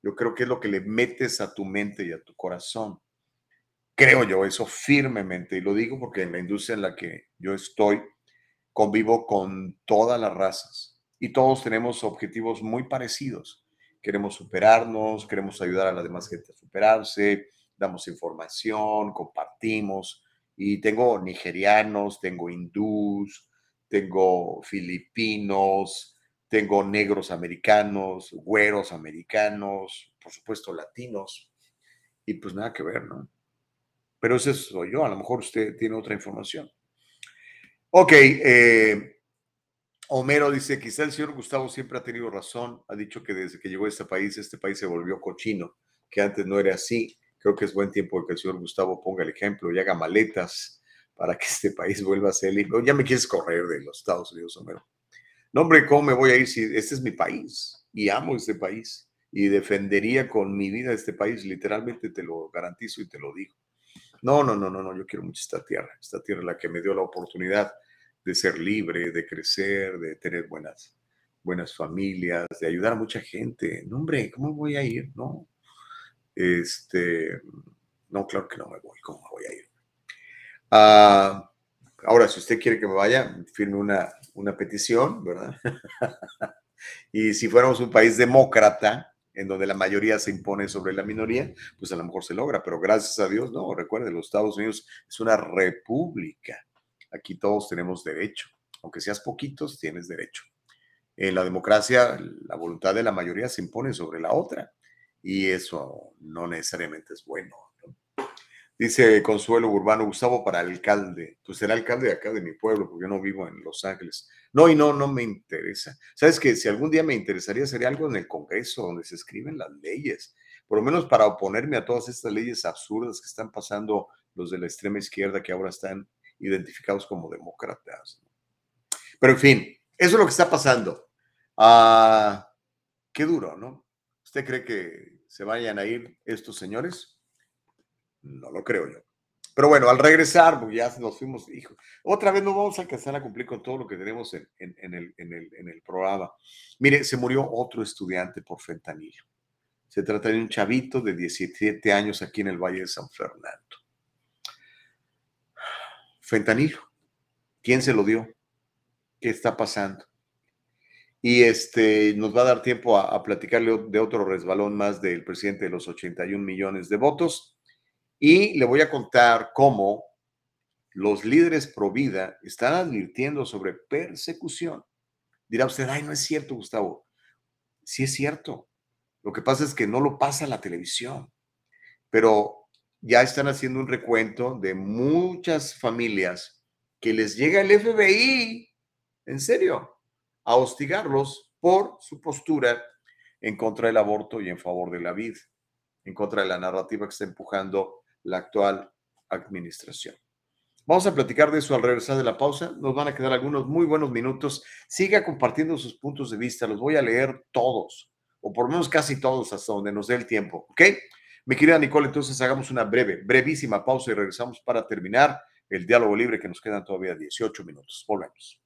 Yo creo que es lo que le metes a tu mente y a tu corazón. Creo yo eso firmemente y lo digo porque en la industria en la que yo estoy convivo con todas las razas y todos tenemos objetivos muy parecidos. Queremos superarnos, queremos ayudar a la demás gente a superarse, damos información, compartimos y tengo nigerianos, tengo hindús, tengo filipinos, tengo negros americanos, güeros americanos, por supuesto latinos y pues nada que ver, ¿no? Pero ese soy yo, a lo mejor usted tiene otra información. Ok, eh, Homero dice, quizá el señor Gustavo siempre ha tenido razón, ha dicho que desde que llegó a este país, este país se volvió cochino, que antes no era así. Creo que es buen tiempo que el señor Gustavo ponga el ejemplo y haga maletas para que este país vuelva a ser libre. Ya me quieres correr de los Estados Unidos, Homero. No, hombre, ¿cómo me voy a ir si este es mi país y amo este país? y defendería con mi vida este país, literalmente te lo garantizo y te lo digo. No, no, no, no, no, yo quiero mucho esta tierra, esta tierra la que me dio la oportunidad de ser libre, de crecer, de tener buenas, buenas familias, de ayudar a mucha gente. No, hombre, ¿cómo voy a ir? No. Este, no, claro que no me voy, ¿cómo me voy a ir? Ah, ahora, si usted quiere que me vaya, firme una, una petición, ¿verdad? y si fuéramos un país demócrata, en donde la mayoría se impone sobre la minoría, pues a lo mejor se logra, pero gracias a Dios, no, recuerde, los Estados Unidos es una república. Aquí todos tenemos derecho, aunque seas poquitos, tienes derecho. En la democracia, la voluntad de la mayoría se impone sobre la otra y eso no necesariamente es bueno. Dice Consuelo Urbano, Gustavo para alcalde. Pues será alcalde de acá de mi pueblo, porque yo no vivo en Los Ángeles. No, y no, no me interesa. Sabes que si algún día me interesaría, sería algo en el Congreso, donde se escriben las leyes, por lo menos para oponerme a todas estas leyes absurdas que están pasando los de la extrema izquierda, que ahora están identificados como demócratas. Pero en fin, eso es lo que está pasando. Ah, qué duro, ¿no? ¿Usted cree que se vayan a ir estos señores? No lo creo yo. Pero bueno, al regresar, pues ya nos fuimos, hijo, otra vez no vamos a alcanzar a cumplir con todo lo que tenemos en, el, en el programa. Mire, se murió otro estudiante por fentanilo. Se trata de un chavito de 17 años aquí en el Valle de San Fernando. Fentanilo. ¿Quién se lo dio? ¿Qué está pasando? Y este, nos va a dar tiempo a, a platicarle de otro resbalón más del presidente de los 81 millones de votos y le voy a contar cómo los líderes pro vida están advirtiendo sobre persecución. Dirá usted, ay, no es cierto, Gustavo. Sí es cierto. Lo que pasa es que no lo pasa la televisión, pero ya están haciendo un recuento de muchas familias que les llega el FBI, en serio, a hostigarlos por su postura en contra del aborto y en favor de la vida, en contra de la narrativa que está empujando la actual administración. Vamos a platicar de eso al regresar de la pausa. Nos van a quedar algunos muy buenos minutos. Siga compartiendo sus puntos de vista. Los voy a leer todos, o por lo menos casi todos, hasta donde nos dé el tiempo. ¿Ok? Mi querida Nicole, entonces hagamos una breve, brevísima pausa y regresamos para terminar el diálogo libre que nos quedan todavía 18 minutos. Volvemos.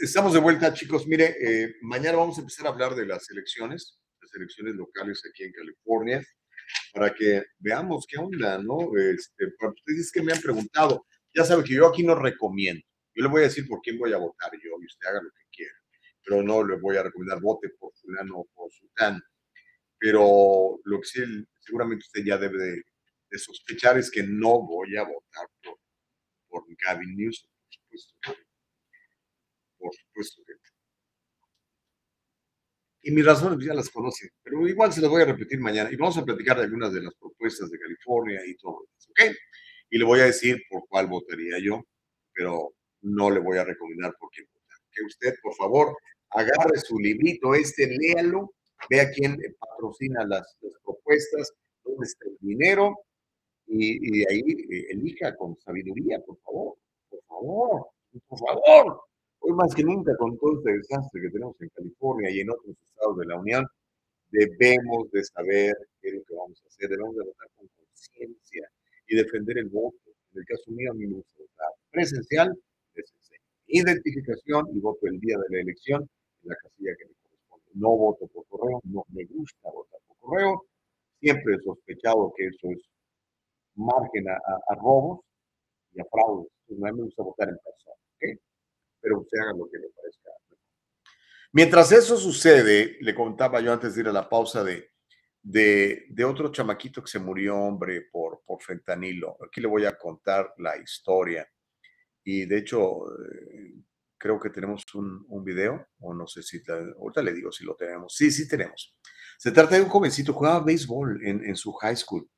Estamos de vuelta, chicos. Mire, eh, mañana vamos a empezar a hablar de las elecciones, las elecciones locales aquí en California, para que veamos qué onda, ¿no? Este, ustedes que me han preguntado, ya saben que yo aquí no recomiendo. Yo le voy a decir por quién voy a votar yo y usted haga lo que quiera. Pero no le voy a recomendar vote por fulano o por sultán. Pero lo que sí, seguramente usted ya debe de, sospechar es que no voy a votar por, por Gavin Newsom, por supuesto por supuesto que. Y mis razones ya las conocen, pero igual se las voy a repetir mañana. Y vamos a platicar de algunas de las propuestas de California y todo eso, ¿ok? Y le voy a decir por cuál votaría yo, pero no le voy a recomendar por quién votar. Que usted, por favor, agarre su librito este, léalo, vea quién patrocina las, propuestas, dónde está el dinero, y, y de ahí eh, elija con sabiduría, por favor, por favor, por favor. Hoy más que nunca, con todo este desastre que tenemos en California y en otros estados de la Unión, debemos de saber qué es lo que vamos a hacer, debemos de votar con conciencia y defender el voto. En el caso mío, a mí me gusta votar presencial, identificación y voto el día de la elección en la casilla que me corresponde. No voto por correo, no me gusta votar por correo. Siempre he sospechado que eso es margen a, robos y a fraudes. a mí me gusta votar en persona. ¿okay? Pero usted haga lo que le parezca. Mientras eso sucede, le contaba yo antes de ir a la pausa de, de, otro chamaquito que se murió, hombre, por, por fentanilo. Aquí le voy a contar la historia. Y de hecho, eh, creo que tenemos un, un video, o no sé si, ahorita le digo si lo tenemos. Sí, sí tenemos. Se trata de un jovencito, jugaba béisbol en, en su high school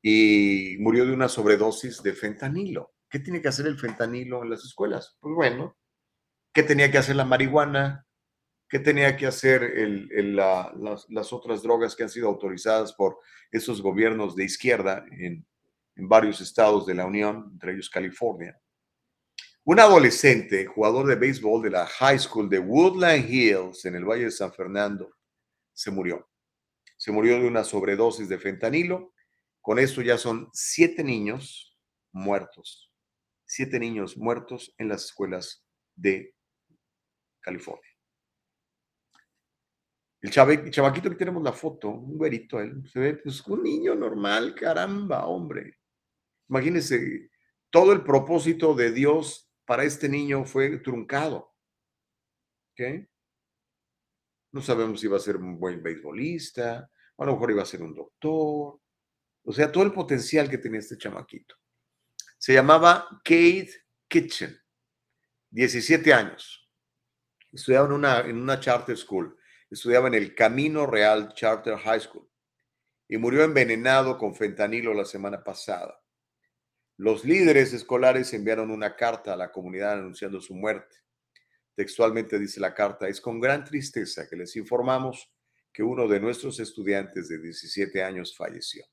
y murió de una sobredosis de fentanilo. ¿Qué tiene que hacer el fentanilo en las escuelas? Pues bueno, ¿qué tenía que hacer la marihuana? ¿Qué tenía que hacer las otras drogas que han sido autorizadas por esos gobiernos de izquierda en, en varios estados de la Unión, entre ellos California? Un adolescente, jugador de béisbol de la High School de Woodland Hills en el Valle de San Fernando, se murió. Se murió de una sobredosis de fentanilo. Con esto ya son siete niños muertos. Siete niños muertos en las escuelas de California. El chave- chavaquito que tenemos la foto, un güerito, él se ve pues un niño normal, caramba, hombre. Imagínense, todo el propósito de Dios para este niño fue truncado. ¿Ok? No sabemos si iba a ser un buen beisbolista, a lo mejor iba a ser un doctor. O sea, todo el potencial que tenía este chamaquito. Se llamaba Kate Kitchen, 17 años. Estudiaba en una, charter school. Estudiaba en el Camino Real Charter High School y murió envenenado con fentanilo la semana pasada. Los líderes escolares enviaron una carta a la comunidad anunciando su muerte. Textualmente dice la carta, es con gran tristeza que les informamos que uno de nuestros estudiantes de 17 años falleció.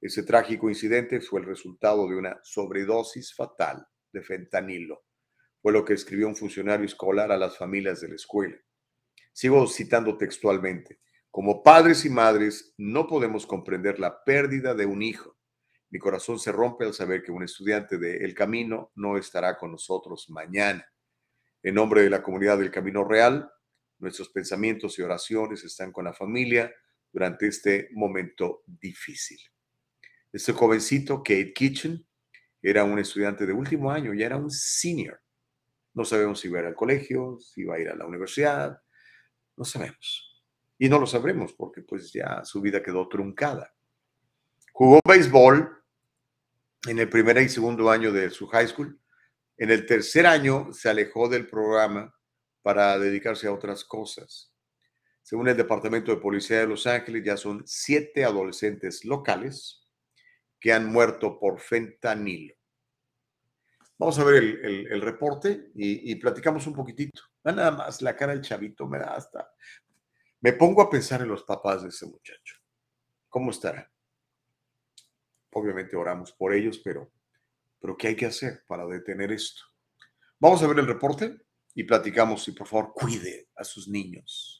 Ese trágico incidente fue el resultado de una sobredosis fatal de fentanilo. Fue lo que escribió un funcionario escolar a las familias de la escuela. Sigo citando textualmente. Como padres y madres no podemos comprender la pérdida de un hijo. Mi corazón se rompe al saber que un estudiante de El Camino no estará con nosotros mañana. En nombre de la comunidad del Camino Real, nuestros pensamientos y oraciones están con la familia durante este momento difícil. Este jovencito, Kate Kitchen, era un estudiante de último año, ya era un senior. No sabemos si iba a ir al colegio, si iba a ir a la universidad, no sabemos. Y no lo sabremos porque pues ya su vida quedó truncada. Jugó béisbol en el primer y segundo año de su high school. En el tercer año se alejó del programa para dedicarse a otras cosas. Según el Departamento de Policía de Los Ángeles, ya son siete adolescentes locales que han muerto por fentanilo. Vamos a ver el, reporte y, platicamos un poquitito. Da nada más la cara del chavito, me da hasta... Me pongo a pensar en los papás de ese muchacho. ¿Cómo estarán? Obviamente oramos por ellos, pero, pero ¿qué hay que hacer para detener esto? Vamos a ver el reporte y platicamos y por favor cuide a sus niños.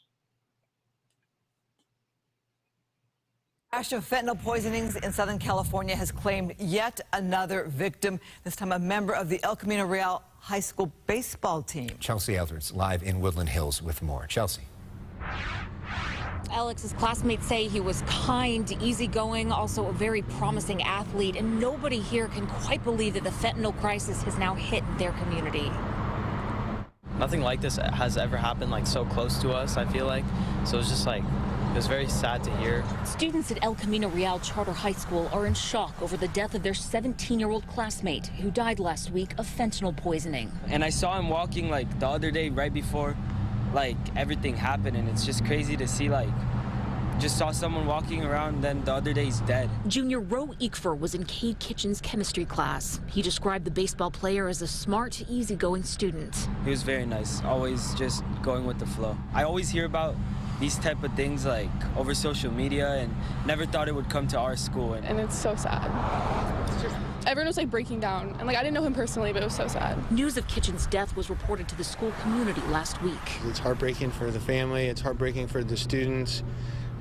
Rash of fentanyl poisonings in Southern California has claimed yet another victim, this time a member of the El Camino Real High School baseball team. Chelsea Eldred's live in Woodland Hills with more. Chelsea. Alex's classmates say he was kind, easygoing, also a very promising athlete, and nobody here can quite believe that the fentanyl crisis has now hit their community. nothing like this has ever happened like so close to us i feel like so it's just like it was very sad to hear Students at El Camino Real Charter High School are in shock over the death of their 17 year old classmate who died last week of fentanyl poisoning. and i saw him walking like the other day right before like everything happened and it's just crazy to see like just saw someone walking around then the other day he's dead Junior Roe Eekfer was in Cade Kitchen's chemistry class. He described the baseball player as a smart, easygoing student. he was very nice always just going with the flow i always hear about these type of things like over social media and never thought it would come to our school and and it's so sad. It's just everyone was like breaking down, and like I didn't know him personally, but it was so sad. News of Kitchen's death was reported to the school community last week. It's heartbreaking for the family. It's heartbreaking for the students.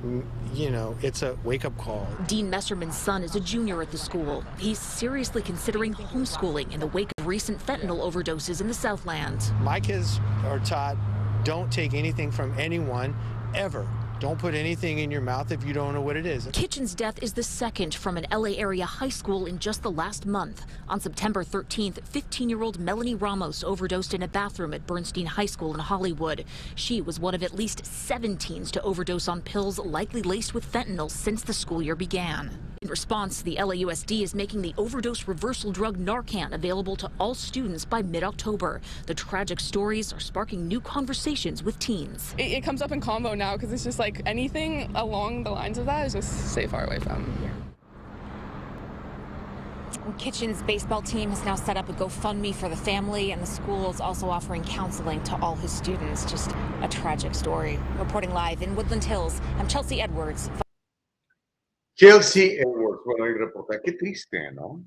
Mm, You know, it's a wake up call. Dean Messerman's son is a junior at the school. He's seriously considering homeschooling in the wake of recent fentanyl overdoses in the Southland. My kids are taught don't take anything from anyone ever. Don't put anything in your mouth if you don't know what it is. Kitchen's death is the second from an LA area high school in just the last month. On September 13th, 15 year old Melanie Ramos overdosed in a bathroom at Bernstein High School in Hollywood. She was one of at least seven teens to overdose on pills likely laced with fentanyl since the school year began. In response, the LAUSD is making the overdose reversal drug Narcan available to all students by mid-October. The tragic stories are sparking new conversations with teens. It, it comes up in combo now because it's just like anything along the lines of that is just stay far away from. Kitchen's baseball team has now set up a GoFundMe for the family, and the school is also offering counseling to all his students. Just a tragic story. Reporting live in Woodland Hills, I'm Chelsea Edwards. Chelsea Edwards, bueno, hay reportaje, qué triste, ¿no?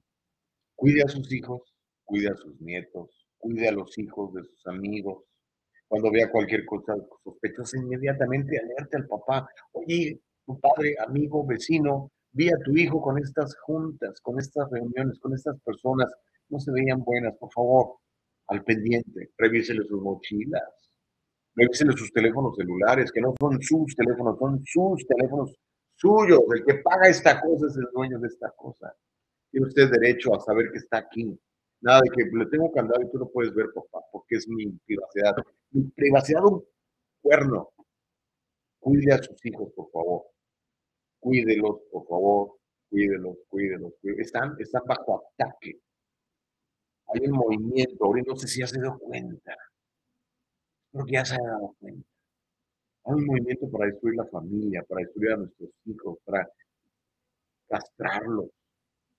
Cuide a sus hijos, cuide a sus nietos, cuide a los hijos de sus amigos. Cuando vea cualquier cosa sospechosa, inmediatamente alerte al papá. Oye, tu padre, amigo, vecino, vi a tu hijo con estas juntas, con estas reuniones, con estas personas. No se veían buenas, por favor, al pendiente. Revísele sus mochilas, revísele sus teléfonos celulares, que no son sus teléfonos, son sus teléfonos suyos. El que paga esta cosa es el dueño de esta cosa. Tiene usted derecho a saber que está aquí. Nada de que le tengo candado y tú no puedes ver, papá, porque es mi privacidad. Mi privacidad, un cuerno. Cuide a sus hijos, por favor. Cuídelos, por favor. Cuídelos, cuídelos. Están, están bajo ataque. Hay un movimiento. Ahorita no sé si ya se cuenta. Creo que ya se ha dado cuenta. Hay un movimiento para destruir la familia, para destruir a nuestros hijos, para castrarlos,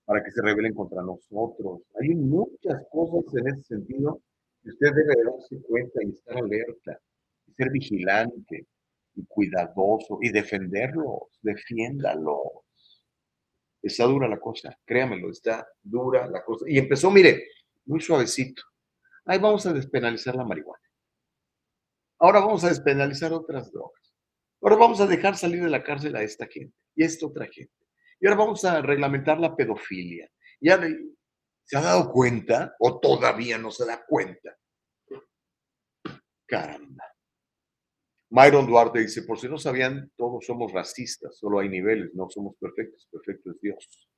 para que se rebelen contra nosotros. Hay muchas cosas en ese sentido que usted debe darse cuenta y estar alerta, ser vigilante y cuidadoso y defenderlos, defiéndalos. Está dura la cosa, créamelo, está dura la cosa. Y empezó, mire, muy suavecito. Ahí vamos a despenalizar la marihuana. Ahora vamos a despenalizar otras drogas. Ahora vamos a dejar salir de la cárcel a esta gente y a esta otra gente. Y ahora vamos a reglamentar la pedofilia. ¿Ya se ha dado cuenta o todavía no se da cuenta? Caramba. Myron Duarte dice, por si no sabían, todos somos racistas, solo hay niveles, no somos perfectos, perfecto es Dios.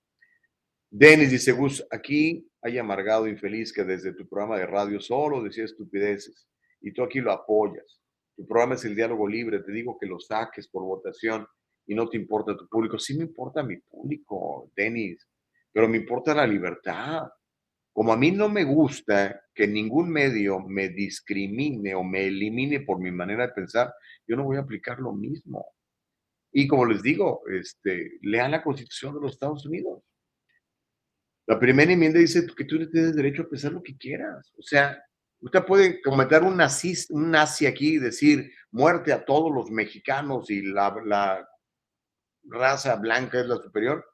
Denis dice, Gus, aquí hay amargado infeliz que desde tu programa de radio solo decía estupideces y tú aquí lo apoyas. Tu programa es el diálogo libre, te digo que lo saques por votación y no te importa tu público. Sí me importa mi público, Denis, pero me importa la libertad. Como a mí no me gusta que ningún medio me discrimine o me elimine por mi manera de pensar, yo no voy a aplicar lo mismo. Y como les digo, este, lean la Constitución de los Estados Unidos. La primera enmienda dice que tú tienes derecho a pensar lo que quieras. O sea, usted puede cometer un nazi, un nazi aquí y decir muerte a todos los mexicanos y la, raza blanca es la superior.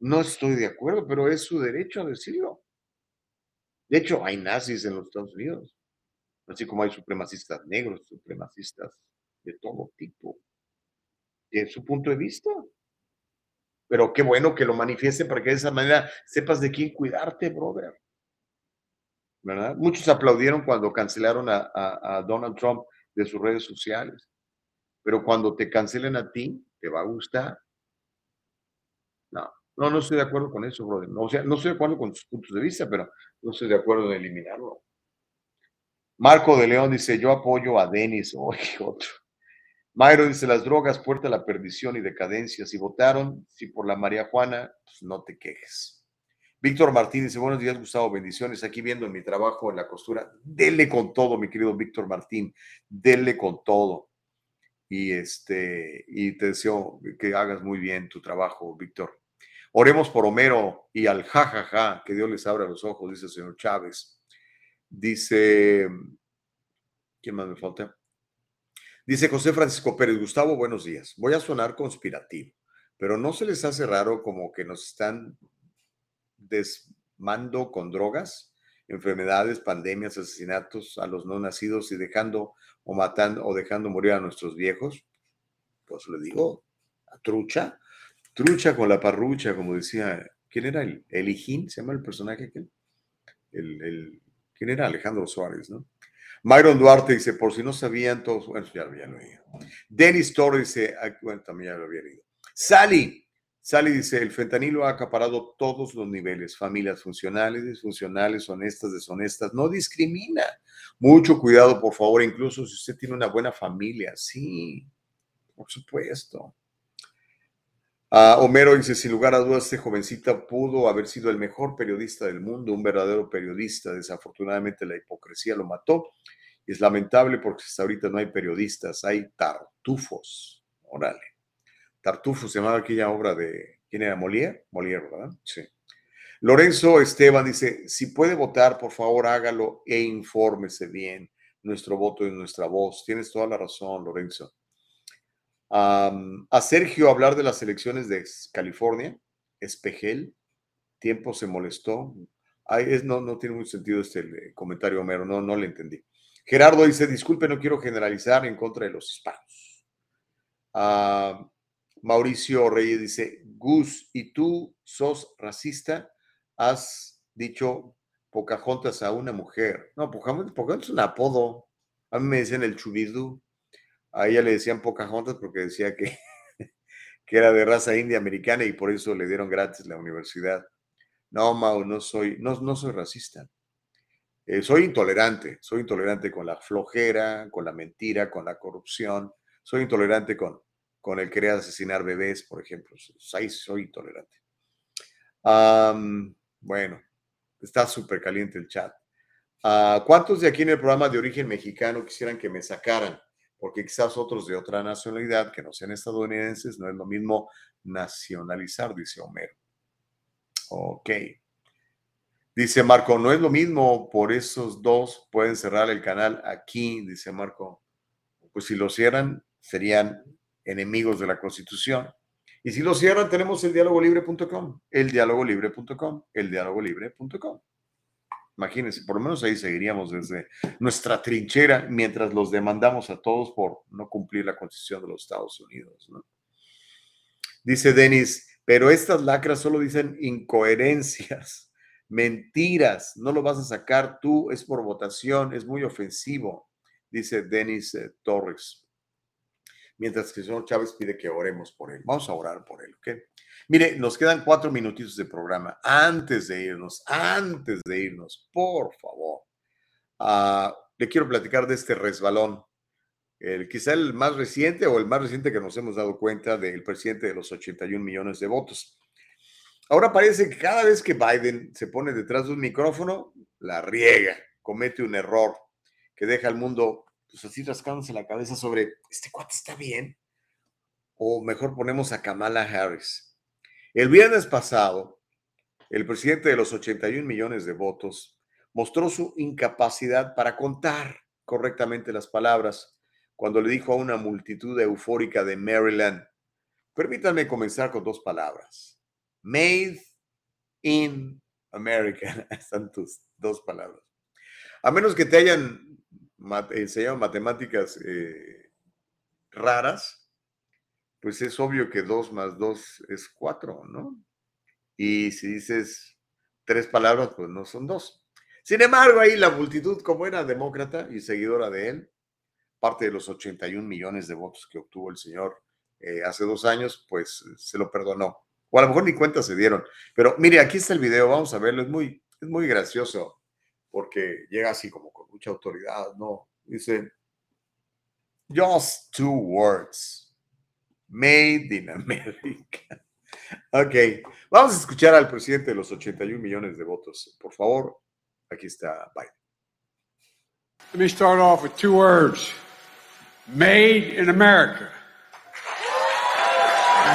No estoy de acuerdo, pero es su derecho a decirlo. De hecho, hay nazis en los Estados Unidos, así como hay supremacistas negros, supremacistas de todo tipo. Es su punto de vista. Pero qué bueno que lo manifieste para que de esa manera sepas de quién cuidarte, brother. Muchos aplaudieron cuando cancelaron a Donald Trump de sus redes sociales. Pero cuando te cancelen a ti, ¿te va a gustar? No, no, no estoy de acuerdo con eso, brother. No, o sea, no estoy de acuerdo con sus puntos de vista, pero no estoy de acuerdo en eliminarlo. Marco de León dice, yo apoyo a Denis, oye, otro. Mayro dice, las drogas, puerta a la perdición y decadencia. Si votaron, si por la María Juana, pues no te quejes. Víctor Martín dice, buenos días, Gustavo, bendiciones. Aquí viendo mi trabajo en la costura. Dele con todo, mi querido Víctor Martín. Dele con todo. Y, este, y te deseo que hagas muy bien tu trabajo, Víctor. Oremos por Homero y al jajaja, que Dios les abra los ojos, dice el señor Chávez. Dice, ¿quién más me falta? Dice José Francisco Pérez, Gustavo, buenos días. Voy a sonar conspirativo, pero ¿no se les hace raro como que nos están desmando con drogas, enfermedades, pandemias, asesinatos a los no nacidos y dejando o matando o dejando morir a nuestros viejos? Pues le digo, a trucha, trucha con la parrucha, como decía, ¿quién era el? Elijín, se llama el personaje. El, el, ¿Quién era? Alejandro Suárez, ¿no? Myron Duarte dice, por si no sabían todos, bueno, ya lo había. Dennis Torres dice, bueno, también ya lo había leído. Sally, Sally dice, el fentanilo ha acaparado todos los niveles, familias funcionales, disfuncionales, honestas, deshonestas, no discrimina. Mucho cuidado, por favor, incluso si usted tiene una buena familia, sí, por supuesto. Ah, Homero dice, sin lugar a dudas, este jovencita pudo haber sido el mejor periodista del mundo, un verdadero periodista. Desafortunadamente la hipocresía lo mató. Y es lamentable porque hasta ahorita no hay periodistas, hay tartufos. Órale. Tartufos se llamaba aquella obra de, ¿quién era? Molière. Molière, ¿verdad? Sí. Lorenzo Esteban dice, si puede votar, por favor hágalo e infórmese bien. Nuestro voto es nuestra voz. Tienes toda la razón, Lorenzo. a Sergio hablar de las elecciones de California, Espejel, tiempo se molestó. es, no, no tiene mucho sentido este eh, comentario, Homero, no, no le entendí. Gerardo dice, disculpe, no quiero generalizar en contra de los hispanos. Mauricio Reyes dice, Gus, ¿y tú sos racista? has dicho Pocahontas a una mujer. No, Pocahontas, es un apodo. A mí me decían el chubidú. A ella le decían Pocahontas porque decía que, que era de raza india americana y por eso le dieron gratis la universidad. No, Mau, no soy, no, no soy racista. Eh, soy intolerante, soy intolerante con la flojera, con la mentira, con la corrupción. Soy intolerante con, con el querer asesinar bebés, por ejemplo. Ahí soy intolerante. Bueno, está súper caliente el chat. Ah, ¿Cuántos de aquí en el programa de origen mexicano quisieran que me sacaran? Porque quizás otros de otra nacionalidad que no sean estadounidenses, no es lo mismo nacionalizar, dice Homero. Ok. Dice Marco, no es lo mismo, por esos dos pueden cerrar el canal aquí, dice Marco. Pues si lo cierran, serían enemigos de la Constitución. Y si lo cierran, tenemos el dialogolibre.com, el dialogolibre.com, el dialogolibre.com. Imagínense, por lo menos ahí seguiríamos desde nuestra trinchera mientras los demandamos a todos por no cumplir la constitución de los Estados Unidos. Dice Denis, pero estas lacras solo dicen incoherencias, mentiras, no lo vas a sacar tú, es por votación, es muy ofensivo, dice Denis eh, Torres mientras que el señor Chávez pide que oremos por él. Vamos a orar por él, ¿ok? Mire, nos quedan cuatro minutitos de programa. Antes de irnos, antes de irnos, por favor, uh, le quiero platicar de este resbalón. El, quizá el más reciente o el más reciente que nos hemos dado cuenta del presidente de los 81 millones de votos. Ahora parece que cada vez que Biden se pone detrás de un micrófono, la riega, comete un error que deja al mundo pues así rascándose la cabeza sobre, ¿este cuate está bien? O mejor ponemos a Kamala Harris. El viernes pasado, el presidente de los 81 millones de votos mostró su incapacidad para contar correctamente las palabras cuando le dijo a una multitud eufórica de Maryland, permítanme comenzar con dos palabras. Made in America. Están tus dos palabras. A menos que te hayan enseñan matemáticas eh, raras, pues es obvio que 2 más 2 es 4, ¿no? Y si dices tres palabras, pues no son dos. Sin embargo, ahí la multitud, como era demócrata y seguidora de él, parte de los 81 millones de votos que obtuvo el señor eh, hace dos años, pues se lo perdonó. O a lo mejor ni cuenta se dieron. Pero mire, aquí está el video, vamos a verlo, es muy, es muy gracioso porque llega así como mucha autoridad, ¿no? Dice, just two words, made in America. Ok, vamos a escuchar al presidente de los 81 millones de votos. Por favor, aquí está Biden. Let me start off with two words. Made in America.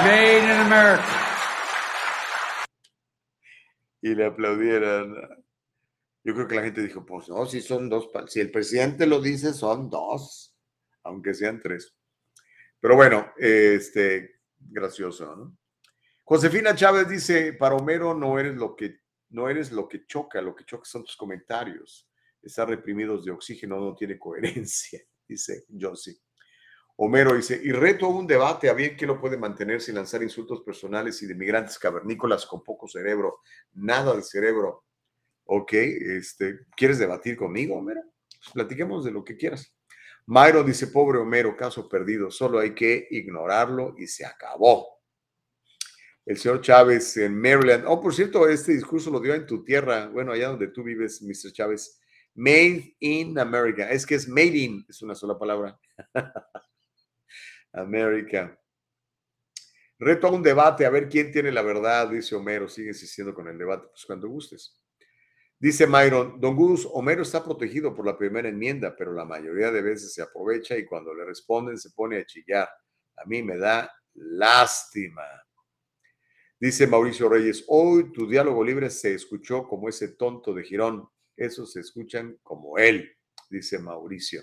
Made in America. Y le aplaudieron. Yo creo que la gente dijo, pues no, si son dos, si el presidente lo dice, son dos, aunque sean tres. Pero bueno, este, gracioso, ¿no? Josefina Chávez dice, para Homero no eres lo que, no eres lo que choca, lo que choca son tus comentarios. Estar reprimidos de oxígeno no tiene coherencia, dice Josie. Homero dice, y reto un debate a bien que lo puede mantener sin lanzar insultos personales y de migrantes cavernícolas con poco cerebro, nada de cerebro Ok, este, ¿quieres debatir conmigo, Homero? Pues platiquemos de lo que quieras. Mayro dice, pobre Homero, caso perdido, solo hay que ignorarlo y se acabó. El señor Chávez en Maryland. Oh, por cierto, este discurso lo dio en tu tierra, bueno, allá donde tú vives, Mr. Chávez. Made in America. Es que es made in, es una sola palabra. América. Reto a un debate, a ver quién tiene la verdad, dice Homero. Sigue insistiendo con el debate, pues cuando gustes. Dice Myron, Don Gus, Homero está protegido por la primera enmienda, pero la mayoría de veces se aprovecha y cuando le responden se pone a chillar. A mí me da lástima. Dice Mauricio Reyes, hoy tu diálogo libre se escuchó como ese tonto de Girón. Esos se escuchan como él, dice Mauricio.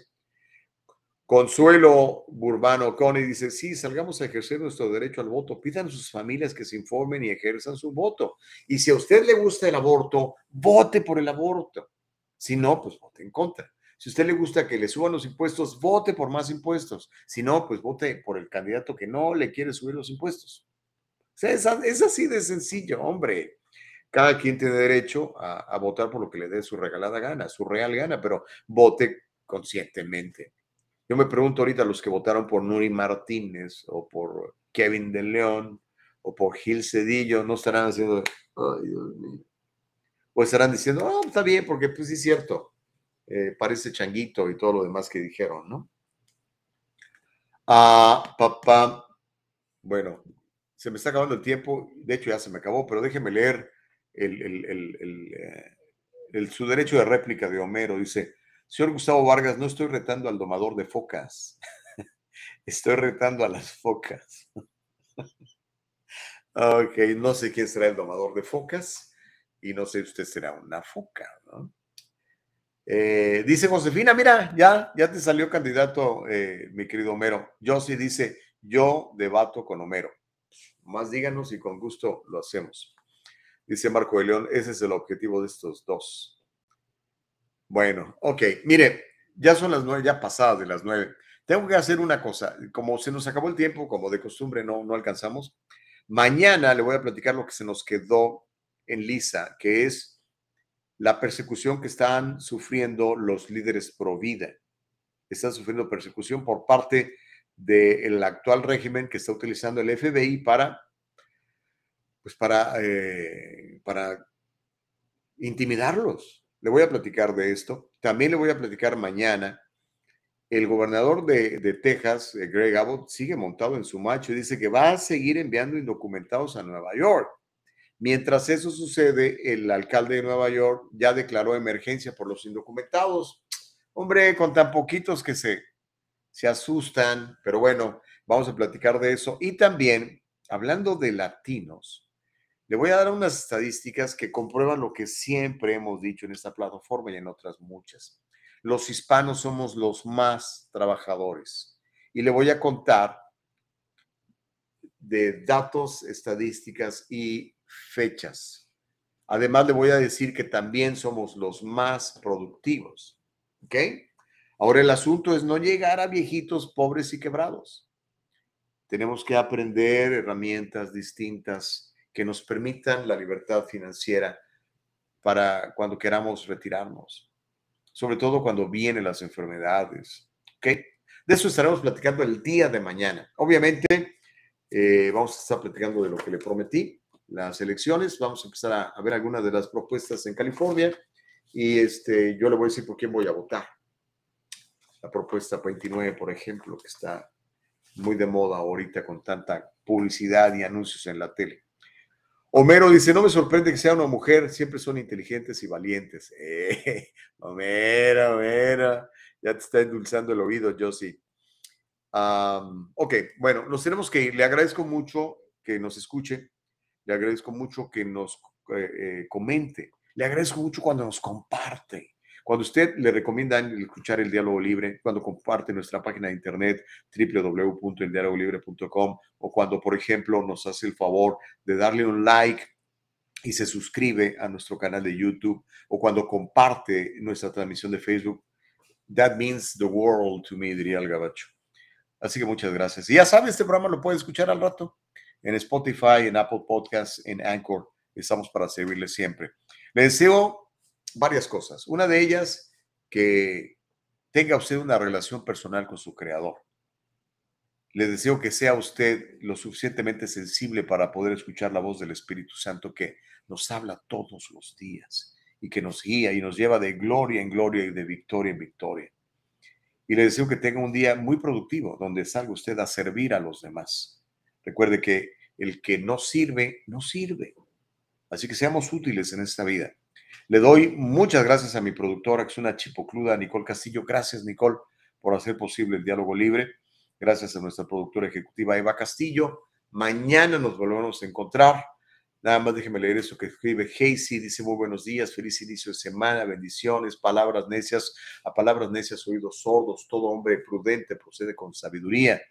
Consuelo Burbano Coni dice, sí, salgamos a ejercer nuestro derecho al voto, pidan a sus familias que se informen y ejerzan su voto. Y si a usted le gusta el aborto, vote por el aborto. Si no, pues vote en contra. Si a usted le gusta que le suban los impuestos, vote por más impuestos. Si no, pues vote por el candidato que no le quiere subir los impuestos. O sea, es, así de sencillo, hombre. Cada quien tiene derecho a votar por lo que le dé su regalada gana, su real gana, pero vote conscientemente. Yo me pregunto ahorita los que votaron por Nuri Martínez o por Kevin de León o por Gil Cedillo, no estarán haciendo, ay Dios mío. O estarán diciendo, oh, está bien, porque pues sí es cierto, eh, parece changuito y todo lo demás que dijeron, ¿no? Ah, papá, bueno, se me está acabando el tiempo, de hecho ya se me acabó, pero déjeme leer el, el, eh, el su derecho de réplica de Homero. Dice, Señor Gustavo Vargas, no estoy retando al domador de focas. Estoy retando a las focas. ok, no sé quién será el domador de focas y no sé si usted será una foca, ¿no? Eh, dice Josefina, mira, ya, ya te salió candidato, eh, mi querido Homero. Yo sí dice, yo debato con Homero. Más díganos y con gusto lo hacemos. Dice Marco de León, ese es el objetivo de estos dos. Bueno, ok, mire, ya son las nueve, ya pasadas de las nueve. Tengo que hacer una cosa, como se nos acabó el tiempo, como de costumbre no, no alcanzamos. Mañana le voy a platicar lo que se nos quedó en lisa, que es la persecución que están sufriendo los líderes pro vida. Están sufriendo persecución por parte del actual régimen que está utilizando el FBI para, pues para, eh, para intimidarlos, le voy a platicar de esto. También le voy a platicar mañana. El gobernador de, Texas, eh, Greg Abbott, sigue montado en su macho y dice que va a seguir enviando indocumentados a Nueva York. Mientras eso sucede, el alcalde de Nueva York ya declaró emergencia por los indocumentados. Hombre, con tan poquitos que se, se asustan, pero bueno, vamos a platicar de eso. Y también, hablando de latinos, le voy a dar unas estadísticas que comprueban lo que siempre hemos dicho en esta plataforma y en otras muchas. Los hispanos somos los más trabajadores. Y le voy a contar de datos, estadísticas y fechas. Además, le voy a decir que también somos los más productivos. ¿Ok? Ahora el asunto es no llegar a viejitos pobres y quebrados. Tenemos que aprender herramientas distintas que nos permitan la libertad financiera para cuando queramos retirarnos, sobre todo cuando vienen las enfermedades. ¿ok? De eso estaremos platicando el día de mañana. Obviamente, eh, vamos a estar platicando de lo que le prometí, las elecciones, vamos a empezar a, a, ver algunas de las propuestas en California y este, yo le voy a decir por quién voy a votar. La propuesta 29, por ejemplo, que está muy de moda ahorita con tanta publicidad y anuncios en la tele. Homero dice, no me sorprende que sea una mujer, siempre son inteligentes y valientes. Eh, Homero, Homero, ya te está endulzando el oído, yo sí. ok, bueno, nos tenemos que ir. Le agradezco mucho que nos escuche, le agradezco mucho que nos eh, eh, comente, le agradezco mucho cuando nos comparte. Cuando usted le recomienda escuchar el diálogo libre, cuando comparte nuestra página de internet www.eldialogolibre.com o cuando, por ejemplo, nos hace el favor de darle un like y se suscribe a nuestro canal de YouTube o cuando comparte nuestra transmisión de Facebook, that means the world to me, diría el gabacho. Así que muchas gracias. Y ya sabe, este programa lo puede escuchar al rato en Spotify, en Apple Podcasts, en Anchor. Estamos para servirle siempre. Le deseo varias cosas. Una de ellas, que tenga usted una relación personal con su creador. Le deseo que sea usted lo suficientemente sensible para poder escuchar la voz del Espíritu Santo que nos habla todos los días y que nos guía y nos lleva de gloria en gloria y de victoria en victoria. Y le deseo que tenga un día muy productivo donde salga usted a servir a los demás. Recuerde que el que no sirve, no sirve. Así que seamos útiles en esta vida. Le doy muchas gracias a mi productora, que es una chipocluda, Nicole Castillo. Gracias, Nicole, por hacer posible el diálogo libre. Gracias a nuestra productora ejecutiva, Eva Castillo. Mañana nos volvemos a encontrar. Nada más déjeme leer eso que escribe Casey. Dice muy buenos días, feliz inicio de semana, bendiciones, palabras necias, a palabras necias, oídos sordos. Todo hombre prudente procede con sabiduría,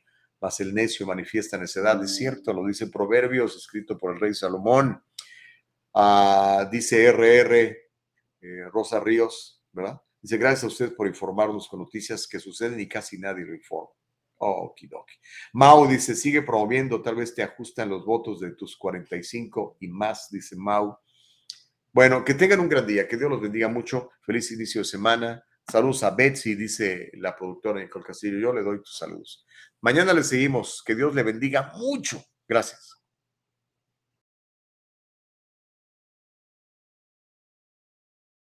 mas el necio manifiesta necedad. Es cierto, lo dice Proverbios, escrito por el rey Salomón. Ah, dice RR eh, Rosa Ríos, ¿verdad? Dice, gracias a usted por informarnos con noticias que suceden y casi nadie lo informa. Okidoki. Mau dice, sigue promoviendo, tal vez te ajustan los votos de tus 45 y más, dice Mau. Bueno, que tengan un gran día, que Dios los bendiga mucho. Feliz inicio de semana. Saludos a Betsy, dice la productora Nicole Castillo. Yo le doy tus saludos. Mañana le seguimos. Que Dios le bendiga mucho. Gracias.